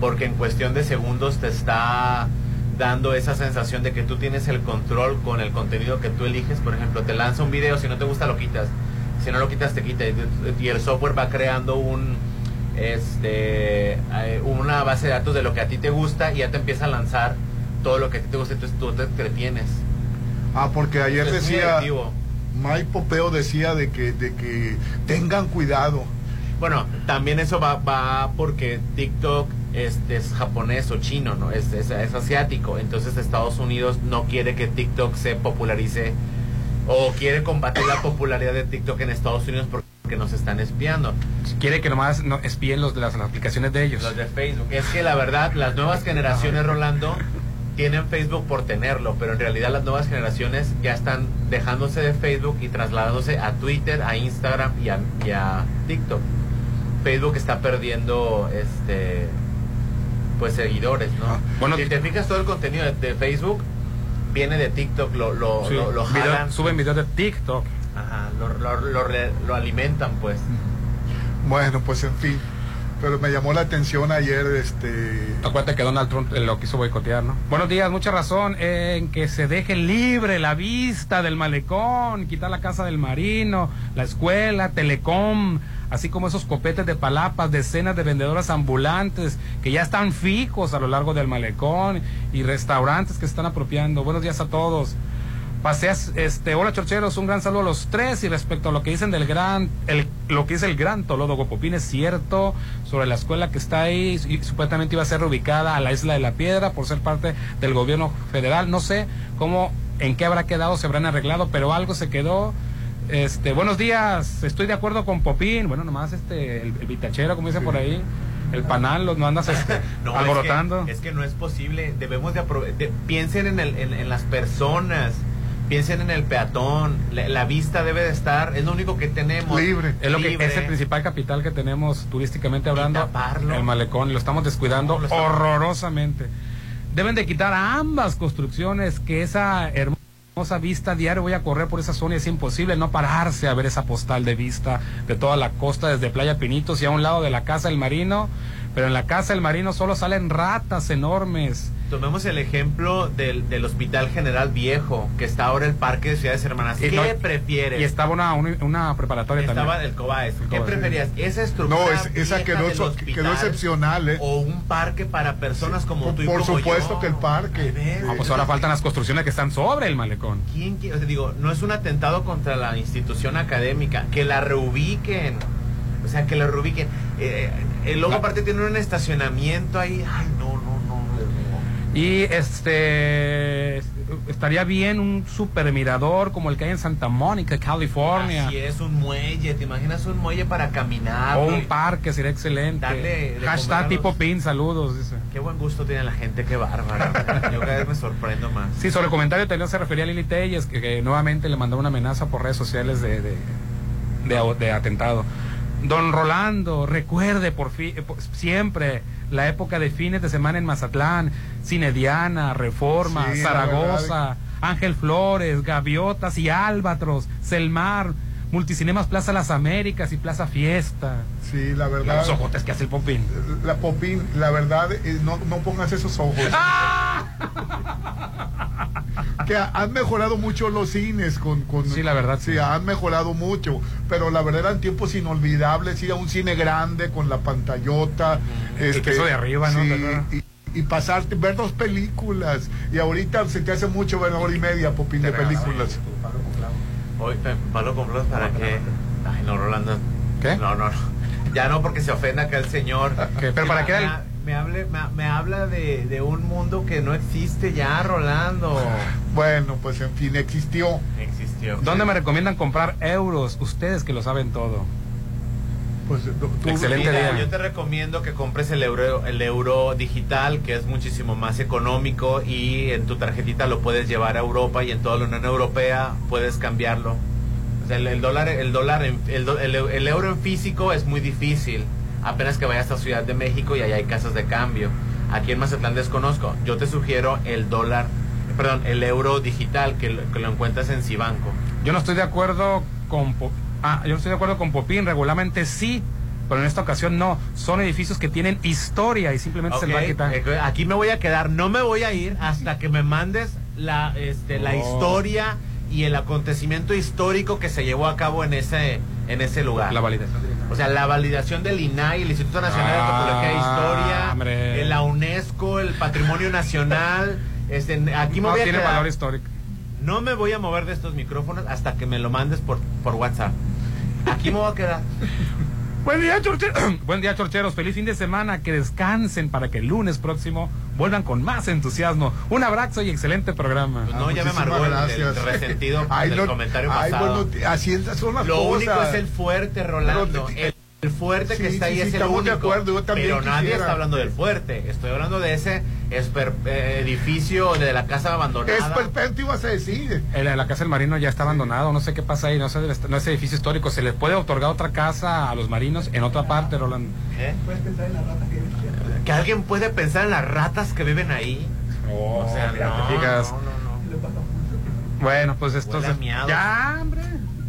S7: Porque en cuestión de segundos te está dando esa sensación de que tú tienes el control con el contenido que tú eliges. Por ejemplo, te lanza un video, si no te gusta lo quitas. Si no lo quitas, te quita. Y- el software va creando un este eh, una base de datos de lo que a ti te gusta y ya te empieza a lanzar todo lo que a ti te gusta, entonces tú te entretienes.
S5: Ah, porque ayer decía. Mike Pompeo decía de que, de que tengan cuidado.
S7: Bueno, también eso va, va porque TikTok este, es japonés o chino, ¿no? Es, es, es asiático. Entonces Estados Unidos no quiere que TikTok se popularice o quiere combatir la popularidad de TikTok en Estados Unidos porque nos están espiando.
S6: Quiere que nomás no, espíen los, las, las aplicaciones de ellos.
S7: Los de Facebook. Es que la verdad, las nuevas generaciones, Rolando, tienen Facebook por tenerlo, pero en realidad las nuevas generaciones ya están dejándose de Facebook y trasladándose a Twitter, a Instagram y a, y a TikTok. Facebook está perdiendo este pues seguidores, ¿no?
S6: Ah, bueno,
S7: si te fijas todo el contenido de, de Facebook viene de TikTok, lo, lo,
S6: Sí,
S7: lo, lo
S6: video-
S7: jalan.
S6: suben videos de TikTok.
S7: Ajá, lo, lo, lo re- lo alimentan pues.
S5: Bueno, pues en fin. Pero me llamó la atención ayer, este...
S6: Acuérdate que Donald Trump eh, lo quiso boicotear, ¿no? Buenos días, mucha razón en que se deje libre la vista del malecón, quitar la casa del marino, la escuela, telecom, así como esos copetes de palapas, decenas de vendedoras ambulantes que ya están fijos a lo largo del malecón y restaurantes que se están apropiando. Buenos días a todos. Paseas, este, hola chorcheros, un gran saludo a los tres y respecto a lo que dicen del gran, el, lo que dice el gran tolólogo Popín es cierto sobre la escuela que está ahí supuestamente iba a ser ubicada a la isla de la piedra por ser parte del gobierno federal, no sé cómo, en qué habrá quedado, se habrán arreglado, pero algo se quedó. Este, buenos días, estoy de acuerdo con Popín, bueno nomás este, el, el vitachero como dicen por ahí, el panal, los no andas este,
S7: No, es que-
S6: alborotando.
S7: Es que, no es posible. Debemos de, de- piensen en, el, en, en las personas, piensen en el peatón. La, la vista debe de estar, es lo único que tenemos.
S6: Es lo que
S7: Libre.
S6: es el principal capital que tenemos turísticamente hablando.
S7: taparlo.
S6: El malecón, y lo estamos descuidando
S7: No, lo estamos-
S6: horrorosamente. Deben de quitar a ambas construcciones que esa vista diario voy a correr por esa zona y es imposible no pararse a ver esa postal de vista de toda la costa desde Playa Pinitos y a un lado de la casa del marino pero en la casa del marino solo salen ratas enormes.
S7: Tomemos el ejemplo del, del Hospital General Viejo, que está ahora el Parque de Ciudades Hermanas. ¿Qué
S6: no-
S7: prefieres?
S6: Y estaba una, una, una preparatoria
S7: Estaba
S6: también.
S7: el COBAES. ¿Qué
S6: COBAES.
S7: preferías? ¿Esa estructura
S5: No, es- esa quedó,
S7: del hospital
S5: quedó excepcional, ¿eh?
S7: O un parque para personas como tú y
S5: Por
S7: como
S5: supuesto
S7: yo.
S5: que el parque.
S6: Ah, pues ahora faltan las construcciones que están sobre el malecón.
S7: ¿Quién quiere? O sea, digo, no es un atentado contra la institución académica. Que la reubiquen. O sea, que la reubiquen. Eh, el luego aparte tiene un estacionamiento ahí. Ay, no, no.
S6: Y este estaría bien un super mirador como el que hay en Santa Mónica, California.
S7: Así es, un muelle. ¿Te imaginas un muelle para caminar?
S6: O un parque sería excelente.
S7: Darle
S6: Hashtag
S7: los-
S6: tipo pin, saludos, dice.
S7: Qué buen gusto tiene la gente, qué bárbaro. Yo cada vez me sorprendo más.
S6: Sí, sobre el comentario anterior se refería a Lili Telles, que, que nuevamente le mandó una amenaza por redes sociales de, de, de- de atentado. Don Rolando, recuerde por fin, siempre la época de fines de semana en Mazatlán, Cine Diana, Reforma,
S5: Sí,
S6: Zaragoza, Ángel Flores, Gaviotas y Álbatros, Selmar, Multicinemas Plaza Las Américas y Plaza Fiesta.
S5: Sí, la verdad.
S6: Los ojotes que hace el Popín.
S5: La Popín, la verdad, eh, no, no pongas esos ojos. que ha- han mejorado mucho los cines con, con
S6: Sí, la verdad,
S5: sí,
S6: sí.
S5: han mejorado mucho pero la verdad eran tiempos inolvidables ir a un cine grande con la pantallota este,
S6: El piso de arriba, ¿no?
S5: y pasarte ver dos películas y ahorita se te hace mucho ver una hora y media Popín de películas
S7: Hoy, eh, Pablo Complos, ¿para qué? Ay, no, Rolando.
S6: ¿Qué?
S7: No, no, no. Ya no, porque se ofenda acá el señor.
S6: ¿Qué? ¿Pero para
S7: me,
S6: qué?
S7: Me, me hable, me, me habla de, de un mundo que no existe ya, Rolando.
S5: bueno pues en fin existió
S7: Existió.
S6: ¿Dónde me recomiendan comprar euros? Ustedes que lo saben todo.
S5: Pues tú-
S6: Excelente
S7: Mira,
S6: día.
S7: yo te recomiendo que compres el euro, el euro digital, que es muchísimo más económico y en tu tarjetita lo puedes llevar a Europa y en toda la Unión Europea puedes cambiarlo. O sea, el, el dólar, el dólar, el, euro en físico es muy difícil. Apenas que vayas a Ciudad de México y allá hay casas de cambio. Aquí en Mazatlán desconozco. Yo te sugiero el dólar, perdón, el euro digital que, lo- que lo encuentras en Cibanco.
S6: Yo no estoy de acuerdo con ah, yo no estoy de acuerdo con Popín, regularmente sí, pero en esta ocasión no. Son edificios que tienen historia y simplemente se va a quitar.
S7: eh, Aquí me voy a quedar, no me voy a ir hasta que me mandes la, este, la
S6: Oh.
S7: historia y el acontecimiento histórico que se llevó a cabo en ese, en ese lugar.
S6: La validación.
S7: O sea, la validación del INAI, el Instituto Nacional de Antropología e
S6: Ah,
S7: Historia,
S6: hombre.
S7: eh, la UNESCO, el Patrimonio Nacional. Este, aquí me
S6: No
S7: voy a
S6: tiene
S7: quedar.
S6: valor histórico.
S7: No me voy a mover de estos micrófonos hasta que me lo mandes por, por WhatsApp. Aquí me voy a quedar.
S6: Buen día, chorcheros. Buen día, chorcheros. Feliz fin de semana. Que descansen para que el lunes próximo vuelvan con más entusiasmo. Un abrazo y excelente programa.
S7: Pues no, ya me amargó el, el resentido
S5: Ay,
S7: del
S5: no-
S7: comentario
S5: ay,
S7: pasado.
S5: bueno, así son las
S7: Lo
S5: cosas.
S7: único es el fuerte, Rolando.
S5: Pero-
S7: el, el fuerte que está
S5: sí,
S7: ahí
S5: sí,
S7: es el único.
S5: acuerdo, yo también
S7: pero nadie
S5: quisiera.
S7: está hablando del fuerte. Estoy hablando de ese esper- eh, edificio de la casa abandonada.
S5: es perfecto ibas a decir
S6: El- la casa del marino ya está abandonado, no sé qué pasa ahí, no sé, no es edificio histórico. ¿Se les puede otorgar otra casa a los marinos en otra parte, Rolando?
S7: ¿Eh? Que alguien puede pensar en las ratas que viven ahí. o sea,
S6: mira,
S7: no,
S6: te fijas.
S7: no, no, no.
S6: Bueno, pues esto. Ya, hombre.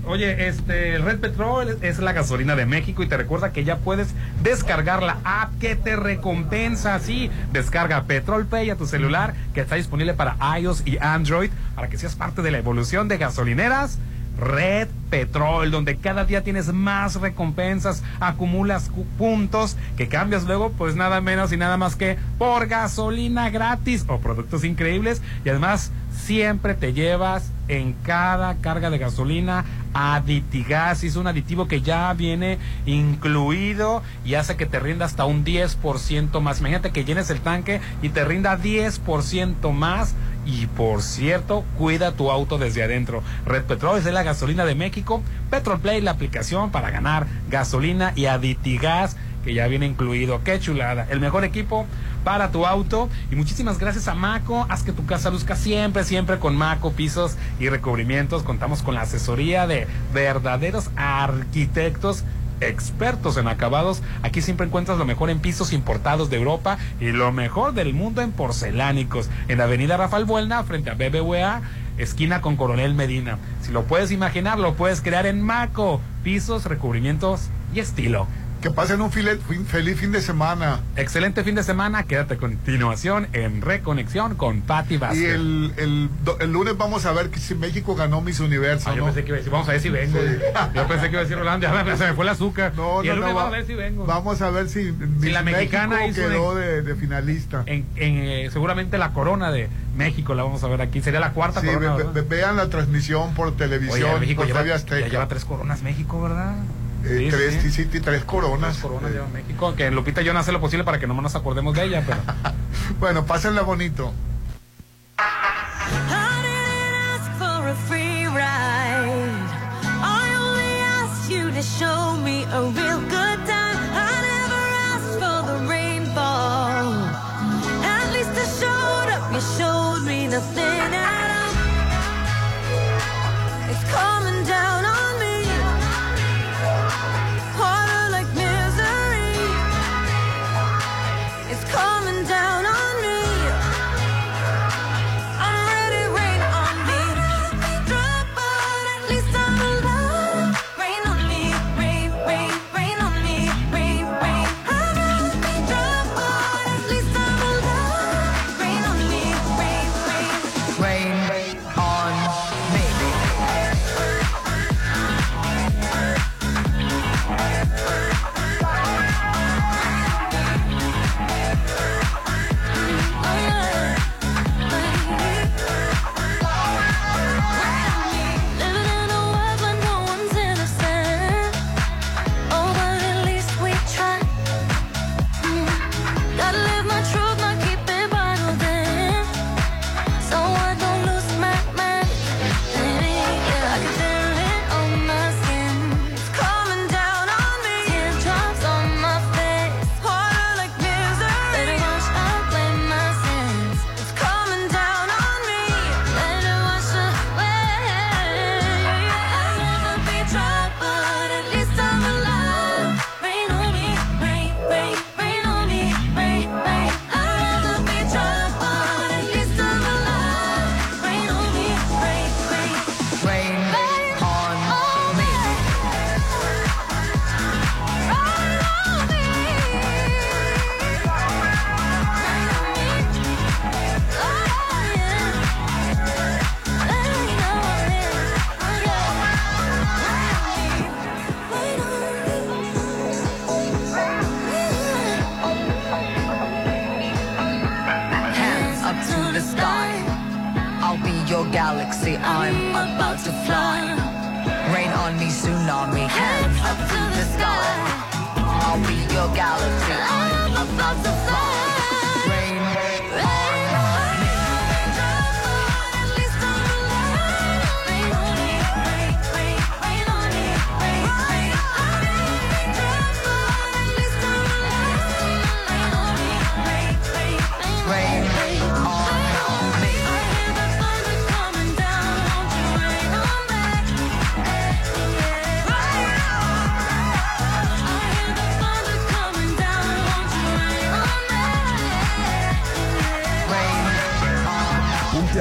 S6: Oye, este, Red Petrol es- la gasolina de México y te recuerda que ya puedes descargar la app que te recompensa. Sí, descarga Petrol Pay a tu celular que está disponible para iOS y Android para que seas parte de la evolución de gasolineras. Red Petrol, donde cada día tienes más recompensas, acumulas cu- puntos que cambias luego, pues nada menos y nada más que por gasolina gratis o productos increíbles y además siempre te llevas en cada carga de gasolina aditigas, es un aditivo que ya viene incluido y hace que te rinda hasta un 10% más. Imagínate que llenes el tanque y te rinda 10% más y por cierto, cuida tu auto desde adentro. Red Petrol es la gasolina de México. Petrol Play, la aplicación para ganar gasolina y aditigas que ya viene incluido. Qué chulada. El mejor equipo para tu auto. Y muchísimas gracias a Maco. Haz que tu casa luzca siempre, siempre con Maco, pisos y recubrimientos. Contamos con la asesoría de verdaderos arquitectos expertos en acabados. Aquí siempre encuentras lo mejor en pisos importados de Europa y lo mejor del mundo en porcelánicos. En Avenida Rafael Buelna, frente a BBVA, esquina con Coronel Medina. Si lo puedes imaginar, lo puedes crear en Maco. Pisos, recubrimientos y estilo.
S5: Que pasen un feliz fin de semana.
S6: Excelente fin de semana. Quédate a continuación en Reconexión con Patti Vázquez.
S5: Y el, el, el lunes vamos a ver si México ganó Miss Universo.
S6: Ah, yo
S5: ¿no?
S6: pensé que iba a decir, vamos a ver si vengo. Yo pensé que iba a decir Rolando, ya se me fue el azúcar.
S5: No,
S6: y
S5: no,
S6: el
S5: no,
S6: lunes
S5: va-
S6: vamos a ver si vengo.
S5: Vamos a ver si,
S6: Si la mexicana
S5: México quedó de, de finalista.
S6: En, en, eh, seguramente la corona de México la vamos a ver aquí. Sería la cuarta
S5: Sí,
S6: corona.
S5: ve- ve- vean la transmisión por televisión,
S6: Oye, México
S5: por
S6: lleva, ya lleva tres coronas México, ¿verdad?
S5: Eh,
S6: Sí,
S5: tres,
S6: sí.
S5: sí, tres coronas.
S6: Tres coronas lleva México. Que Lupita y yo no hace lo posible para que no nos acordemos de ella, pero.
S5: bueno, pásenla bonito.
S33: for a free ride. I only asked you to show me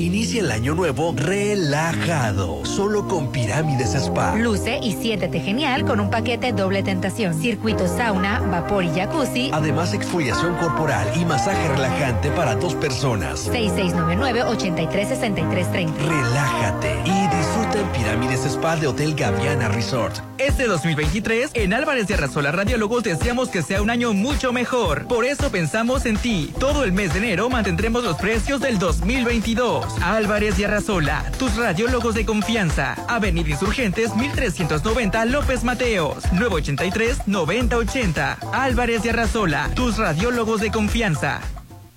S16: Inicia el año nuevo relajado, solo con Pirámides Spa.
S28: Luce y siéntete genial con un paquete doble tentación. Circuito sauna, vapor y jacuzzi.
S16: Además, exfoliación corporal y masaje relajante para dos personas.
S28: 6699-836330.
S16: Relájate y en Pirámides Spa de Hotel Gaviana Resort.
S27: Este 2023, en Álvarez de Arrasola Radiólogos deseamos que sea un año mucho mejor. Por eso pensamos en ti. Todo el mes de enero mantendremos los precios del 2022. Álvarez y Arrasola, tus radiólogos de confianza. Avenida Insurgentes 1390 López Mateos, 983 9080. Álvarez y Arrasola, tus radiólogos de confianza.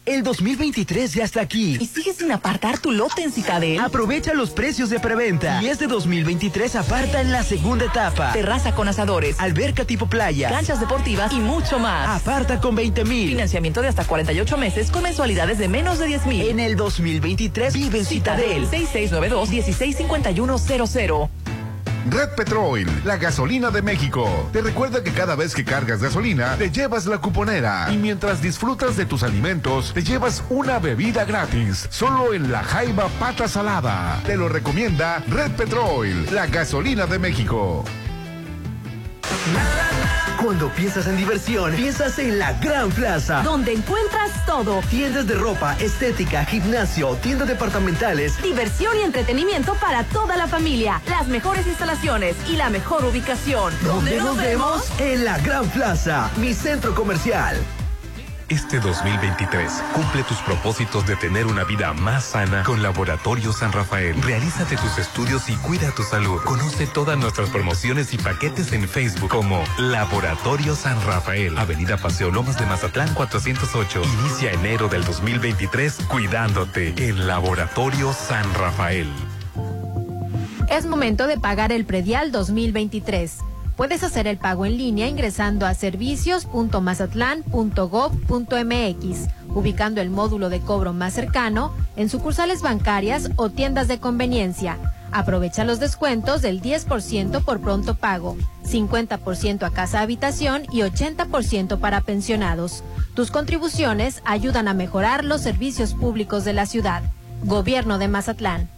S1: El 2023 ya está aquí.
S12: ¿Y sigues sin apartar tu lote en Citadel?
S1: Aprovecha los precios de preventa. Y este 2023 aparta en la segunda etapa.
S12: Terraza con asadores,
S1: Alberca tipo playa.
S12: canchas deportivas y mucho más.
S1: Aparta con 20 mil.
S12: Financiamiento de hasta 48 meses con mensualidades de menos de 10 mil.
S1: En el 2023 vive en Citadel.
S12: 6692-165100.
S26: Red Petrol, la gasolina de México. Te recuerda que cada vez que cargas gasolina, te llevas la cuponera. Y mientras disfrutas de tus alimentos, te llevas una bebida gratis. Solo en la Jaiba Pata Salada. Te lo recomienda Red Petrol, la gasolina de México.
S1: Cuando piensas en diversión, piensas en la Gran Plaza.
S8: Donde encuentras todo.
S1: Tiendas de ropa, estética, gimnasio, tiendas departamentales.
S8: Diversión y entretenimiento para toda la familia. Las mejores instalaciones y la mejor ubicación.
S1: ¿Dónde nos vemos? En la Gran Plaza, mi centro comercial.
S9: Este 2023 cumple tus propósitos de tener una vida más sana con Laboratorio San Rafael. Realízate tus estudios y cuida tu salud. Conoce todas nuestras promociones y paquetes en Facebook como Laboratorio San Rafael. Avenida Paseo Lomas de Mazatlán 408. Inicia enero del 2023 cuidándote en Laboratorio San Rafael.
S18: Es momento de pagar el predial 2023. Puedes hacer el pago en línea ingresando a servicios.mazatlán.gov.mx, ubicando el módulo de cobro más cercano en sucursales bancarias o tiendas de conveniencia. Aprovecha los descuentos del 10% por pronto pago, 50% a casa habitación y 80% para pensionados. Tus contribuciones ayudan a mejorar los servicios públicos de la ciudad. Gobierno de Mazatlán.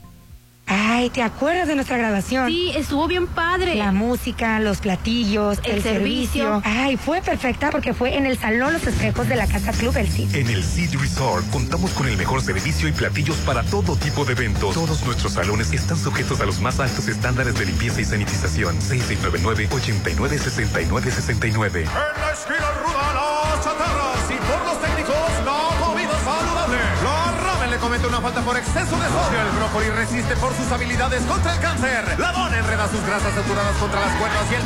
S17: Ay, ¿te acuerdas de nuestra grabación?
S8: Sí, estuvo bien padre.
S17: La música, los platillos,
S8: El
S17: el, servicio.
S8: servicio.
S17: Ay, fue perfecta porque fue en el Salón Los Espejos de la Casa Club El Cid.
S9: En el Cid Resort contamos con el mejor servicio y platillos para todo tipo de eventos. Todos nuestros salones están sujetos a los más altos estándares de limpieza y sanitización. 6699-896969.
S34: En la esquina ruda, las chatarras le comete una falta por exceso de sodio. El brócoli resiste por sus habilidades contra el cáncer. La dona enreda sus grasas saturadas contra las cuerdas y el